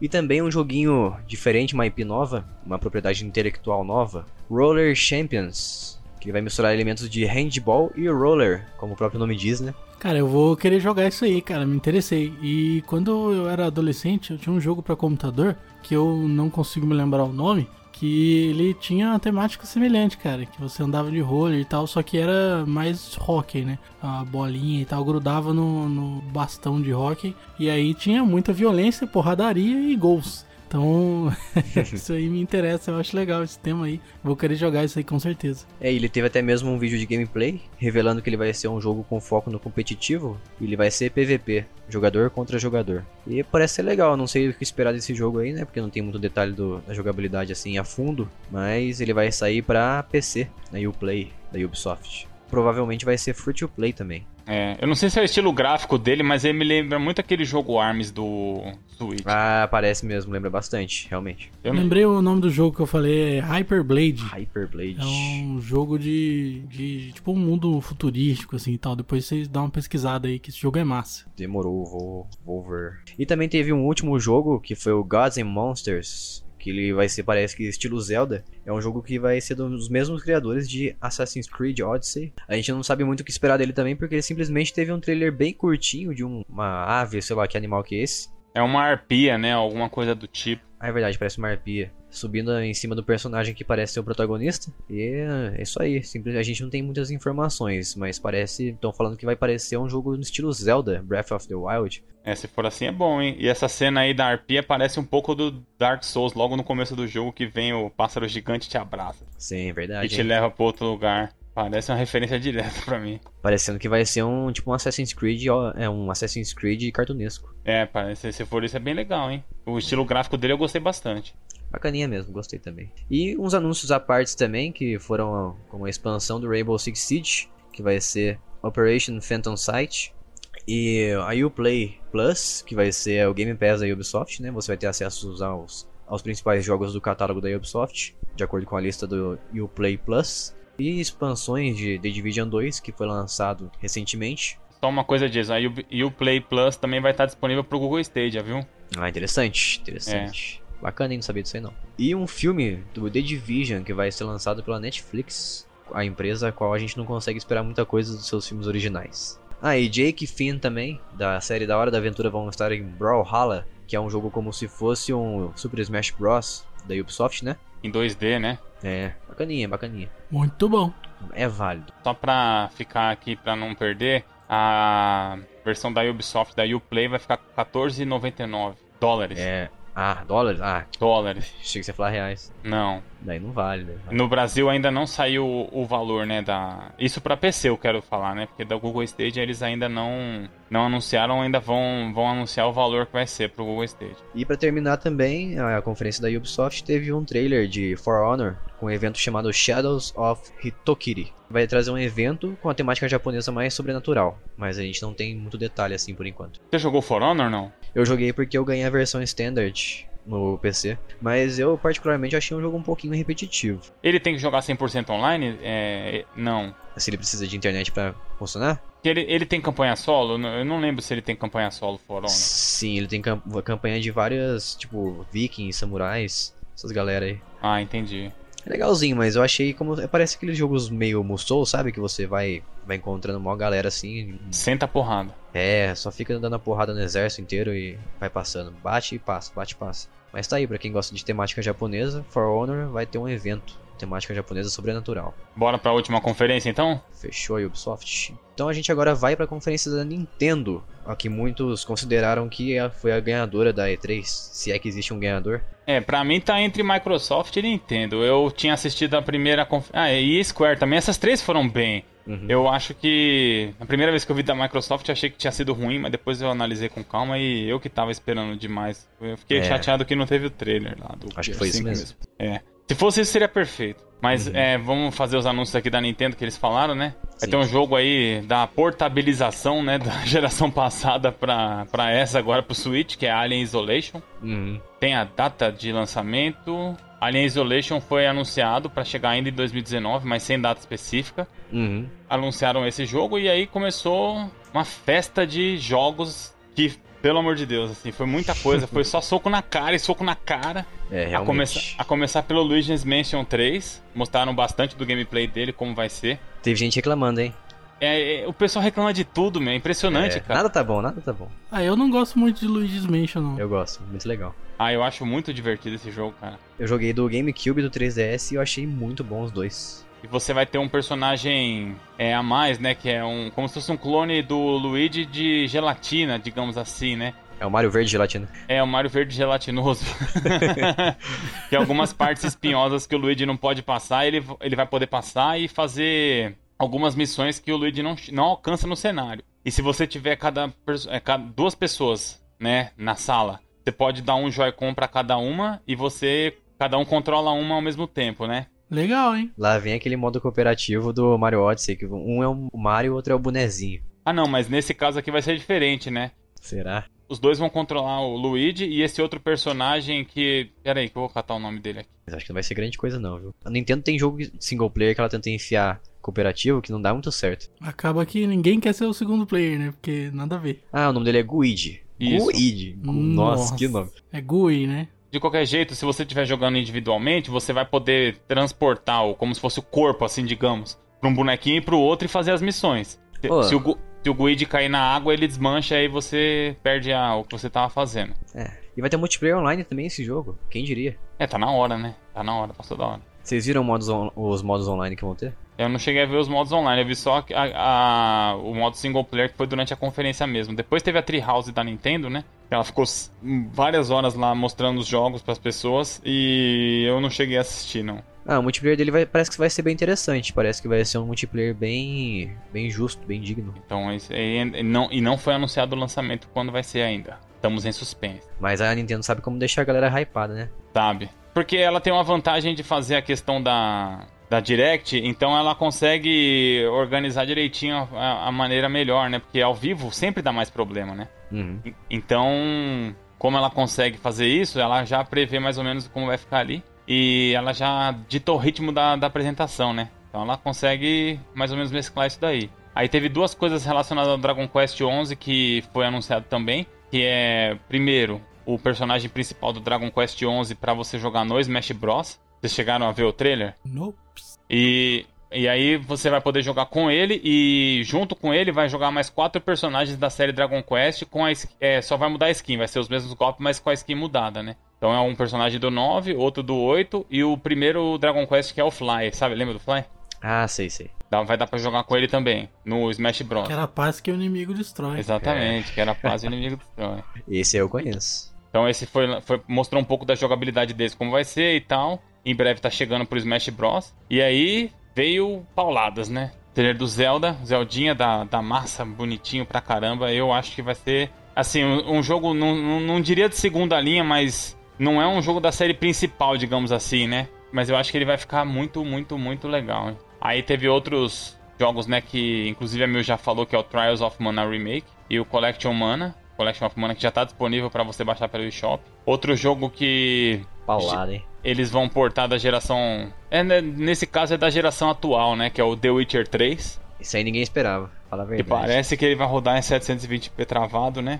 Speaker 1: E também um joguinho diferente, uma IP nova, uma propriedade intelectual nova, Roller Champions, que vai misturar elementos de handball e roller, como o próprio nome diz, né?
Speaker 3: Cara, eu vou querer jogar isso aí, cara, me interessei. E quando eu era adolescente, eu tinha um jogo para computador que eu não consigo me lembrar o nome, que ele tinha uma temática semelhante, cara, que você andava de roller e tal, só que era mais hockey, né? A bolinha e tal grudava no, no bastão de hockey e aí tinha muita violência, porradaria e gols. Então, isso aí me interessa, eu acho legal esse tema aí. Vou querer jogar isso aí com certeza.
Speaker 1: É, ele teve até mesmo um vídeo de gameplay revelando que ele vai ser um jogo com foco no competitivo. E ele vai ser PVP, jogador contra jogador. E parece ser legal, não sei o que esperar desse jogo aí, né? Porque não tem muito detalhe do, da jogabilidade assim a fundo. Mas ele vai sair pra PC, na Uplay, da Ubisoft. Provavelmente vai ser free to play também.
Speaker 2: É, eu não sei se é o estilo gráfico dele, mas ele me lembra muito aquele jogo ARMS do Switch.
Speaker 1: Ah, parece mesmo, lembra bastante, realmente.
Speaker 3: Eu lembrei o nome do jogo que eu falei, é Hyperblade.
Speaker 1: Hyperblade.
Speaker 3: É um jogo de, de tipo um mundo futurístico assim e tal. Depois vocês dão uma pesquisada aí que esse jogo é massa.
Speaker 1: Demorou, vou, vou ver. E também teve um último jogo que foi o Gods and Monsters que ele vai ser, parece que estilo Zelda. É um jogo que vai ser dos mesmos criadores de Assassin's Creed Odyssey. A gente não sabe muito o que esperar dele também, porque ele simplesmente teve um trailer bem curtinho de um, uma ave, sei lá que animal que é esse.
Speaker 2: É uma arpia, né? Alguma coisa do tipo.
Speaker 1: Ah, é verdade, parece uma arpia subindo em cima do personagem que parece ser o protagonista. E é isso aí. Simples, a gente não tem muitas informações, mas parece. Estão falando que vai parecer um jogo no estilo Zelda, Breath of the Wild.
Speaker 2: É, se for assim é bom, hein? E essa cena aí da arpia parece um pouco do Dark Souls, logo no começo do jogo, que vem o pássaro gigante e te abraça.
Speaker 1: Sim, é verdade.
Speaker 2: E te hein? leva pra outro lugar. Parece uma referência direta para mim.
Speaker 1: Parecendo que vai ser um tipo um Assassin's Creed, é um Assassin's Creed cartunesco.
Speaker 2: É, parece, se for isso é bem legal, hein? O estilo gráfico dele eu gostei bastante.
Speaker 1: Bacaninha mesmo, gostei também. E uns anúncios à parte também, que foram como a expansão do Rainbow Six Siege, que vai ser Operation Phantom Sight. E a Uplay Plus, que vai ser o Game Pass da Ubisoft, né? Você vai ter acesso aos, aos principais jogos do catálogo da Ubisoft, de acordo com a lista do Uplay Plus. E expansões de The Division 2, que foi lançado recentemente.
Speaker 2: Só uma coisa disso, a Uplay Plus também vai estar disponível para o Google Stadia, viu?
Speaker 1: Ah, interessante, interessante. É. Bacana, hein? Não sabia disso aí não. E um filme do The Division que vai ser lançado pela Netflix, a empresa a qual a gente não consegue esperar muita coisa dos seus filmes originais. Ah, e Jake Finn também, da série Da Hora da Aventura, vão estar em Brawlhalla, que é um jogo como se fosse um Super Smash Bros. da Ubisoft, né?
Speaker 2: Em 2D, né?
Speaker 1: É, bacaninha, bacaninha.
Speaker 3: Muito bom.
Speaker 1: É válido.
Speaker 2: Só pra ficar aqui, pra não perder, a versão da Ubisoft da Uplay vai ficar 14,99 dólares.
Speaker 1: É, Ah, dólares? Ah.
Speaker 2: Dólares.
Speaker 1: Achei que você ia falar reais.
Speaker 2: Não.
Speaker 1: Daí não vale, né?
Speaker 2: No Brasil ainda não saiu o valor, né, da... Isso para PC eu quero falar, né? Porque da Google Stage eles ainda não não anunciaram, ainda vão, vão anunciar o valor que vai ser pro Google Stage.
Speaker 1: E para terminar também, a conferência da Ubisoft teve um trailer de For Honor com um evento chamado Shadows of Hitokiri. Vai trazer um evento com a temática japonesa mais sobrenatural, mas a gente não tem muito detalhe assim por enquanto.
Speaker 2: Você jogou For Honor não?
Speaker 1: Eu joguei porque eu ganhei a versão standard no PC, mas eu particularmente achei um jogo um pouquinho repetitivo.
Speaker 2: Ele tem que jogar 100% online? É, não.
Speaker 1: Se ele precisa de internet para funcionar?
Speaker 2: Ele, ele tem campanha solo? Eu não lembro se ele tem campanha solo For Honor.
Speaker 1: Sim, ele tem campanha de várias, tipo, vikings, samurais, essas galera aí.
Speaker 2: Ah, entendi.
Speaker 1: É legalzinho, mas eu achei como. Parece aqueles jogos meio Musou, sabe? Que você vai, vai encontrando uma galera assim.
Speaker 2: Senta porrada.
Speaker 1: É, só fica dando a porrada no exército inteiro e vai passando. Bate e passa, bate e passa. Mas tá aí, pra quem gosta de temática japonesa, For Honor vai ter um evento temática japonesa sobrenatural.
Speaker 2: Bora pra última conferência então?
Speaker 1: Fechou a Ubisoft. Então a gente agora vai pra conferência da Nintendo, a que muitos consideraram que foi a ganhadora da E3, se é que existe um ganhador.
Speaker 2: É, pra mim tá entre Microsoft e Nintendo. Eu tinha assistido a primeira conferência. Ah, e Square também. Essas três foram bem. Uhum. Eu acho que a primeira vez que eu vi da Microsoft eu achei que tinha sido ruim, mas depois eu analisei com calma e eu que tava esperando demais. Eu fiquei é. chateado que não teve o trailer lá do
Speaker 1: Acho que foi isso mesmo. mesmo.
Speaker 2: É. Se fosse isso, seria perfeito. Mas uhum. é, vamos fazer os anúncios aqui da Nintendo que eles falaram, né? Vai Sim. ter um jogo aí da portabilização, né? Da geração passada pra, pra essa agora pro Switch, que é Alien Isolation.
Speaker 1: Uhum.
Speaker 2: Tem a data de lançamento. Alien Isolation foi anunciado para chegar ainda em 2019, mas sem data específica.
Speaker 1: Uhum.
Speaker 2: Anunciaram esse jogo e aí começou uma festa de jogos que pelo amor de Deus, assim, foi muita coisa. Foi só soco na cara e soco na cara.
Speaker 1: É, realmente.
Speaker 2: A começar, a começar pelo Luigi's Mansion 3. Mostraram bastante do gameplay dele, como vai ser.
Speaker 1: Teve gente reclamando, hein?
Speaker 2: É, é, o pessoal reclama de tudo, meu. É impressionante, é, cara.
Speaker 1: Nada tá bom, nada tá bom.
Speaker 3: Ah, eu não gosto muito de Luigi's Mansion, não.
Speaker 1: Eu gosto, muito legal.
Speaker 2: Ah, eu acho muito divertido esse jogo, cara.
Speaker 1: Eu joguei do GameCube e do 3DS e eu achei muito bom os dois.
Speaker 2: E você vai ter um personagem é, a mais, né? Que é um. como se fosse um clone do Luigi de gelatina, digamos assim, né?
Speaker 1: É o Mario Verde gelatina.
Speaker 2: É, o Mario Verde gelatinoso. Tem algumas partes espinhosas que o Luigi não pode passar, ele, ele vai poder passar e fazer algumas missões que o Luigi não, não alcança no cenário. E se você tiver cada, é, cada duas pessoas, né, na sala, você pode dar um Joy-Con para cada uma e você cada um controla uma ao mesmo tempo, né?
Speaker 3: Legal, hein?
Speaker 1: Lá vem aquele modo cooperativo do Mario Odyssey, que um é o Mario e o outro é o bonezinho.
Speaker 2: Ah não, mas nesse caso aqui vai ser diferente, né?
Speaker 1: Será?
Speaker 2: Os dois vão controlar o Luigi e esse outro personagem que. Pera aí, que eu vou catar o nome dele aqui.
Speaker 1: Mas acho que não vai ser grande coisa, não, viu? A Nintendo tem jogo single player que ela tenta enfiar cooperativo que não dá muito certo.
Speaker 3: Acaba que ninguém quer ser o segundo player, né? Porque nada a ver.
Speaker 1: Ah, o nome dele é Guide. Guide. Nossa, Nossa, que nome.
Speaker 3: É Gui, né?
Speaker 2: De qualquer jeito, se você estiver jogando individualmente, você vai poder transportar, como se fosse o corpo, assim, digamos, para um bonequinho e para o outro e fazer as missões. Se, se o, se o Guide cair na água, ele desmancha e você perde a, o que você tava fazendo.
Speaker 1: É. E vai ter multiplayer online também esse jogo. Quem diria?
Speaker 2: É, tá na hora, né? Tá na hora, passou da hora.
Speaker 1: Vocês viram modos os modos online que vão ter?
Speaker 2: Eu não cheguei a ver os modos online, eu vi só a, a, o modo single player que foi durante a conferência mesmo. Depois teve a Treehouse da Nintendo, né? Ela ficou várias horas lá mostrando os jogos para as pessoas e eu não cheguei a assistir, não.
Speaker 1: Ah, o multiplayer dele vai, parece que vai ser bem interessante. Parece que vai ser um multiplayer bem, bem justo, bem digno.
Speaker 2: Então, e, não, e não foi anunciado o lançamento quando vai ser ainda. Estamos em suspense.
Speaker 1: Mas a Nintendo sabe como deixar a galera hypada, né?
Speaker 2: Sabe. Porque ela tem uma vantagem de fazer a questão da, da Direct, então ela consegue organizar direitinho a, a, maneira melhor, né? Porque ao vivo sempre dá mais problema, né?
Speaker 1: Uhum.
Speaker 2: Então, como ela consegue fazer isso, ela já prevê mais ou menos como vai ficar ali. E ela já dita o ritmo da, da apresentação, né? Então ela consegue mais ou menos mesclar isso daí. Aí teve duas coisas relacionadas ao Dragon Quest XI que foi anunciado também, que é primeiro o personagem principal do Dragon Quest XI para você jogar no Smash Bros. Vocês chegaram a ver o trailer?
Speaker 3: Nope.
Speaker 2: E, e aí você vai poder jogar com ele e junto com ele vai jogar mais quatro personagens da série Dragon Quest com a é, só vai mudar a skin, vai ser os mesmos golpes, mas com a skin mudada, né? Então é um personagem do 9, outro do 8 e o primeiro Dragon Quest que é o Fly, sabe? Lembra do Fly?
Speaker 1: Ah, sei, sei.
Speaker 2: Dá, vai dar pra jogar com ele também, no Smash Bros.
Speaker 3: Que era a paz que o inimigo destrói.
Speaker 2: Exatamente, é. que era a paz que o inimigo destrói.
Speaker 1: Esse eu conheço.
Speaker 2: Então esse foi, foi mostrou um pouco da jogabilidade deles, como vai ser e tal. Em breve tá chegando pro Smash Bros. E aí veio pauladas, né? Trailer do Zelda, Zeldinha da, da massa, bonitinho pra caramba. Eu acho que vai ser, assim, um, um jogo, não, não, não diria de segunda linha, mas não é um jogo da série principal, digamos assim, né? Mas eu acho que ele vai ficar muito, muito, muito legal. Hein? Aí teve outros jogos, né, que inclusive a Mil já falou, que é o Trials of Mana Remake e o Collection Mana. Collection of Mana que já está disponível para você baixar pelo eShop. Outro jogo que
Speaker 1: Paulada, hein?
Speaker 2: Eles vão portar da geração. É, né, nesse caso é da geração atual, né? Que é o The Witcher 3.
Speaker 1: Isso aí ninguém esperava, fala a verdade.
Speaker 2: Que parece que ele vai rodar em 720p travado, né?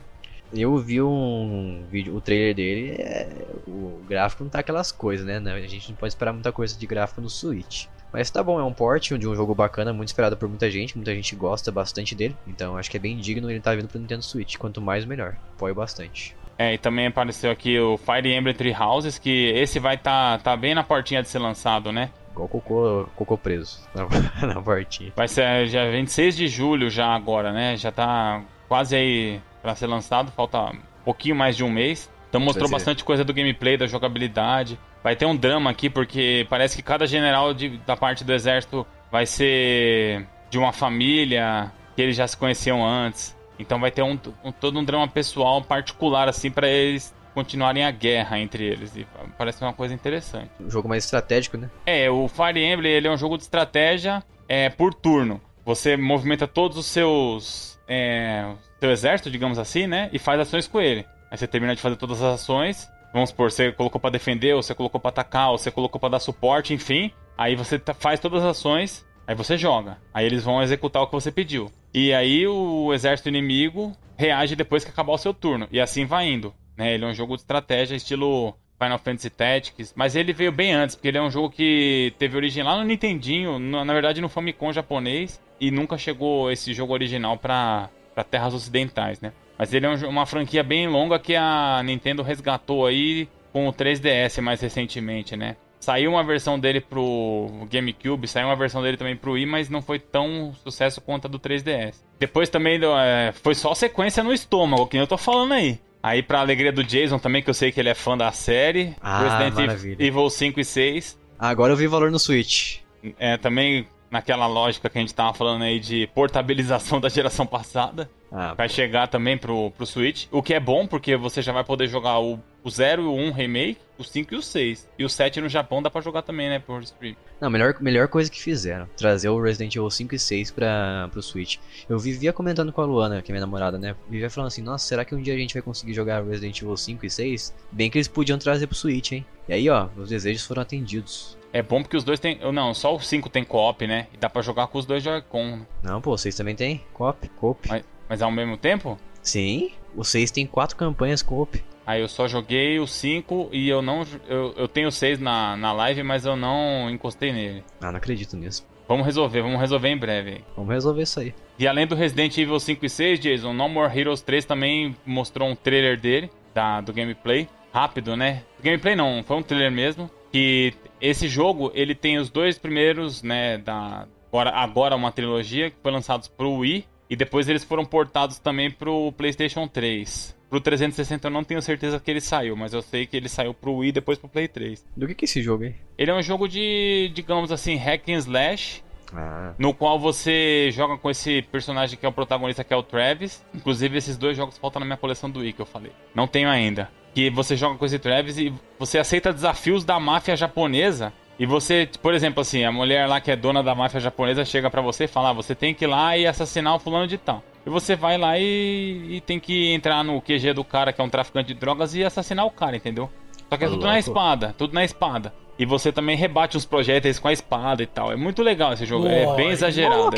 Speaker 1: Eu vi um vídeo, o trailer dele, é, o gráfico não tá aquelas coisas, né? A gente não pode esperar muita coisa de gráfico no Switch. Mas tá bom, é um port de um jogo bacana, muito esperado por muita gente, muita gente gosta bastante dele. Então acho que é bem digno ele tá vindo pro Nintendo Switch. Quanto mais, melhor. Apoio bastante.
Speaker 2: É, e também apareceu aqui o Fire Emblem Three Houses, que esse vai tá, tá bem na portinha de ser lançado, né?
Speaker 1: Igual cocô, cocô preso na, na portinha.
Speaker 2: Vai ser já 26 de julho já agora, né? Já tá quase aí para ser lançado, falta um pouquinho mais de um mês. Então mostrou bastante coisa do gameplay, da jogabilidade. Vai ter um drama aqui, porque parece que cada general de, da parte do exército vai ser de uma família que eles já se conheciam antes. Então vai ter um, um todo um drama pessoal particular, assim, para eles continuarem a guerra entre eles. E parece uma coisa interessante.
Speaker 1: Um jogo mais estratégico, né?
Speaker 2: É, o Fire Emblem ele é um jogo de estratégia é, por turno. Você movimenta todos os seus. É, seu exército, digamos assim, né? E faz ações com ele. Aí você termina de fazer todas as ações Vamos supor, você colocou para defender, ou você colocou para atacar, ou você colocou para dar suporte, enfim. Aí você faz todas as ações, aí você joga. Aí eles vão executar o que você pediu. E aí o exército inimigo reage depois que acabar o seu turno. E assim vai indo. Né? Ele é um jogo de estratégia, estilo Final Fantasy Tactics, mas ele veio bem antes, porque ele é um jogo que teve origem lá no Nintendinho, na verdade no Famicom japonês, e nunca chegou esse jogo original para terras ocidentais, né? Mas ele é uma franquia bem longa que a Nintendo resgatou aí com o 3DS mais recentemente, né? Saiu uma versão dele pro GameCube, saiu uma versão dele também pro Wii, mas não foi tão sucesso quanto a do 3DS. Depois também é, foi só sequência no estômago, que eu tô falando aí. Aí pra alegria do Jason também, que eu sei que ele é fã da série.
Speaker 1: Ah, Resident maravilha.
Speaker 2: Evil 5 e 6.
Speaker 1: Agora eu vi valor no Switch.
Speaker 2: É, também naquela lógica que a gente tava falando aí de portabilização da geração passada. Ah, vai pô. chegar também pro, pro Switch. O que é bom, porque você já vai poder jogar o, o 0 e o 1 Remake, o 5 e o 6. E o 7 no Japão dá pra jogar também, né, por stream.
Speaker 1: Não, melhor, melhor coisa que fizeram. Trazer o Resident Evil 5 e 6 pra, pro Switch. Eu vivia comentando com a Luana, que é minha namorada, né? Vivia falando assim, nossa, será que um dia a gente vai conseguir jogar Resident Evil 5 e 6? Bem que eles podiam trazer pro Switch, hein? E aí, ó, os desejos foram atendidos.
Speaker 2: É bom porque os dois tem. Não, só o 5 tem co-op, né? E dá pra jogar com os dois Joy-Con.
Speaker 1: Não, pô, vocês também tem co-op. Co
Speaker 2: mas, mas ao mesmo tempo?
Speaker 1: Sim, o 6 tem quatro campanhas co-op.
Speaker 2: Aí eu só joguei o 5 e eu não. Eu, eu tenho o 6 na, na live, mas eu não encostei nele.
Speaker 1: Ah, não acredito nisso.
Speaker 2: Vamos resolver, vamos resolver em breve.
Speaker 1: Vamos resolver isso aí.
Speaker 2: E além do Resident Evil 5 e 6, Jason, No More Heroes 3 também mostrou um trailer dele, da, do gameplay. Rápido, né? Gameplay não, foi um trailer mesmo. Que esse jogo, ele tem os dois primeiros, né, da agora, agora uma trilogia que foi lançados pro Wii e depois eles foram portados também pro PlayStation 3. Pro 360 eu não tenho certeza que ele saiu, mas eu sei que ele saiu pro Wii e depois pro Play 3.
Speaker 1: Do que que é esse jogo aí?
Speaker 2: Ele é um jogo de, digamos assim, hack and slash. Ah. No qual você joga com esse personagem que é o protagonista, que é o Travis. Inclusive, esses dois jogos faltam na minha coleção do Wii, que eu falei. Não tenho ainda que você joga com esse Travis e você aceita desafios da máfia japonesa. E você, por exemplo, assim, a mulher lá que é dona da máfia japonesa chega para você e fala: ah, você tem que ir lá e assassinar o fulano de tal. E você vai lá e, e, tem que entrar no QG do cara que é um traficante de drogas e assassinar o cara, entendeu? Só que é tudo na espada, tudo na espada. E você também rebate uns projéteis com a espada e tal. É muito legal esse jogo, é bem exagerado.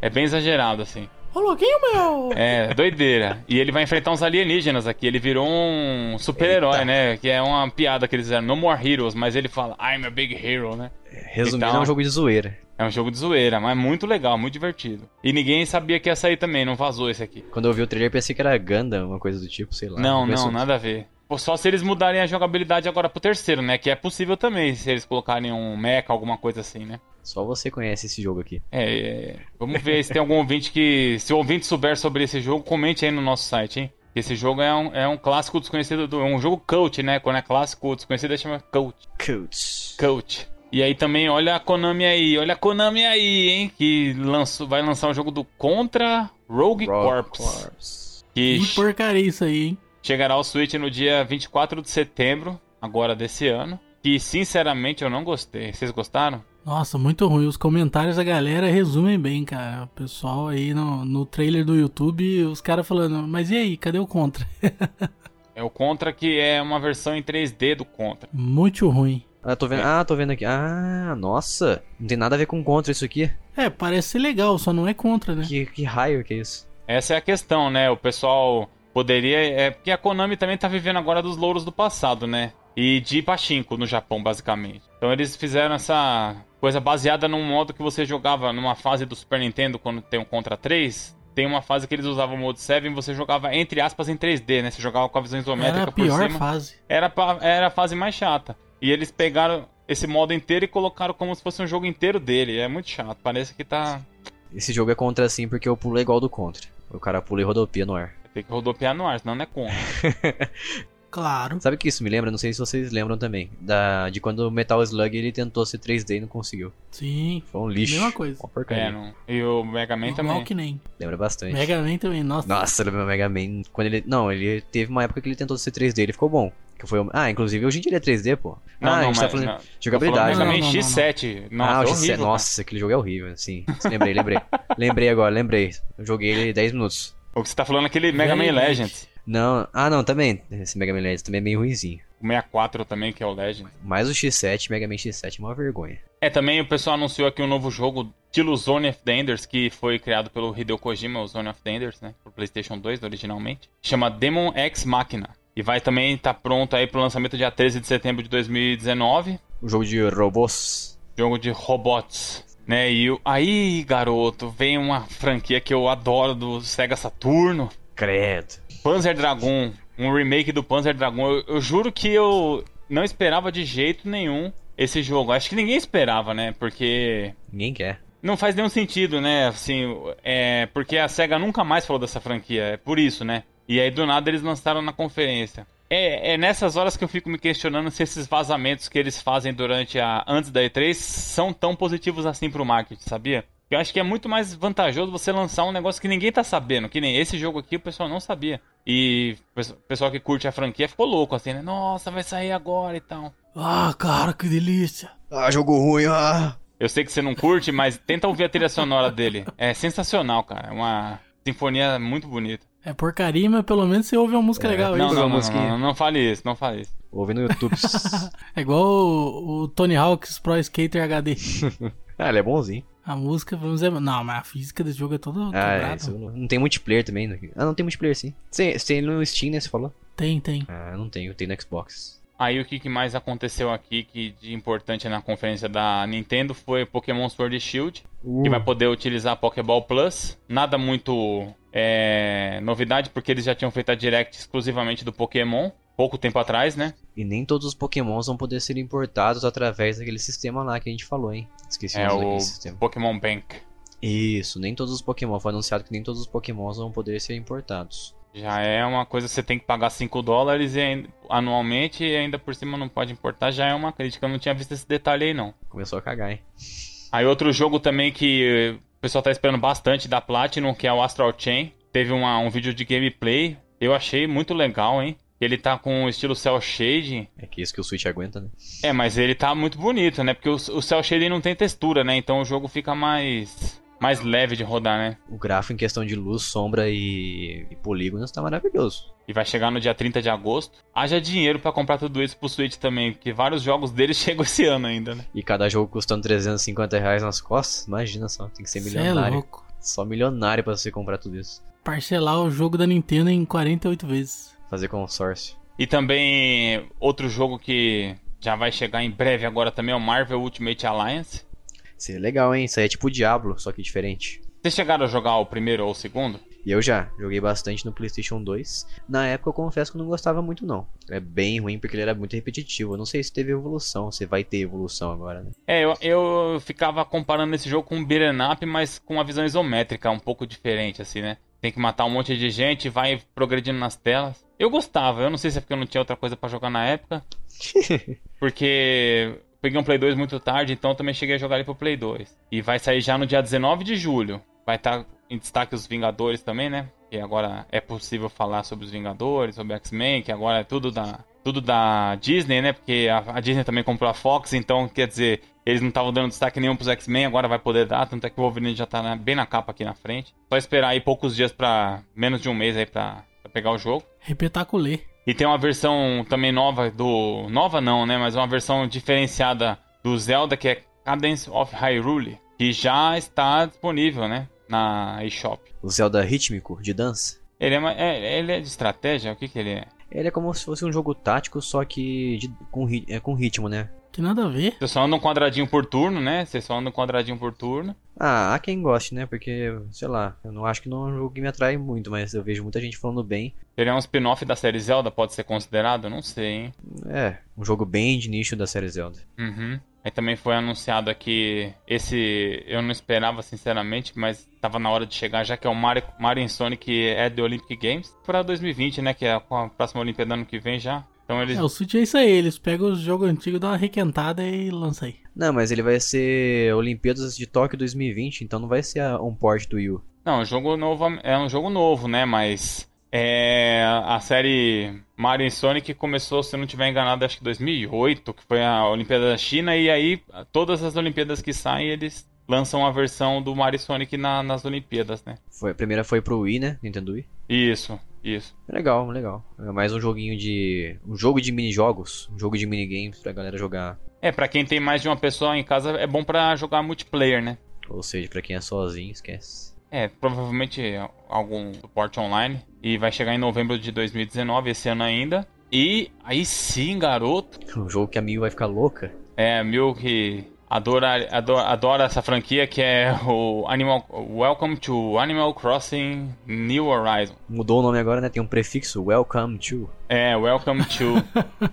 Speaker 2: É bem exagerado, assim.
Speaker 3: Ô, louquinho, meu!
Speaker 2: É, doideira. E ele vai enfrentar uns alienígenas aqui. Ele virou um super-herói, né? Que é uma piada que eles fizeram. No More Heroes, mas ele fala, I'm a big hero, né?
Speaker 1: Resumindo, então, é um jogo de zoeira.
Speaker 2: É um jogo de zoeira, mas muito legal, muito divertido. E ninguém sabia que ia sair também, não vazou esse aqui.
Speaker 1: Quando eu vi o trailer, pensei que era Gundam, uma coisa do tipo, sei lá.
Speaker 2: Não, não, nada a ver. Só se eles mudarem a jogabilidade agora pro terceiro, né? Que é possível também, se eles colocarem um mecha, alguma coisa assim, né?
Speaker 1: Só você conhece esse jogo aqui.
Speaker 2: É, é, vamos ver se tem algum ouvinte que. Se o ouvinte souber sobre esse jogo, comente aí no nosso site, hein? Esse jogo é um, é um clássico desconhecido, do, é um jogo cult, né? Quando é clássico desconhecido, chama cult.
Speaker 1: Cult.
Speaker 2: Cult. E aí também, olha a Konami aí, olha a Konami aí, hein? Que lançou, vai lançar o um jogo do Contra Rogue, Rogue Corps. Corps.
Speaker 3: Que, que porcaria isso aí, hein?
Speaker 2: Chegará ao Switch no dia 24 de setembro, agora desse ano. Que sinceramente eu não gostei. Vocês gostaram?
Speaker 3: Nossa, muito ruim. Os comentários da galera resumem bem, cara. O pessoal aí no, no trailer do YouTube, os caras falando, mas e aí, cadê o Contra?
Speaker 2: é o Contra que é uma versão em 3D do Contra.
Speaker 3: Muito ruim.
Speaker 1: Ah, tô vendo. É. Ah, tô vendo aqui. Ah, nossa. Não tem nada a ver com Contra isso aqui.
Speaker 3: É, parece ser legal, só não é Contra, né?
Speaker 1: Que, que raio que é isso?
Speaker 2: Essa é a questão, né? O pessoal poderia. É porque a Konami também tá vivendo agora dos louros do passado, né? E de pachinko no Japão, basicamente. Então eles fizeram essa coisa baseada num modo que você jogava numa fase do Super Nintendo quando tem um Contra 3. Tem uma fase que eles usavam o modo 7 e você jogava, entre aspas, em 3D, né? Você jogava com a visão isométrica
Speaker 3: era a pior
Speaker 2: cima.
Speaker 3: fase.
Speaker 2: Era, era a fase mais chata. E eles pegaram esse modo inteiro e colocaram como se fosse um jogo inteiro dele. É muito chato. Parece que tá.
Speaker 1: Esse jogo é contra assim porque eu pulo igual do contra. O cara pula e rodopia no ar.
Speaker 2: Tem que rodopiar no ar, senão não é contra.
Speaker 3: Claro.
Speaker 1: Sabe o que isso me lembra? Não sei se vocês lembram também. Da, de quando o Metal Slug ele tentou ser 3D e não conseguiu.
Speaker 3: Sim.
Speaker 1: Foi um lixo.
Speaker 3: Mesma coisa.
Speaker 1: Uma porcaria.
Speaker 2: É, não. E o Mega Man também.
Speaker 3: Que nem.
Speaker 1: Lembra bastante.
Speaker 3: Mega Man também, nossa.
Speaker 1: Nossa, lembra o Mega Man. Quando ele. Não, ele teve uma época que ele tentou ser 3D, ele ficou bom. Que foi, ah, inclusive hoje em dia ele é 3D, pô.
Speaker 2: Não,
Speaker 1: ah,
Speaker 2: não,
Speaker 1: a gente tá
Speaker 2: mas,
Speaker 1: falando
Speaker 2: não,
Speaker 1: de jogabilidade.
Speaker 2: Mega? Man X7. Nossa,
Speaker 1: ah, o
Speaker 2: é
Speaker 1: X7.
Speaker 2: horrível,
Speaker 1: Nossa, aquele jogo é horrível, sim. Lembrei, lembrei. lembrei agora, lembrei. Eu joguei ele 10 minutos.
Speaker 2: O que você tá falando é aquele Mega Man Legends.
Speaker 1: Não, ah não, também. Esse Mega Man Legends também é meio ruimzinho.
Speaker 2: O 64 também, que é o Legend.
Speaker 1: Mas o X7, Mega Man X7 é uma vergonha.
Speaker 2: É, também o pessoal anunciou aqui um novo jogo, estilo Zone of the Enders, que foi criado pelo Hideo Kojima, o Zone of the Enders, né? Pro PlayStation 2 originalmente. Chama Demon X Machina. E vai também estar tá pronto aí pro lançamento dia 13 de setembro de 2019.
Speaker 1: O jogo de robôs.
Speaker 2: Jogo de robots. Né? E aí, garoto, vem uma franquia que eu adoro do Sega Saturno.
Speaker 1: Credo.
Speaker 2: Panzer Dragon, um remake do Panzer Dragon. Eu, eu, juro que eu não esperava de jeito nenhum esse jogo. Acho que ninguém esperava, né? Porque.
Speaker 1: Ninguém quer.
Speaker 2: Não faz nenhum sentido, né? Assim, é. Porque a SEGA nunca mais falou dessa franquia. É por isso, né? E aí do nada eles lançaram na conferência. É, é nessas horas que eu fico me questionando se esses vazamentos que eles fazem durante a. antes da E3 são tão positivos assim pro marketing, sabia? Eu acho que é muito mais vantajoso você lançar um negócio que ninguém tá sabendo. Que nem esse jogo aqui o pessoal não sabia. E o pessoal que curte a franquia ficou louco, assim, né? Nossa, vai sair agora e tal.
Speaker 3: Ah, cara, que delícia.
Speaker 1: Ah, jogo ruim, ah.
Speaker 2: Eu sei que você não curte, mas tenta ouvir a trilha sonora dele. É sensacional, cara. É uma sinfonia muito bonita.
Speaker 3: É porcaria, mas pelo menos você ouve uma música é, legal aí.
Speaker 2: Não, não, não, não, não, não fale isso, não fale isso.
Speaker 1: Ouve no YouTube.
Speaker 3: é igual o, o Tony Hawk's Pro Skater HD.
Speaker 1: ah, ele é bonzinho.
Speaker 3: A música, vamos dizer. Não, mas a física desse jogo é toda
Speaker 1: ah, é, não tem multiplayer também. Né? Ah, não tem multiplayer sim. Você tem no Steam, né? Você falou?
Speaker 3: Tem, tem.
Speaker 1: Ah, não tenho, tem no Xbox.
Speaker 2: Aí o que mais aconteceu aqui que de importante na conferência da Nintendo foi Pokémon Sword e Shield, uh. que vai poder utilizar Pokéball Plus. Nada muito é, novidade, porque eles já tinham feito a Direct exclusivamente do Pokémon pouco tempo atrás, né?
Speaker 1: E nem todos os pokémons vão poder ser importados através daquele sistema lá que a gente falou, hein?
Speaker 2: Esqueci é o nome sistema. Pokémon Bank.
Speaker 1: Isso, nem todos os pokémon. Foi anunciado que nem todos os pokémons vão poder ser importados.
Speaker 2: Já é uma coisa que você tem que pagar 5 dólares e, anualmente e ainda por cima não pode importar. Já é uma crítica. Eu não tinha visto esse detalhe aí, não.
Speaker 1: Começou a cagar, hein?
Speaker 2: Aí outro jogo também que o pessoal tá esperando bastante da Platinum, que é o Astral Chain. Teve uma, um vídeo de gameplay. Eu achei muito legal, hein? Ele tá com o estilo cel shading.
Speaker 1: É que isso que o Switch aguenta, né?
Speaker 2: É, mas ele tá muito bonito, né? Porque o, o cel shading não tem textura, né? Então o jogo fica mais mais leve de rodar, né?
Speaker 1: O gráfico em questão de luz, sombra e, e polígonos tá maravilhoso.
Speaker 2: E vai chegar no dia 30 de agosto. Haja dinheiro para comprar tudo isso pro Switch também, porque vários jogos dele chegam esse ano ainda, né?
Speaker 1: E cada jogo custando 350 reais nas costas, imagina só, tem que ser milionário. Cê é louco. Só milionário para você comprar tudo isso.
Speaker 3: Parcelar o jogo da Nintendo em 48 vezes
Speaker 1: fazer consórcio.
Speaker 2: E também outro jogo que já vai chegar em breve agora também é o Marvel Ultimate Alliance.
Speaker 1: Seria legal, hein? Isso aí é tipo o Diablo, só que diferente.
Speaker 2: Vocês chegaram a jogar o primeiro ou o segundo?
Speaker 1: E eu já, joguei bastante no PlayStation 2. Na época eu confesso que eu não gostava muito não. É bem ruim porque ele era muito repetitivo. Eu não sei se teve evolução, se vai ter evolução agora, né?
Speaker 2: É, eu, eu ficava comparando esse jogo com um beat'em up, mas com uma visão isométrica um pouco diferente, assim, né? tem que matar um monte de gente, vai progredindo nas telas. Eu gostava, eu não sei se é porque eu não tinha outra coisa para jogar na época. porque peguei um Play 2 muito tarde, então também cheguei a jogar ele pro Play 2. E vai sair já no dia 19 de julho. Vai estar tá em destaque os Vingadores também, né? Que agora é possível falar sobre os Vingadores, sobre X-Men, que agora é tudo da, tudo da Disney, né? Porque a, a Disney também comprou a Fox, então quer dizer, eles não estavam dando destaque nenhum pros X-Men, agora vai poder dar, tanto é que o Wolverine já tá bem na capa aqui na frente. Só esperar aí poucos dias pra. menos de um mês aí pra pegar o jogo.
Speaker 3: Repetaculê.
Speaker 2: E tem uma versão também nova do. Nova não, né? Mas uma versão diferenciada do Zelda que é Cadence of Hyrule, que já está disponível, né? Na eShop.
Speaker 1: O Zelda rítmico de dança?
Speaker 2: Ele é, é, ele é de estratégia? O que, que ele é?
Speaker 1: Ele é como se fosse um jogo tático, só que de, com, é, com ritmo, né?
Speaker 3: Que nada a ver.
Speaker 2: Você só anda um quadradinho por turno, né? Você só anda um quadradinho por turno.
Speaker 1: Ah, há quem goste, né? Porque, sei lá, eu não acho que não é um jogo que me atrai muito, mas eu vejo muita gente falando bem.
Speaker 2: Ele é um spin-off da série Zelda, pode ser considerado? Não sei, hein?
Speaker 1: É, um jogo bem de nicho da série Zelda.
Speaker 2: Uhum. Aí também foi anunciado aqui esse. Eu não esperava, sinceramente, mas tava na hora de chegar, já que é o Mario, Mario Sonic é do Olympic Games. Para 2020, né? Que é a próxima Olimpíada ano que vem já. Então eles...
Speaker 3: É, o Switch é isso aí, eles pegam os jogos antigos, dão uma requentada e lançam aí.
Speaker 1: Não, mas ele vai ser Olimpíadas de Tóquio 2020, então não vai ser um port do Wii U.
Speaker 2: Não, jogo novo é um jogo novo, né? Mas é, a série Mario Sonic começou, se eu não estiver enganado, acho que 2008, que foi a Olimpíada da China, e aí todas as Olimpíadas que saem, eles lançam a versão do Mario Sonic na, nas Olimpíadas, né?
Speaker 1: Foi, a primeira foi pro Wii, né? Nintendo Wii.
Speaker 2: Isso, isso.
Speaker 1: Legal, legal. É mais um joguinho de. um jogo de mini-jogos, um jogo de minigames pra galera jogar.
Speaker 2: É, pra quem tem mais de uma pessoa em casa, é bom pra jogar multiplayer, né?
Speaker 1: Ou seja, pra quem é sozinho, esquece.
Speaker 2: É, provavelmente algum suporte online. E vai chegar em novembro de 2019, esse ano ainda. E aí sim, garoto.
Speaker 1: Um jogo que a Mil vai ficar louca.
Speaker 2: É, a Mil que adora, adora, adora essa franquia que é o Animal Welcome to Animal Crossing New Horizon.
Speaker 1: Mudou o nome agora, né? Tem um prefixo Welcome to.
Speaker 2: É, Welcome to.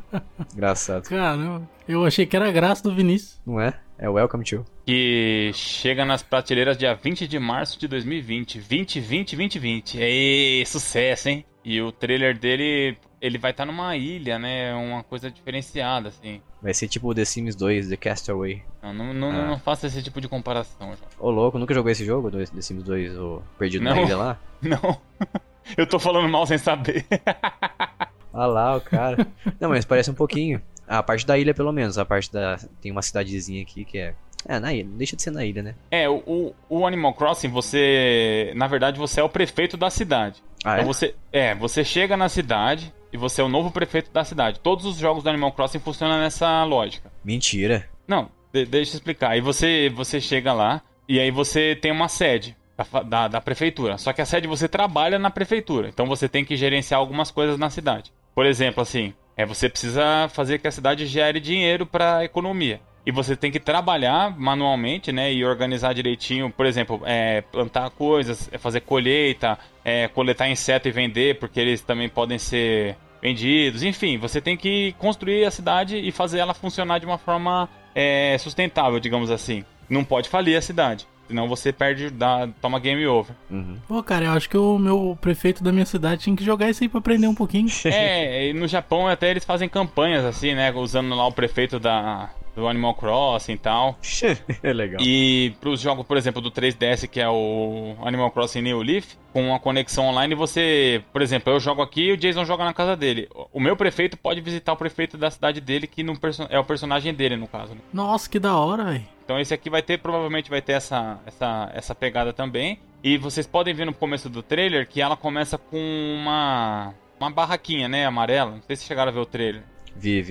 Speaker 1: Engraçado.
Speaker 3: Caramba, eu achei que era graça do Vinícius.
Speaker 1: Não é? É Welcome to.
Speaker 2: Que chega nas prateleiras dia 20 de março de 2020. 2020, 2020. É sucesso, hein? E o trailer dele, ele vai estar tá numa ilha, né? Uma coisa diferenciada, assim.
Speaker 1: Vai ser tipo The Sims 2, The Castaway.
Speaker 2: Não, não, não, ah. não faça esse tipo de comparação, João.
Speaker 1: Ô, louco, nunca jogou esse jogo, The Sims 2, o Perdido não. na Ilha lá?
Speaker 2: Não. Eu tô falando mal sem saber.
Speaker 1: Ah lá, o cara. Não, mas parece um pouquinho. A parte da ilha, pelo menos. A parte da. Tem uma cidadezinha aqui que é. É, na ilha. Deixa de ser na ilha, né?
Speaker 2: É, o, o Animal Crossing, você. Na verdade, você é o prefeito da cidade. Ah, então é? você. É, você chega na cidade e você é o novo prefeito da cidade. Todos os jogos do Animal Crossing funcionam nessa lógica.
Speaker 1: Mentira.
Speaker 2: Não, de, deixa eu explicar. Aí você, você chega lá e aí você tem uma sede. Da, da, da, prefeitura. Só que a sede você trabalha na prefeitura. Então você tem que gerenciar algumas coisas na cidade. Por exemplo, assim, é você precisa fazer que a cidade gere dinheiro para a economia. E você tem que trabalhar manualmente, né? E organizar direitinho, por exemplo, é, plantar coisas, é fazer colheita, é, coletar inseto e vender, porque eles também podem ser vendidos. Enfim, você tem que construir a cidade e fazer ela funcionar de uma forma é, sustentável, digamos assim. Não pode falir a cidade. Senão você perde, dá, toma game over.
Speaker 3: Uhum. Pô, cara, eu acho que o meu prefeito da minha cidade tinha que jogar isso aí pra aprender um pouquinho.
Speaker 2: é, e no Japão até eles fazem campanhas assim, né? Usando lá o prefeito da, do Animal Crossing e tal.
Speaker 1: é legal.
Speaker 2: E pros jogos, por exemplo, do 3DS, que é o Animal Crossing New Leaf, com uma conexão online, você, por exemplo, eu jogo aqui e o Jason joga na casa dele. O meu prefeito pode visitar o prefeito da cidade dele, que é o personagem dele, no caso. Né?
Speaker 3: Nossa, que da hora, velho.
Speaker 2: Então esse aqui vai ter, provavelmente vai ter essa, essa, essa pegada também. E vocês podem ver no começo do trailer que ela começa com uma, uma barraquinha, né, amarela. Não sei se chegaram a ver o trailer.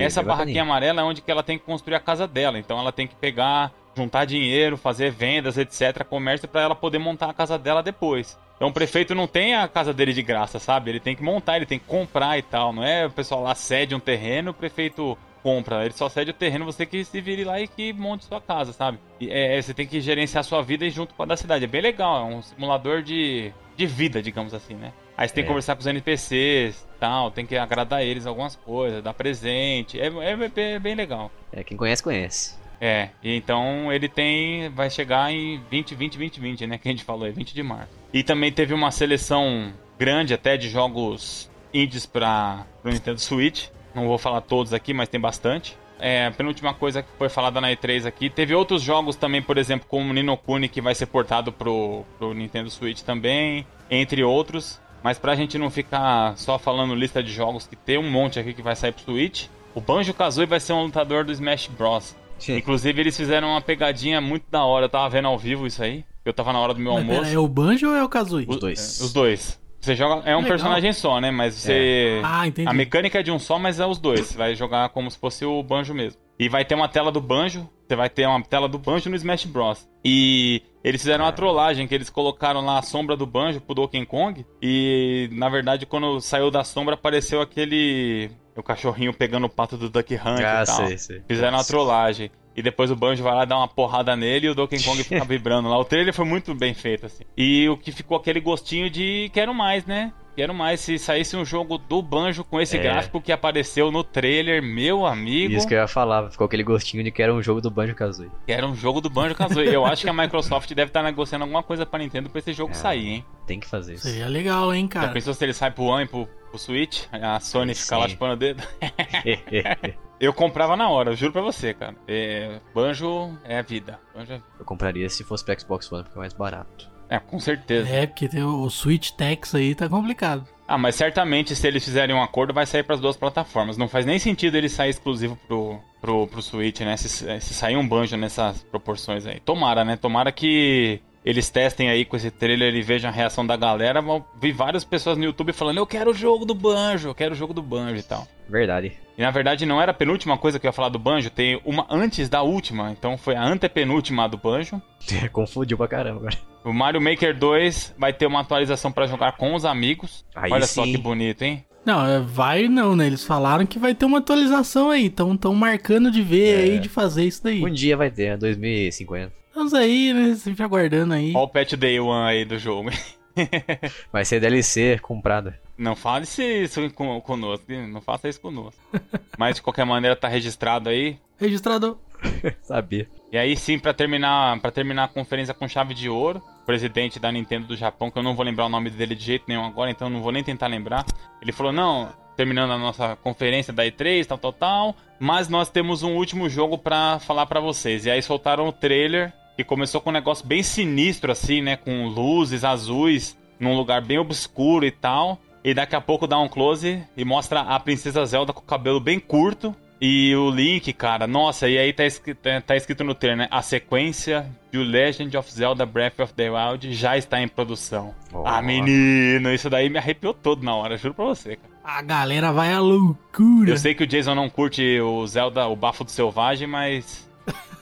Speaker 2: Essa barraquinha amarela é onde que ela tem que construir a casa dela. Então ela tem que pegar, juntar dinheiro, fazer vendas, etc, comércio para ela poder montar a casa dela depois. Então o prefeito não tem a casa dele de graça, sabe? Ele tem que montar, ele tem que comprar e tal. Não é o pessoal lá cede um terreno, o prefeito compra. Ele só cede o terreno, você que se vire lá e que monte sua casa, sabe? E, é, você tem que gerenciar sua vida junto com a da cidade. É bem legal, é um simulador de, de vida, digamos assim, né? Aí você tem é. que conversar com os NPCs tal, tem que agradar eles algumas coisas, dar presente. É, é, é, bem legal.
Speaker 1: É, quem conhece, conhece.
Speaker 2: É, e então ele tem. vai chegar em 20, 20, 20, 20, né? Que a gente falou, é 20 de março. E também teve uma seleção grande até de jogos indies para o Nintendo Switch. Não vou falar todos aqui, mas tem bastante. É, a penúltima coisa que foi falada na E3 aqui. Teve outros jogos também, por exemplo, como Nino Kuni, que vai ser portado pro, pro Nintendo Switch também, entre outros. Mas pra gente não ficar só falando lista de jogos, que tem um monte aqui que vai sair pro Switch, o Banjo-Kazooie vai ser um lutador do Smash Bros. Sim. Inclusive, eles fizeram uma pegadinha muito da hora. Eu tava vendo ao vivo isso aí. Eu tava na hora do meu Mas almoço. Pera,
Speaker 3: é o Banjo ou é o Kazooie?
Speaker 1: Os dois.
Speaker 2: Os dois. Você joga. É um Legal. personagem só, né? Mas você.
Speaker 3: É. Ah, entendi.
Speaker 2: A mecânica é de um só, mas é os dois. Você vai jogar como se fosse o Banjo mesmo. E vai ter uma tela do Banjo. Você vai ter uma tela do Banjo no Smash Bros. E eles fizeram uma trollagem que eles colocaram lá a sombra do Banjo pro Donkey Kong. E na verdade, quando saiu da sombra, apareceu aquele. O cachorrinho pegando o pato do Duck Hunt ah, e tal. Sei, sei. Fizeram uma trollagem. E depois o Banjo vai lá dar uma porrada nele e o Donkey Kong fica vibrando lá. O trailer foi muito bem feito, assim. E o que ficou aquele gostinho de quero mais, né? Quero mais se saísse um jogo do Banjo com esse é. gráfico que apareceu no trailer, meu amigo.
Speaker 1: Isso que eu ia falar, ficou aquele gostinho de que era um jogo do Banjo Kazooie.
Speaker 2: Que era um jogo do Banjo Kazooie. eu acho que a Microsoft deve estar negociando alguma coisa pra Nintendo pra esse jogo é, sair, hein?
Speaker 1: Tem que fazer isso.
Speaker 3: Seria legal, hein, cara. Já
Speaker 2: pensou se ele sai pro One e pro, pro Switch? A Sony fica lá chupando o dedo? eu comprava na hora, eu juro pra você, cara. É, Banjo é a vida. Banjo é...
Speaker 1: Eu compraria se fosse pro Xbox One, porque é mais barato.
Speaker 2: É, com certeza.
Speaker 3: É, porque tem o, Switch Tax aí tá complicado.
Speaker 2: Ah, mas certamente se eles fizerem um acordo vai sair para as duas plataformas. Não faz nem sentido ele sair exclusivo pro, pro, pro Switch, né? Se, se sair um banjo nessas proporções aí. Tomara, né? Tomara que eles testem aí com esse trailer e vejam a reação da galera. Vi várias pessoas no YouTube falando: Eu quero o jogo do banjo, eu quero o jogo do banjo e tal.
Speaker 1: Verdade.
Speaker 2: E na verdade não era a penúltima coisa que eu ia falar do banjo, tem uma antes da última, então foi a antepenúltima do banjo.
Speaker 1: Confundiu pra caramba agora.
Speaker 2: O Mario Maker 2 vai ter uma atualização para jogar com os amigos. Aí Olha sim. só que bonito, hein?
Speaker 3: Não, é, vai não, né? Eles falaram que vai ter uma atualização aí. Então tão marcando de ver é. aí, de fazer isso daí.
Speaker 1: Um dia vai ter, 2050.
Speaker 3: Estamos aí, né? Sempre aguardando aí.
Speaker 2: Olha o patch day one aí do jogo.
Speaker 1: vai ser DLC comprada.
Speaker 2: Não fale isso conosco, não faça isso conosco. Mas de qualquer maneira tá registrado aí.
Speaker 3: Registrado.
Speaker 1: Sabia.
Speaker 2: E aí sim, para terminar, para terminar a conferência com chave de ouro, o presidente da Nintendo do Japão, que eu não vou lembrar o nome dele de jeito nenhum agora, então não vou nem tentar lembrar. Ele falou: "Não, terminando a nossa conferência da E3, tal, tal, tal, mas nós temos um último jogo para falar para vocês". E aí soltaram o trailer que começou com um negócio bem sinistro assim, né, com luzes azuis num lugar bem obscuro e tal. E daqui a pouco dá um close e mostra a Princesa Zelda com o cabelo bem curto. E o Link, cara, nossa, e aí tá escrito, tá escrito no trailer, né? A sequência de Legend of Zelda Breath of the Wild já está em produção. Oh. Ah, menino, isso daí me arrepiou todo na hora, juro pra você, cara.
Speaker 3: A galera vai à loucura.
Speaker 2: Eu sei que o Jason não curte o Zelda, o Bafo do Selvagem, mas.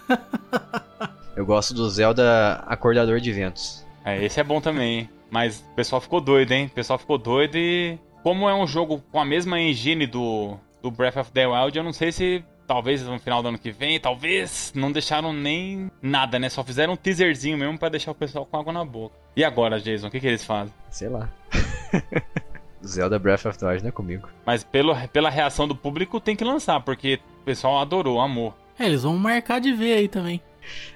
Speaker 1: Eu gosto do Zelda Acordador de Ventos.
Speaker 2: É, esse é bom também, hein? Mas o pessoal ficou doido, hein? O pessoal ficou doido e. Como é um jogo com a mesma engine do, do Breath of the Wild, eu não sei se talvez no final do ano que vem, talvez não deixaram nem nada, né? Só fizeram um teaserzinho mesmo para deixar o pessoal com água na boca. E agora, Jason, o que, que eles fazem?
Speaker 1: Sei lá. Zelda Breath of the Wild não é comigo.
Speaker 2: Mas pelo, pela reação do público tem que lançar, porque o pessoal adorou, amor.
Speaker 3: É, eles vão marcar de ver aí também.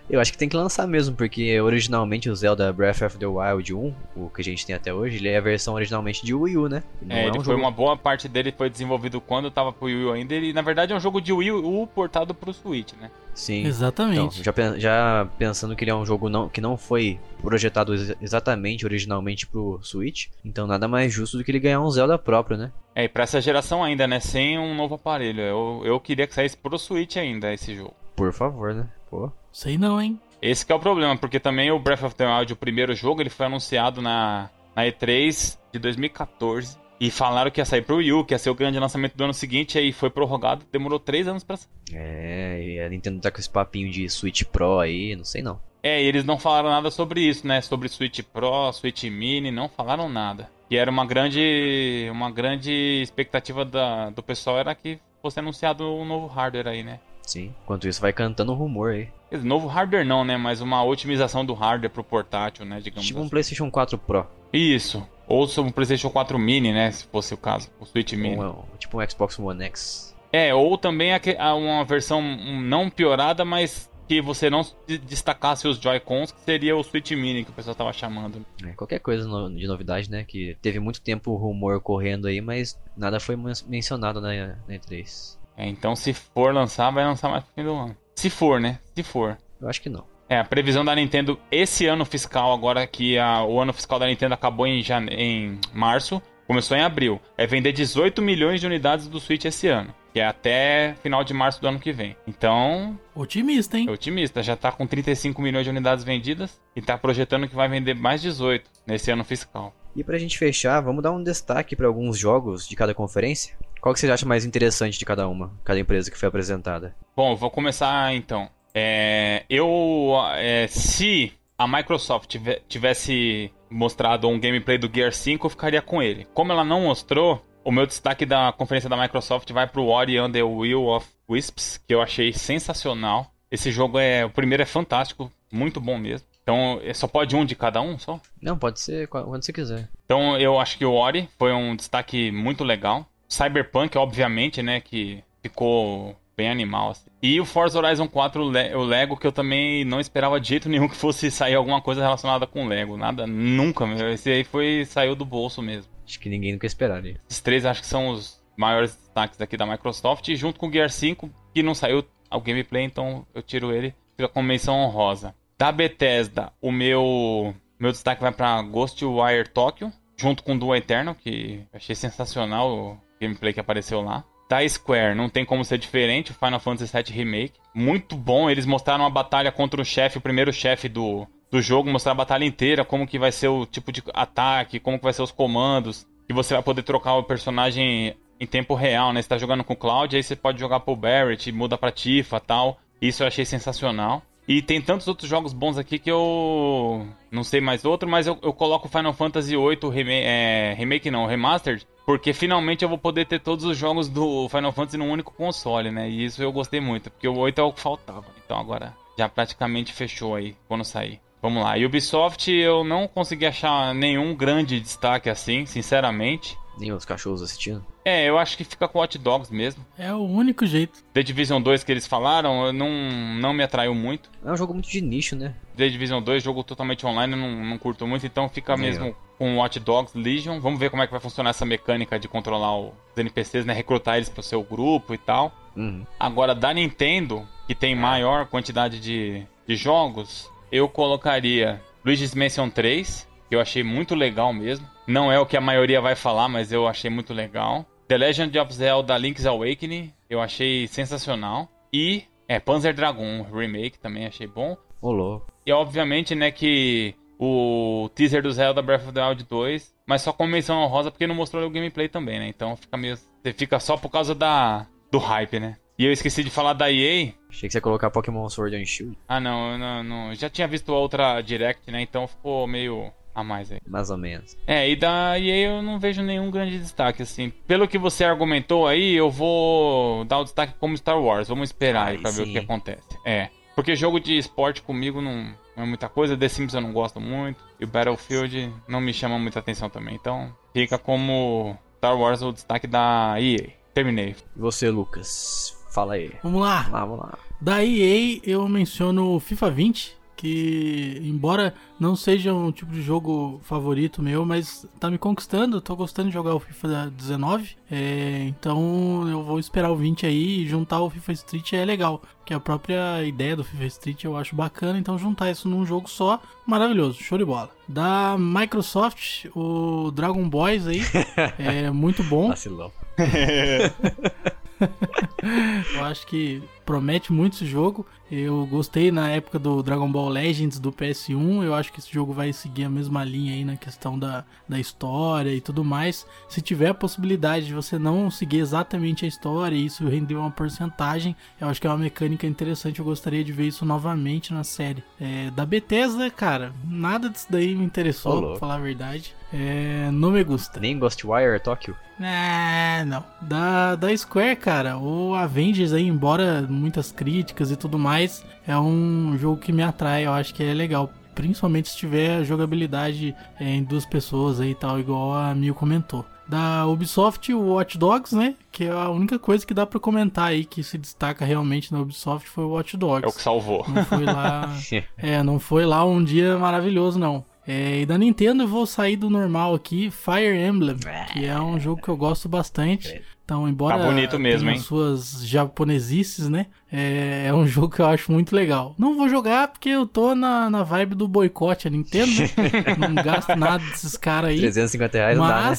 Speaker 1: Eu acho que tem que lançar mesmo, porque originalmente o Zelda Breath of the Wild 1, o que a gente tem até hoje, ele é a versão originalmente de Wii U, né?
Speaker 2: Não é, é um foi jogo... uma boa parte dele foi desenvolvido quando tava pro Wii U ainda, e na verdade é um jogo de Wii U portado pro Switch, né?
Speaker 1: Sim.
Speaker 3: Exatamente.
Speaker 1: Então, já, já pensando que ele é um jogo não, que não foi projetado ex exatamente originalmente pro Switch, então nada mais justo do que ele ganhar um Zelda próprio, né?
Speaker 2: É, e pra essa geração ainda, né? Sem um novo aparelho. Eu, eu queria que saísse pro Switch ainda esse jogo.
Speaker 1: Por favor, né? Pô.
Speaker 3: Sei não, hein?
Speaker 2: Esse que é o problema, porque também o Breath of the Wild, o primeiro jogo, ele foi anunciado na, na E3 de 2014. E falaram que ia sair pro Wii U, que ia ser o grande lançamento do ano seguinte, aí foi prorrogado, demorou três anos pra sair.
Speaker 1: É, e a Nintendo tá com esse papinho de Switch Pro aí, não sei não.
Speaker 2: É, e eles não falaram nada sobre isso, né? Sobre Switch Pro, Switch Mini, não falaram nada. E era uma grande, uma grande expectativa da, do pessoal era que fosse anunciado um novo hardware aí, né?
Speaker 1: Sim, enquanto isso vai cantando um rumor aí.
Speaker 2: Novo hardware não, né? Mas uma otimização do hardware pro portátil, né? Digamos
Speaker 1: tipo assim. um PlayStation 4 Pro.
Speaker 2: Isso. Ou um PlayStation 4 Mini, né? Se fosse o caso. O Switch Mini.
Speaker 1: Ou, tipo um Xbox One X.
Speaker 2: É, ou também uma versão não piorada, mas que você não destacasse os Joy-Cons, que seria o Switch Mini que o pessoal tava chamando.
Speaker 1: É, qualquer coisa de novidade, né? Que teve muito tempo o rumor correndo aí, mas nada foi mencionado na, na E3.
Speaker 2: É, então se for lançar, vai lançar mais pro fim do ano. Se for, né? Se for.
Speaker 1: Eu acho que não.
Speaker 2: É, a previsão da Nintendo esse ano fiscal, agora que a, o ano fiscal da Nintendo acabou em, jane... em março, começou em abril, é vender 18 milhões de unidades do Switch esse ano. Que é até final de março do ano que vem. Então.
Speaker 3: Otimista, hein?
Speaker 2: É otimista. Já tá com 35 milhões de unidades vendidas e tá projetando que vai vender mais 18 nesse ano fiscal.
Speaker 1: E pra gente fechar, vamos dar um destaque para alguns jogos de cada conferência? Qual que você acha mais interessante de cada uma, cada empresa que foi apresentada?
Speaker 2: Bom, vou começar então. É, eu, é, se a Microsoft tivesse mostrado um gameplay do Gear 5, eu ficaria com ele. Como ela não mostrou, o meu destaque da conferência da Microsoft vai pro Ori and the Will of Wisps, que eu achei sensacional. Esse jogo é. O primeiro é fantástico, muito bom mesmo. Então, é, só pode um de cada um só?
Speaker 1: Não, pode ser quando você quiser.
Speaker 2: Então, eu acho que o Ori foi um destaque muito legal. Cyberpunk, obviamente, né, que ficou bem animal. Assim. E o Forza Horizon 4, o Lego, que eu também não esperava de jeito nenhum que fosse sair alguma coisa relacionada com Lego. Nada, nunca. Esse aí foi, saiu do bolso mesmo.
Speaker 1: Acho que ninguém nunca esperaria.
Speaker 2: Esses três acho que são os maiores destaques aqui da Microsoft. Junto com o Gear 5, que não saiu ao gameplay, então eu tiro ele. Fica com menção honrosa. Da Bethesda, o meu, meu destaque vai para Ghostwire Tokyo. Junto com Duo Eternal, que achei sensacional o gameplay que apareceu lá da Square, não tem como ser diferente, o Final Fantasy VII Remake. Muito bom, eles mostraram uma batalha contra o chefe, o primeiro chefe do, do jogo, mostrar a batalha inteira, como que vai ser o tipo de ataque, como que vai ser os comandos, e você vai poder trocar o personagem em tempo real, né? Você tá jogando com o Cloud, aí você pode jogar pro Barrett, muda pra Tifa tal. Isso eu achei sensacional. E tem tantos outros jogos bons aqui que eu não sei mais outro, mas eu, eu coloco Final Fantasy VIII remake, é, remake não, Remastered, porque finalmente eu vou poder ter todos os jogos do Final Fantasy num único console, né? E isso eu gostei muito, porque o 8 é o que faltava. Então agora já praticamente fechou aí quando sair. Vamos lá. Ubisoft eu não consegui achar nenhum grande destaque assim, sinceramente.
Speaker 1: Nem os cachorros assistindo?
Speaker 2: É, eu acho que fica com Hot Dogs mesmo.
Speaker 3: É o único jeito.
Speaker 2: The Division 2 que eles falaram, não, não me atraiu muito.
Speaker 1: É um jogo muito de nicho, né?
Speaker 2: The Division 2, jogo totalmente online, eu não, não curto muito, então fica é. mesmo com Watch Dogs Legion. Vamos ver como é que vai funcionar essa mecânica de controlar os NPCs, né? Recrutar eles pro seu grupo e tal. Uhum. Agora, da Nintendo, que tem maior quantidade de, de jogos, eu colocaria Luigi's Mansion 3, que eu achei muito legal mesmo. Não é o que a maioria vai falar, mas eu achei muito legal. The Legend of Zelda Link's Awakening, eu achei sensacional. E, é, Panzer Dragon Remake também achei bom.
Speaker 1: Olô.
Speaker 2: E obviamente, né, que o teaser do Zelda Breath of the Wild 2, mas só com menção honrosa porque não mostrou o gameplay também, né? Então fica meio. Você fica só por causa da do hype, né? E eu esqueci de falar da EA.
Speaker 1: Achei que você ia colocar Pokémon Sword and Shield.
Speaker 2: Ah, não, não, não. Já tinha visto outra Direct, né? Então ficou meio a mais aí.
Speaker 1: Mais ou menos.
Speaker 2: É, e da EA eu não vejo nenhum grande destaque, assim. Pelo que você argumentou aí, eu vou dar o destaque como Star Wars. Vamos esperar Ai, aí pra sim. ver o que acontece. É. Porque jogo de esporte comigo não, não é muita coisa. The Sims eu não gosto muito. E o Battlefield não me chama muita atenção também. Então fica como Star Wars o destaque da EA. Terminei.
Speaker 1: E você, Lucas? Fala aí.
Speaker 3: Vamos lá. Vamos lá, vamos lá. Da EA eu menciono FIFA 20 que embora não seja um tipo de jogo favorito meu, mas tá me conquistando, tô gostando de jogar o FIFA 19, é, então eu vou esperar o 20 aí e juntar o FIFA Street é legal, que a própria ideia do FIFA Street eu acho bacana, então juntar isso num jogo só, maravilhoso, show de bola. Da Microsoft, o Dragon Boys aí, é muito bom.
Speaker 1: Vacilão.
Speaker 3: eu acho que promete muito esse jogo. Eu gostei na época do Dragon Ball Legends do PS1. Eu acho que esse jogo vai seguir a mesma linha aí na questão da, da história e tudo mais. Se tiver a possibilidade de você não seguir exatamente a história e isso render uma porcentagem, eu acho que é uma mecânica interessante. Eu gostaria de ver isso novamente na série. É, da Bethesda, cara, nada disso daí me interessou, pra falar a verdade. É, não me gusta.
Speaker 1: Nem Ghostwire Tokyo?
Speaker 3: É, não. Da, da Square, cara, o Avengers aí, embora muitas críticas e tudo mais, é um jogo que me atrai, eu acho que é legal. Principalmente se tiver jogabilidade é, em duas pessoas aí e tal, igual a Mil comentou. Da Ubisoft, o Watch Dogs, né? Que é a única coisa que dá para comentar aí que se destaca realmente na Ubisoft foi o Watch Dogs.
Speaker 2: É o que salvou.
Speaker 3: Não foi lá. é, não foi lá um dia maravilhoso, não. É, e da Nintendo eu vou sair do normal aqui, Fire Emblem, que é um jogo que eu gosto bastante. Então, embora
Speaker 2: tá bonito mesmo, hein?
Speaker 3: suas japonesices, né? É, é, um jogo que eu acho muito legal. Não vou jogar porque eu tô na, na vibe do boicote a Nintendo. Né? não gasto nada desses caras aí.
Speaker 1: 350 reais mas... não dá, né?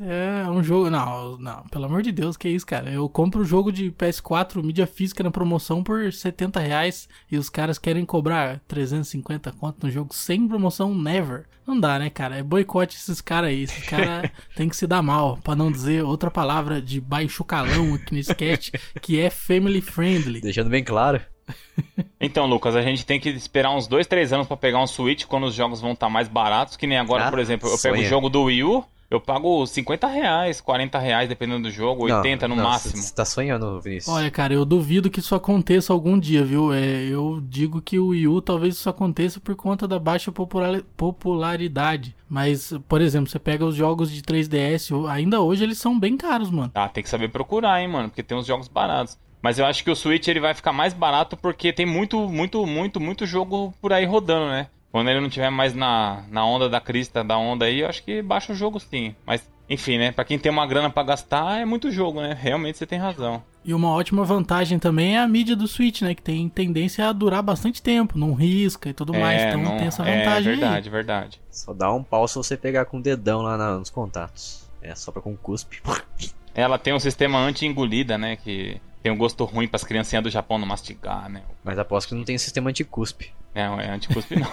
Speaker 3: É um jogo. Não, não, pelo amor de Deus, que é isso, cara? Eu compro o jogo de PS4 mídia física na promoção por 70 reais e os caras querem cobrar 350 conto no jogo sem promoção, never. Não dá, né, cara? É boicote esses caras aí. Esses caras tem que se dar mal, para não dizer outra palavra de baixo calão aqui no sketch, que é family friendly.
Speaker 1: Deixando bem claro.
Speaker 2: Então, Lucas, a gente tem que esperar uns 2, 3 anos para pegar um Switch quando os jogos vão estar tá mais baratos, que nem agora, ah, por exemplo, eu sonha. pego o jogo do Wii U, eu pago 50 reais, 40 reais, dependendo do jogo, 80 não, no não, máximo.
Speaker 1: Você tá sonhando, Vinícius.
Speaker 3: Olha, cara, eu duvido que isso aconteça algum dia, viu? É, eu digo que o Wii U talvez isso aconteça por conta da baixa popularidade. Mas, por exemplo, você pega os jogos de 3DS, ainda hoje eles são bem caros, mano.
Speaker 2: Ah, tem que saber procurar, hein, mano, porque tem uns jogos baratos. Mas eu acho que o Switch ele vai ficar mais barato porque tem muito, muito, muito, muito jogo por aí rodando, né? Quando ele não tiver mais na, na onda da crista da onda aí, eu acho que baixa o jogo sim. Mas, enfim, né? Pra quem tem uma grana para gastar, é muito jogo, né? Realmente você tem razão.
Speaker 3: E uma ótima vantagem também é a mídia do Switch, né? Que tem tendência a durar bastante tempo, não risca e tudo é, mais. Então não, tem essa é vantagem.
Speaker 2: É verdade,
Speaker 3: aí.
Speaker 2: verdade.
Speaker 1: Só dá um pau se você pegar com o dedão lá nos contatos. É só pra com cuspe.
Speaker 2: Ela tem um sistema anti-engolida, né? Que tem um gosto ruim para as criancinhas do Japão não mastigar, né?
Speaker 1: Mas aposto que não tem sistema anti-cuspe.
Speaker 2: É, é anti-cuspe não.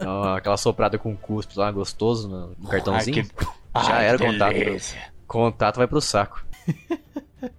Speaker 1: não. Aquela soprada com cuspe lá, gostoso no cartãozinho. Ai, que... Já Ai, era contato. Contato vai pro saco.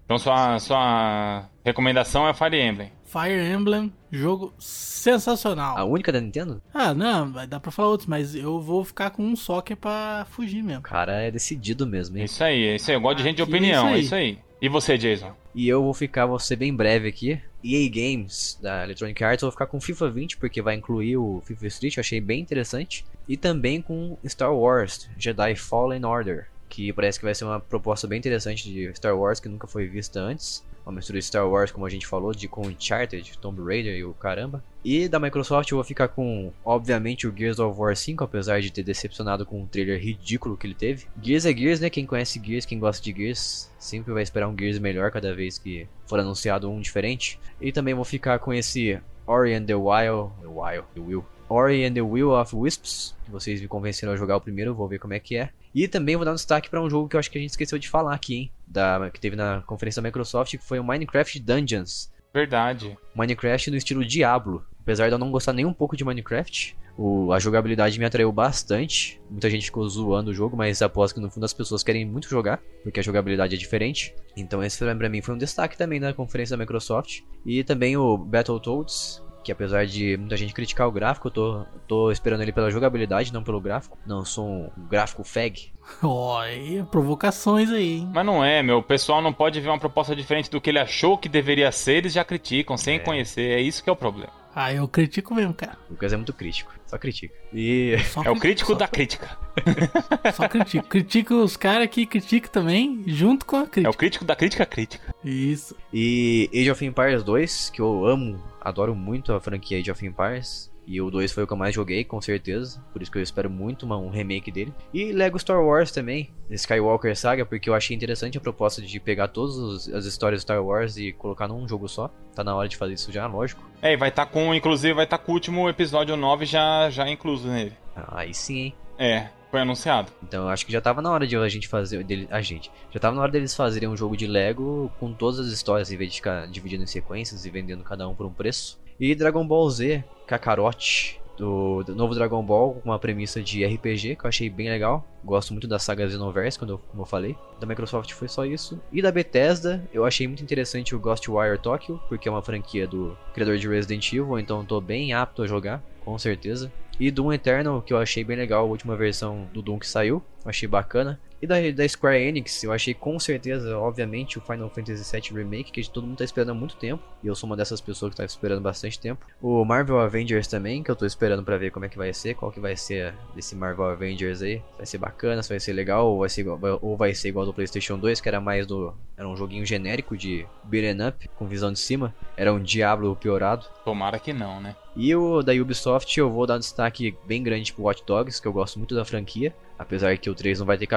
Speaker 2: Então sua, sua recomendação é Fire Emblem.
Speaker 3: Fire Emblem, jogo sensacional.
Speaker 1: A única da Nintendo?
Speaker 3: Ah, não, vai dar pra falar outros, mas eu vou ficar com um só que é pra fugir mesmo. O
Speaker 1: cara é decidido mesmo, hein?
Speaker 2: Isso aí, isso aí. Eu gosto de gente de opinião, é isso aí. isso aí. E você, Jason?
Speaker 1: E eu vou ficar, vou ser bem breve aqui. EA Games, da Electronic Arts, eu vou ficar com FIFA 20, porque vai incluir o FIFA Street, eu achei bem interessante. E também com Star Wars, Jedi Fallen Order, que parece que vai ser uma proposta bem interessante de Star Wars que nunca foi vista antes uma mistura de Star Wars, como a gente falou, de com Uncharted, Tomb Raider e o caramba. E da Microsoft eu vou ficar com, obviamente, o Gears of War 5, apesar de ter decepcionado com o trailer ridículo que ele teve. Gears é Gears, né? Quem conhece Gears, quem gosta de Gears, sempre vai esperar um Gears melhor cada vez que for anunciado um diferente. E também vou ficar com esse Ori and the Wild, the Wild, the Will. Ori and the Will of Wisps, que vocês me convenceram a jogar o primeiro, vou ver como é que é. E também vou dar um destaque para um jogo que eu acho que a gente esqueceu de falar aqui, hein? Da, que teve na conferência da Microsoft, que foi o Minecraft Dungeons.
Speaker 2: Verdade.
Speaker 1: Minecraft no estilo Diablo. Apesar de eu não gostar nem um pouco de Minecraft, o, a jogabilidade me atraiu bastante. Muita gente ficou zoando o jogo, mas aposto que no fundo as pessoas querem muito jogar, porque a jogabilidade é diferente. Então esse pra mim foi um destaque também na conferência da Microsoft. E também o Battletoads, que apesar de muita gente criticar o gráfico, eu tô, tô esperando ele pela jogabilidade, não pelo gráfico. Não sou um gráfico fag.
Speaker 3: Oi, provocações aí, hein?
Speaker 2: Mas não é, meu. O pessoal não pode ver uma proposta diferente do que ele achou que deveria ser, eles já criticam sem é. conhecer. É isso que é o problema.
Speaker 3: Ah, eu critico mesmo, cara.
Speaker 1: O Lucas é muito crítico. Só critica. E.
Speaker 2: Só é o crítico da crítica.
Speaker 3: Só critico. Critico os caras que criticam também, junto com a crítica.
Speaker 2: É o crítico da crítica crítica.
Speaker 3: Isso.
Speaker 1: E Age of Empires 2, que eu amo adoro muito a franquia Age of Empires. E o 2 foi o que eu mais joguei, com certeza. Por isso que eu espero muito uma, um remake dele. E Lego Star Wars também, Skywalker Saga, porque eu achei interessante a proposta de pegar todas as histórias Star Wars e colocar num jogo só. Tá na hora de fazer isso já, lógico.
Speaker 2: É, e vai estar tá com, inclusive, vai estar tá com o último episódio 9 já, já incluso nele.
Speaker 1: Ah, aí sim, hein?
Speaker 2: É, foi anunciado.
Speaker 1: Então eu acho que já tava na hora de a gente fazer. Dele, a gente. Já tava na hora deles fazerem um jogo de Lego com todas as histórias, em vez de ficar dividindo em sequências e vendendo cada um por um preço. E Dragon Ball Z, Kakarot, do, do, novo Dragon Ball, com uma premissa de RPG, que eu achei bem legal. Gosto muito da saga Xenoverse, quando como eu falei. Da Microsoft foi só isso. E da Bethesda, eu achei muito interessante o Ghostwire Tokyo, porque é uma franquia do criador de Resident Evil, então estou bem apto a jogar, com certeza. E Doom Eternal, que eu achei bem legal, a última versão do Doom que saiu, achei bacana. E da, da Square Enix, eu achei com certeza, obviamente, o Final Fantasy VII Remake, que todo mundo tá esperando há muito tempo. E eu sou uma dessas pessoas que tá esperando bastante tempo. O Marvel Avengers também, que eu tô esperando para ver como é que vai ser, qual que vai ser desse Marvel Avengers aí. Vai ser bacana, se vai ser legal, ou vai ser igual, ou vai ser igual do PlayStation 2, que era mais do. Era um joguinho genérico de beat'em up, com visão de cima. Era um Diablo piorado.
Speaker 2: Tomara que não, né?
Speaker 1: E o da Ubisoft eu vou dar um destaque bem grande pro Watch Dogs, que eu gosto muito da franquia. Apesar que o 3 não vai ter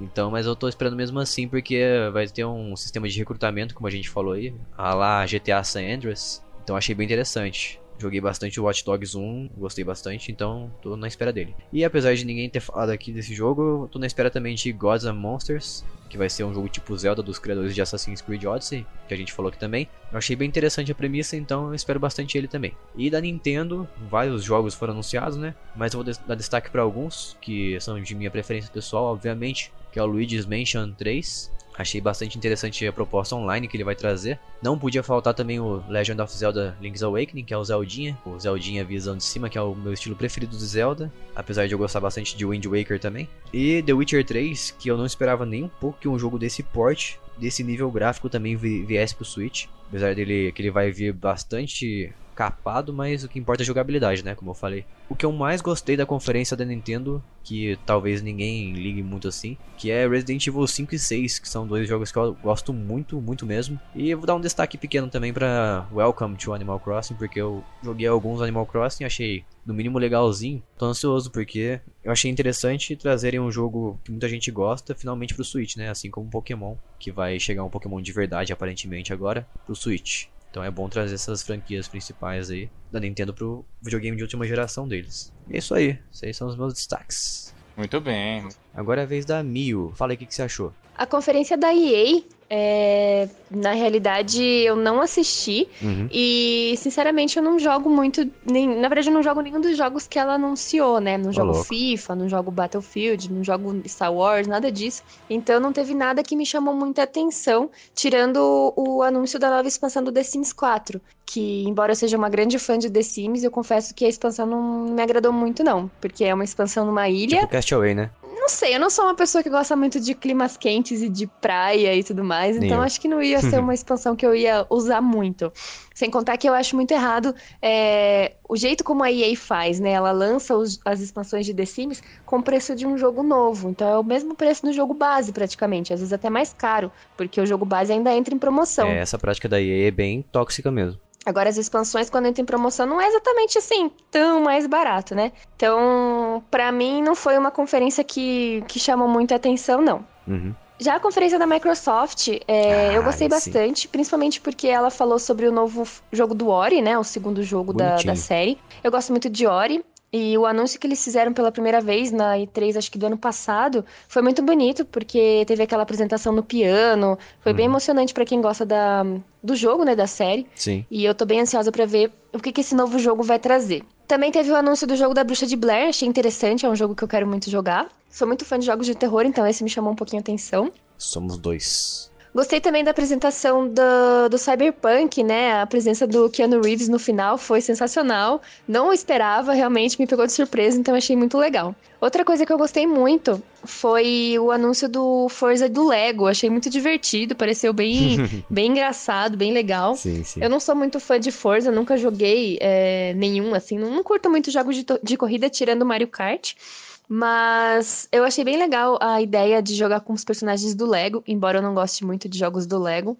Speaker 1: Então, mas eu tô esperando mesmo assim, porque vai ter um sistema de recrutamento, como a gente falou aí. A lá GTA San Andreas. Então achei bem interessante. Joguei bastante o Watch Dogs 1, gostei bastante, então tô na espera dele. E apesar de ninguém ter falado aqui desse jogo, tô na espera também de Gods and Monsters, que vai ser um jogo tipo Zelda dos criadores de Assassin's Creed Odyssey, que a gente falou aqui também. Eu achei bem interessante a premissa, então eu espero bastante ele também. E da Nintendo, vários jogos foram anunciados, né? Mas eu vou dar destaque para alguns, que são de minha preferência pessoal, obviamente, que é o Luigi's Mansion 3, Achei bastante interessante a proposta online que ele vai trazer. Não podia faltar também o Legend of Zelda Link's Awakening, que é o Zeldinha. O Zeldinha visão de cima, que é o meu estilo preferido do Zelda. Apesar de eu gostar bastante de Wind Waker também. E The Witcher 3, que eu não esperava nem um pouco que um jogo desse porte, desse nível gráfico também viesse pro Switch. Apesar dele que ele vai vir bastante capado, mas o que importa é a jogabilidade, né? Como eu falei. O que eu mais gostei da conferência da Nintendo, que talvez ninguém ligue muito assim, que é Resident Evil 5 e 6, que são dois jogos que eu gosto muito, muito mesmo. E eu vou dar um destaque pequeno também para Welcome to Animal Crossing, porque eu joguei alguns Animal Crossing, achei no mínimo legalzinho. Tô ansioso porque eu achei interessante trazerem um jogo que muita gente gosta finalmente pro Switch, né? Assim como Pokémon, que vai chegar um Pokémon de verdade aparentemente agora pro Switch. Então é bom trazer essas franquias principais aí da Nintendo pro videogame de última geração deles. É isso aí. Esses são os meus destaques.
Speaker 2: Muito bem.
Speaker 1: Agora é a vez da Mio. Fala aí o que, que você achou.
Speaker 4: A conferência da EA é, na realidade, eu não assisti. Uhum. E, sinceramente, eu não jogo muito. Nem, na verdade, eu não jogo nenhum dos jogos que ela anunciou, né? Não jogo oh, FIFA, não jogo Battlefield, não jogo Star Wars, nada disso. Então, não teve nada que me chamou muita atenção, tirando o, anúncio da nova expansão do The Sims 4. Que, embora eu seja uma grande fã de The Sims, eu confesso que a expansão não me agradou muito, não. Porque é uma expansão numa ilha.
Speaker 1: Tipo Castaway, né?
Speaker 4: Não sei, eu não sou uma pessoa que gosta muito de climas quentes e de praia e tudo mais, então acho que não ia ser uma expansão que eu ia usar muito. Sem contar que eu acho muito errado é, o jeito como a EA faz, né? Ela lança os, as expansões de The Sims com o preço de um jogo novo. Então é o mesmo preço do jogo base, praticamente. Às vezes até mais caro, porque o jogo base ainda entra em promoção.
Speaker 1: É, essa prática da EA é bem tóxica mesmo.
Speaker 4: Agora, as expansões, quando entra em promoção, não é exatamente assim tão mais barato, né? Então, para mim, não foi uma conferência que, que chamou muita atenção, não. Uhum. Já a conferência da Microsoft, é, ah, eu gostei bastante, sim. principalmente porque ela falou sobre o novo jogo do Ori, né? O segundo jogo da, da série. Eu gosto muito de Ori. E o anúncio que eles fizeram pela primeira vez na E3, acho que do ano passado, foi muito bonito, porque teve aquela apresentação no piano. Foi uhum. bem emocionante para quem gosta da, do jogo, né, da série.
Speaker 1: Sim.
Speaker 4: E eu tô bem ansiosa para ver o que, que esse novo jogo vai trazer. Também teve o anúncio do jogo da Bruxa de Blair, achei interessante, é um jogo que eu quero muito jogar. Sou muito fã de jogos de terror, então esse me chamou um pouquinho a atenção.
Speaker 1: Somos dois.
Speaker 4: Gostei também da apresentação do, do Cyberpunk, né? A presença do Keanu Reeves no final foi sensacional. Não esperava, realmente me pegou de surpresa, então achei muito legal. Outra coisa que eu gostei muito foi o anúncio do Forza do Lego. Achei muito divertido, pareceu bem, bem engraçado, bem legal.
Speaker 1: Sim, sim.
Speaker 4: Eu não sou muito fã de Forza, nunca joguei é, nenhum, assim. Não, não curto muito jogos de, de corrida, tirando Mario Kart. Mas eu achei bem legal a ideia de jogar com os personagens do Lego, embora eu não goste muito de jogos do Lego.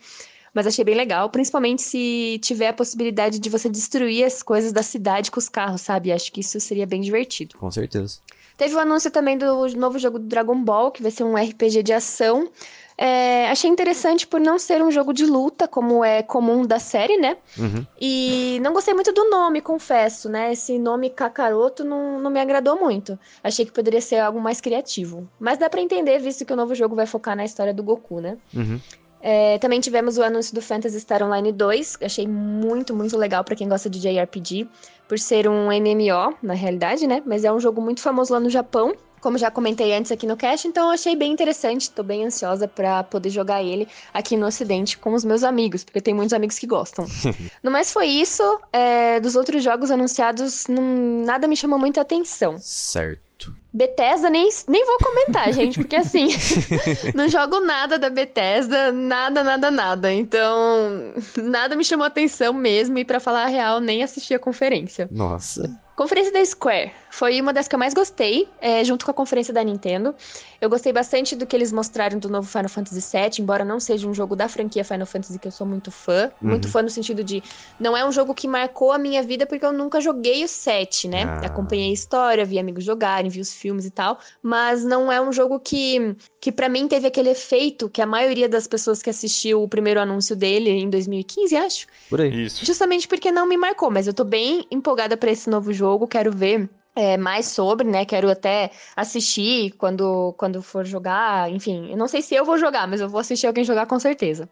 Speaker 4: Mas achei bem legal, principalmente se tiver a possibilidade de você destruir as coisas da cidade com os carros, sabe? Acho que isso seria bem divertido.
Speaker 1: Com certeza.
Speaker 4: Teve o anúncio também do novo jogo do Dragon Ball, que vai ser um RPG de ação. É, achei interessante por não ser um jogo de luta, como é comum da série, né? Uhum. E não gostei muito do nome, confesso, né? Esse nome Kakaroto não, não me agradou muito. Achei que poderia ser algo mais criativo. Mas dá para entender, visto que o novo jogo vai focar na história do Goku, né? Uhum. É, também tivemos o anúncio do Phantasy Star Online 2, que achei muito, muito legal para quem gosta de JRPG, por ser um MMO, na realidade, né? Mas é um jogo muito famoso lá no Japão como já comentei antes aqui no cast, então achei bem interessante, tô bem ansiosa para poder jogar ele aqui no ocidente com os meus amigos, porque tem muitos amigos que gostam. no mais foi isso, é, dos outros jogos anunciados, não, nada me chamou muita atenção.
Speaker 1: Certo.
Speaker 4: Bethesda nem, nem vou comentar, gente, porque assim, não jogo nada da Bethesda, nada, nada, nada. Então, nada me chamou atenção mesmo e para falar a real, nem assisti a conferência.
Speaker 1: Nossa.
Speaker 4: Conferência da Square foi uma das que eu mais gostei, é, junto com a conferência da Nintendo. Eu gostei bastante do que eles mostraram do novo Final Fantasy VII, embora não seja um jogo da franquia Final Fantasy que eu sou muito fã. Uhum. Muito fã no sentido de não é um jogo que marcou a minha vida porque eu nunca joguei o 7, né? Ah. Acompanhei a história, vi amigos jogarem, vi os filmes e tal, mas não é um jogo que, que para mim teve aquele efeito que a maioria das pessoas que assistiu o primeiro anúncio dele em 2015, acho.
Speaker 1: Por aí. Isso.
Speaker 4: Justamente porque não me marcou, mas eu tô bem empolgada para esse novo jogo jogo, quero ver é, mais sobre, né? Quero até assistir quando, quando for jogar. Enfim, eu não sei se eu vou jogar, mas eu vou assistir alguém jogar com certeza.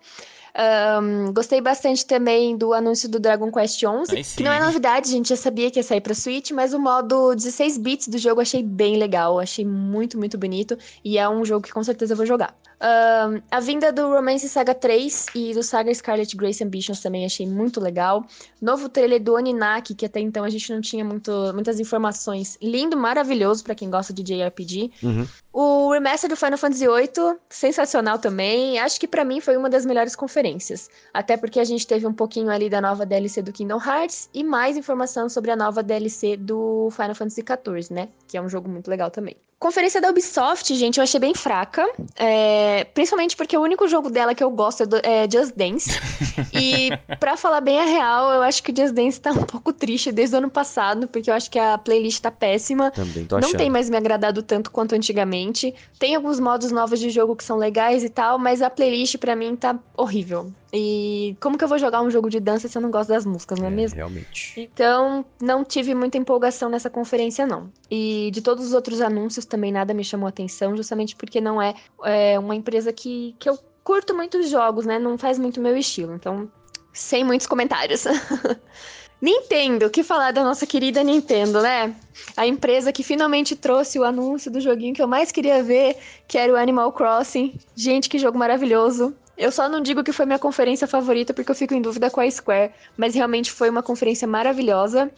Speaker 4: Um, gostei bastante também do anúncio do Dragon Quest 11, que não é novidade, a gente já sabia que ia sair para Switch, mas o modo 16 bits do jogo eu achei bem legal, achei muito, muito bonito e é um jogo que com certeza eu vou jogar. Um, a vinda do Romance Saga 3 e do Saga Scarlet Grace Ambitions também achei muito legal. Novo trailer do Oninaki, que até então a gente não tinha muito, muitas informações. Lindo, maravilhoso para quem gosta de JRPG. Uhum. O remaster do Final Fantasy VIII, sensacional também. Acho que para mim foi uma das melhores conferências. Até porque a gente teve um pouquinho ali da nova DLC do Kingdom Hearts e mais informação sobre a nova DLC do Final Fantasy XIV, né? Que é um jogo muito legal também. Conferência da Ubisoft, gente, eu achei bem fraca. É, principalmente porque o único jogo dela que eu gosto é, do, é Just Dance. e, para falar bem a real, eu acho que Just Dance tá um pouco triste desde o ano passado, porque eu acho que a playlist tá péssima.
Speaker 1: Também tô achando.
Speaker 4: Não tem mais me agradado tanto quanto antigamente. Tem alguns modos novos de jogo que são legais e tal, mas a playlist para mim tá horrível. E como que eu vou jogar um jogo de dança se eu não gosto das músicas, não é, é mesmo?
Speaker 1: Realmente.
Speaker 4: Então, não tive muita empolgação nessa conferência, não. E de todos os outros anúncios também nada me chamou atenção, justamente porque não é, é uma empresa que, que eu curto muitos jogos, né? Não faz muito meu estilo. Então, sem muitos comentários. Nintendo, o que falar da nossa querida Nintendo, né? A empresa que finalmente trouxe o anúncio do joguinho que eu mais queria ver, que era o Animal Crossing. Gente, que jogo maravilhoso. Eu só não digo que foi minha conferência favorita porque eu fico em dúvida com a Square, mas realmente foi uma conferência maravilhosa.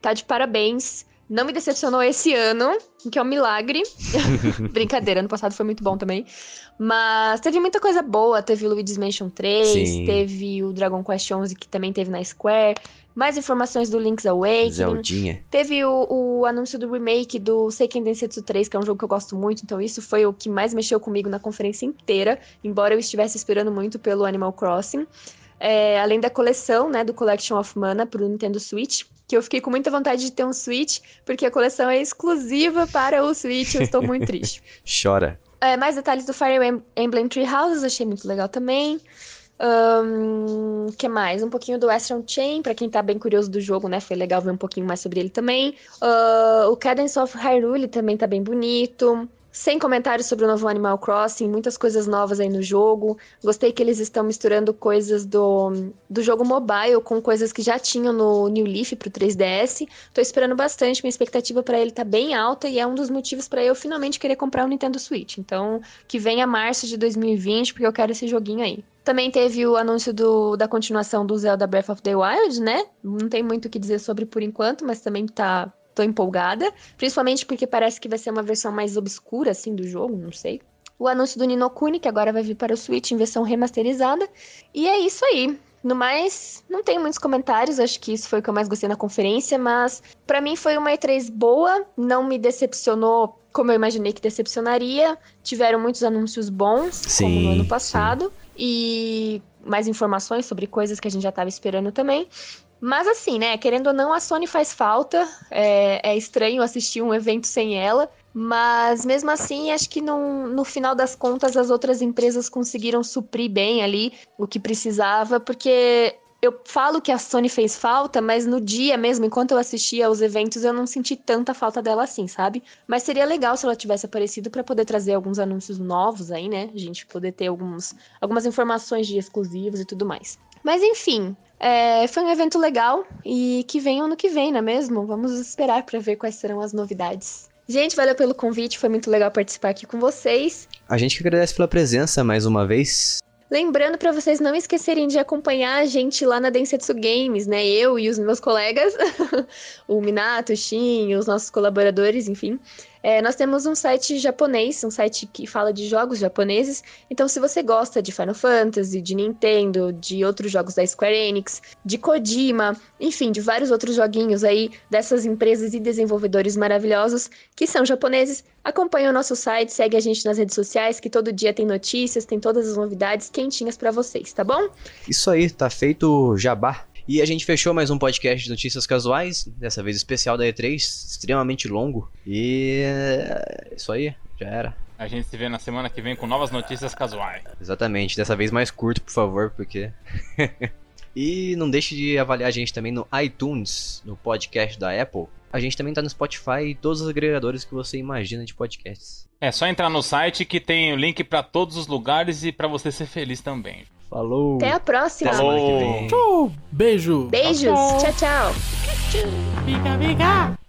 Speaker 4: Tá de parabéns. Não me decepcionou esse ano, que é um milagre. Brincadeira, ano passado foi muito bom também. Mas teve muita coisa boa. Teve o Luigi's Mansion 3, Sim. teve o Dragon Quest 11, que também teve na Square. Mais informações do Link's Awakening.
Speaker 1: Zeldinha.
Speaker 4: Teve o, o, anúncio do remake do Seiken Densetsu 3, que é um jogo que eu gosto muito. Então isso foi o que mais mexeu comigo na conferência inteira. Embora eu estivesse esperando muito pelo Animal Crossing. É, além da coleção, né, do Collection of Mana pro Nintendo Switch, que eu fiquei com muita vontade de ter um Switch, porque a coleção é exclusiva para o Switch, eu estou muito triste.
Speaker 1: Chora.
Speaker 4: É, mais detalhes do Fire Emblem Three Houses, achei muito legal também. Um, que mais? Um pouquinho do Astral Chain, para quem tá bem curioso do jogo, né? Foi legal ver um pouquinho mais sobre ele também. Uh, o Cadence of Hyrule também tá bem bonito. Sem comentários sobre o novo Animal Crossing, muitas coisas novas aí no jogo. Gostei que eles estão misturando coisas do, do jogo mobile com coisas que já tinham no New Leaf pro 3DS. Tô esperando bastante, minha expectativa para ele tá bem alta e é um dos motivos para eu finalmente querer comprar o Nintendo Switch. Então, que venha março de 2020, porque eu quero esse joguinho aí. Também teve o anúncio do, da continuação do Zelda Breath of the Wild, né? Não tem muito o que dizer sobre por enquanto, mas também tá tô empolgada, principalmente porque parece que vai ser uma versão mais obscura, assim, do jogo, não sei. O anúncio do Ninokuni, que agora vai vir para o Switch em versão remasterizada. E é isso aí. No mais, não tem muitos comentários, acho que isso foi o que eu mais gostei na conferência, mas para mim foi uma E3 boa, não me decepcionou como eu imaginei que decepcionaria. Tiveram muitos anúncios bons, sim, como no ano passado, sim. e mais informações sobre coisas que a gente já estava esperando também. Mas assim, né? Querendo ou não, a Sony faz falta. É, é estranho assistir um evento sem ela. Mas mesmo assim, acho que no, no final das contas as outras empresas conseguiram suprir bem ali o que precisava, porque eu falo que a Sony fez falta, mas no dia mesmo, enquanto eu assistia aos eventos, eu não senti tanta falta dela assim, sabe? Mas seria legal se ela tivesse aparecido para poder trazer alguns anúncios novos aí, né? A gente poder ter alguns, algumas informações de exclusivos e tudo mais. Mas enfim, é, foi um evento legal e que vem ano que vem, não é mesmo? Vamos esperar para ver quais serão as novidades. Gente, valeu pelo convite, foi muito legal participar aqui com vocês.
Speaker 1: A gente que agradece pela presença mais uma vez.
Speaker 4: Lembrando para vocês não esquecerem de acompanhar a gente lá na Densetsu Games, né? Eu e os meus colegas, o Minato, o Shin, os nossos colaboradores, enfim. É, nós temos um site japonês, um site que fala de jogos japoneses. Então, se você gosta de Final Fantasy, de Nintendo, de outros jogos da Square Enix, de Kojima, enfim, de vários outros joguinhos aí dessas empresas e desenvolvedores maravilhosos que são japoneses, acompanhe o nosso site, segue a gente nas redes sociais, que todo dia tem notícias, tem todas as novidades quentinhas para vocês, tá bom?
Speaker 1: Isso aí, tá feito jabá. E a gente fechou mais um podcast de notícias casuais, dessa vez especial da E3, extremamente longo. E é isso aí, já era.
Speaker 2: A gente se vê na semana que vem com novas notícias casuais.
Speaker 1: Exatamente, dessa vez mais curto, por favor, porque. e não deixe de avaliar a gente também no iTunes, no podcast da Apple. A gente também tá no Spotify e todos os agregadores que você imagina de podcasts.
Speaker 2: É só entrar no site que tem o link para todos os lugares e para você ser feliz também.
Speaker 1: Falou.
Speaker 4: Até a próxima.
Speaker 2: Falou.
Speaker 3: Tchau. Beijo.
Speaker 4: Beijos. Tchau, tchau.
Speaker 3: Fica, fica.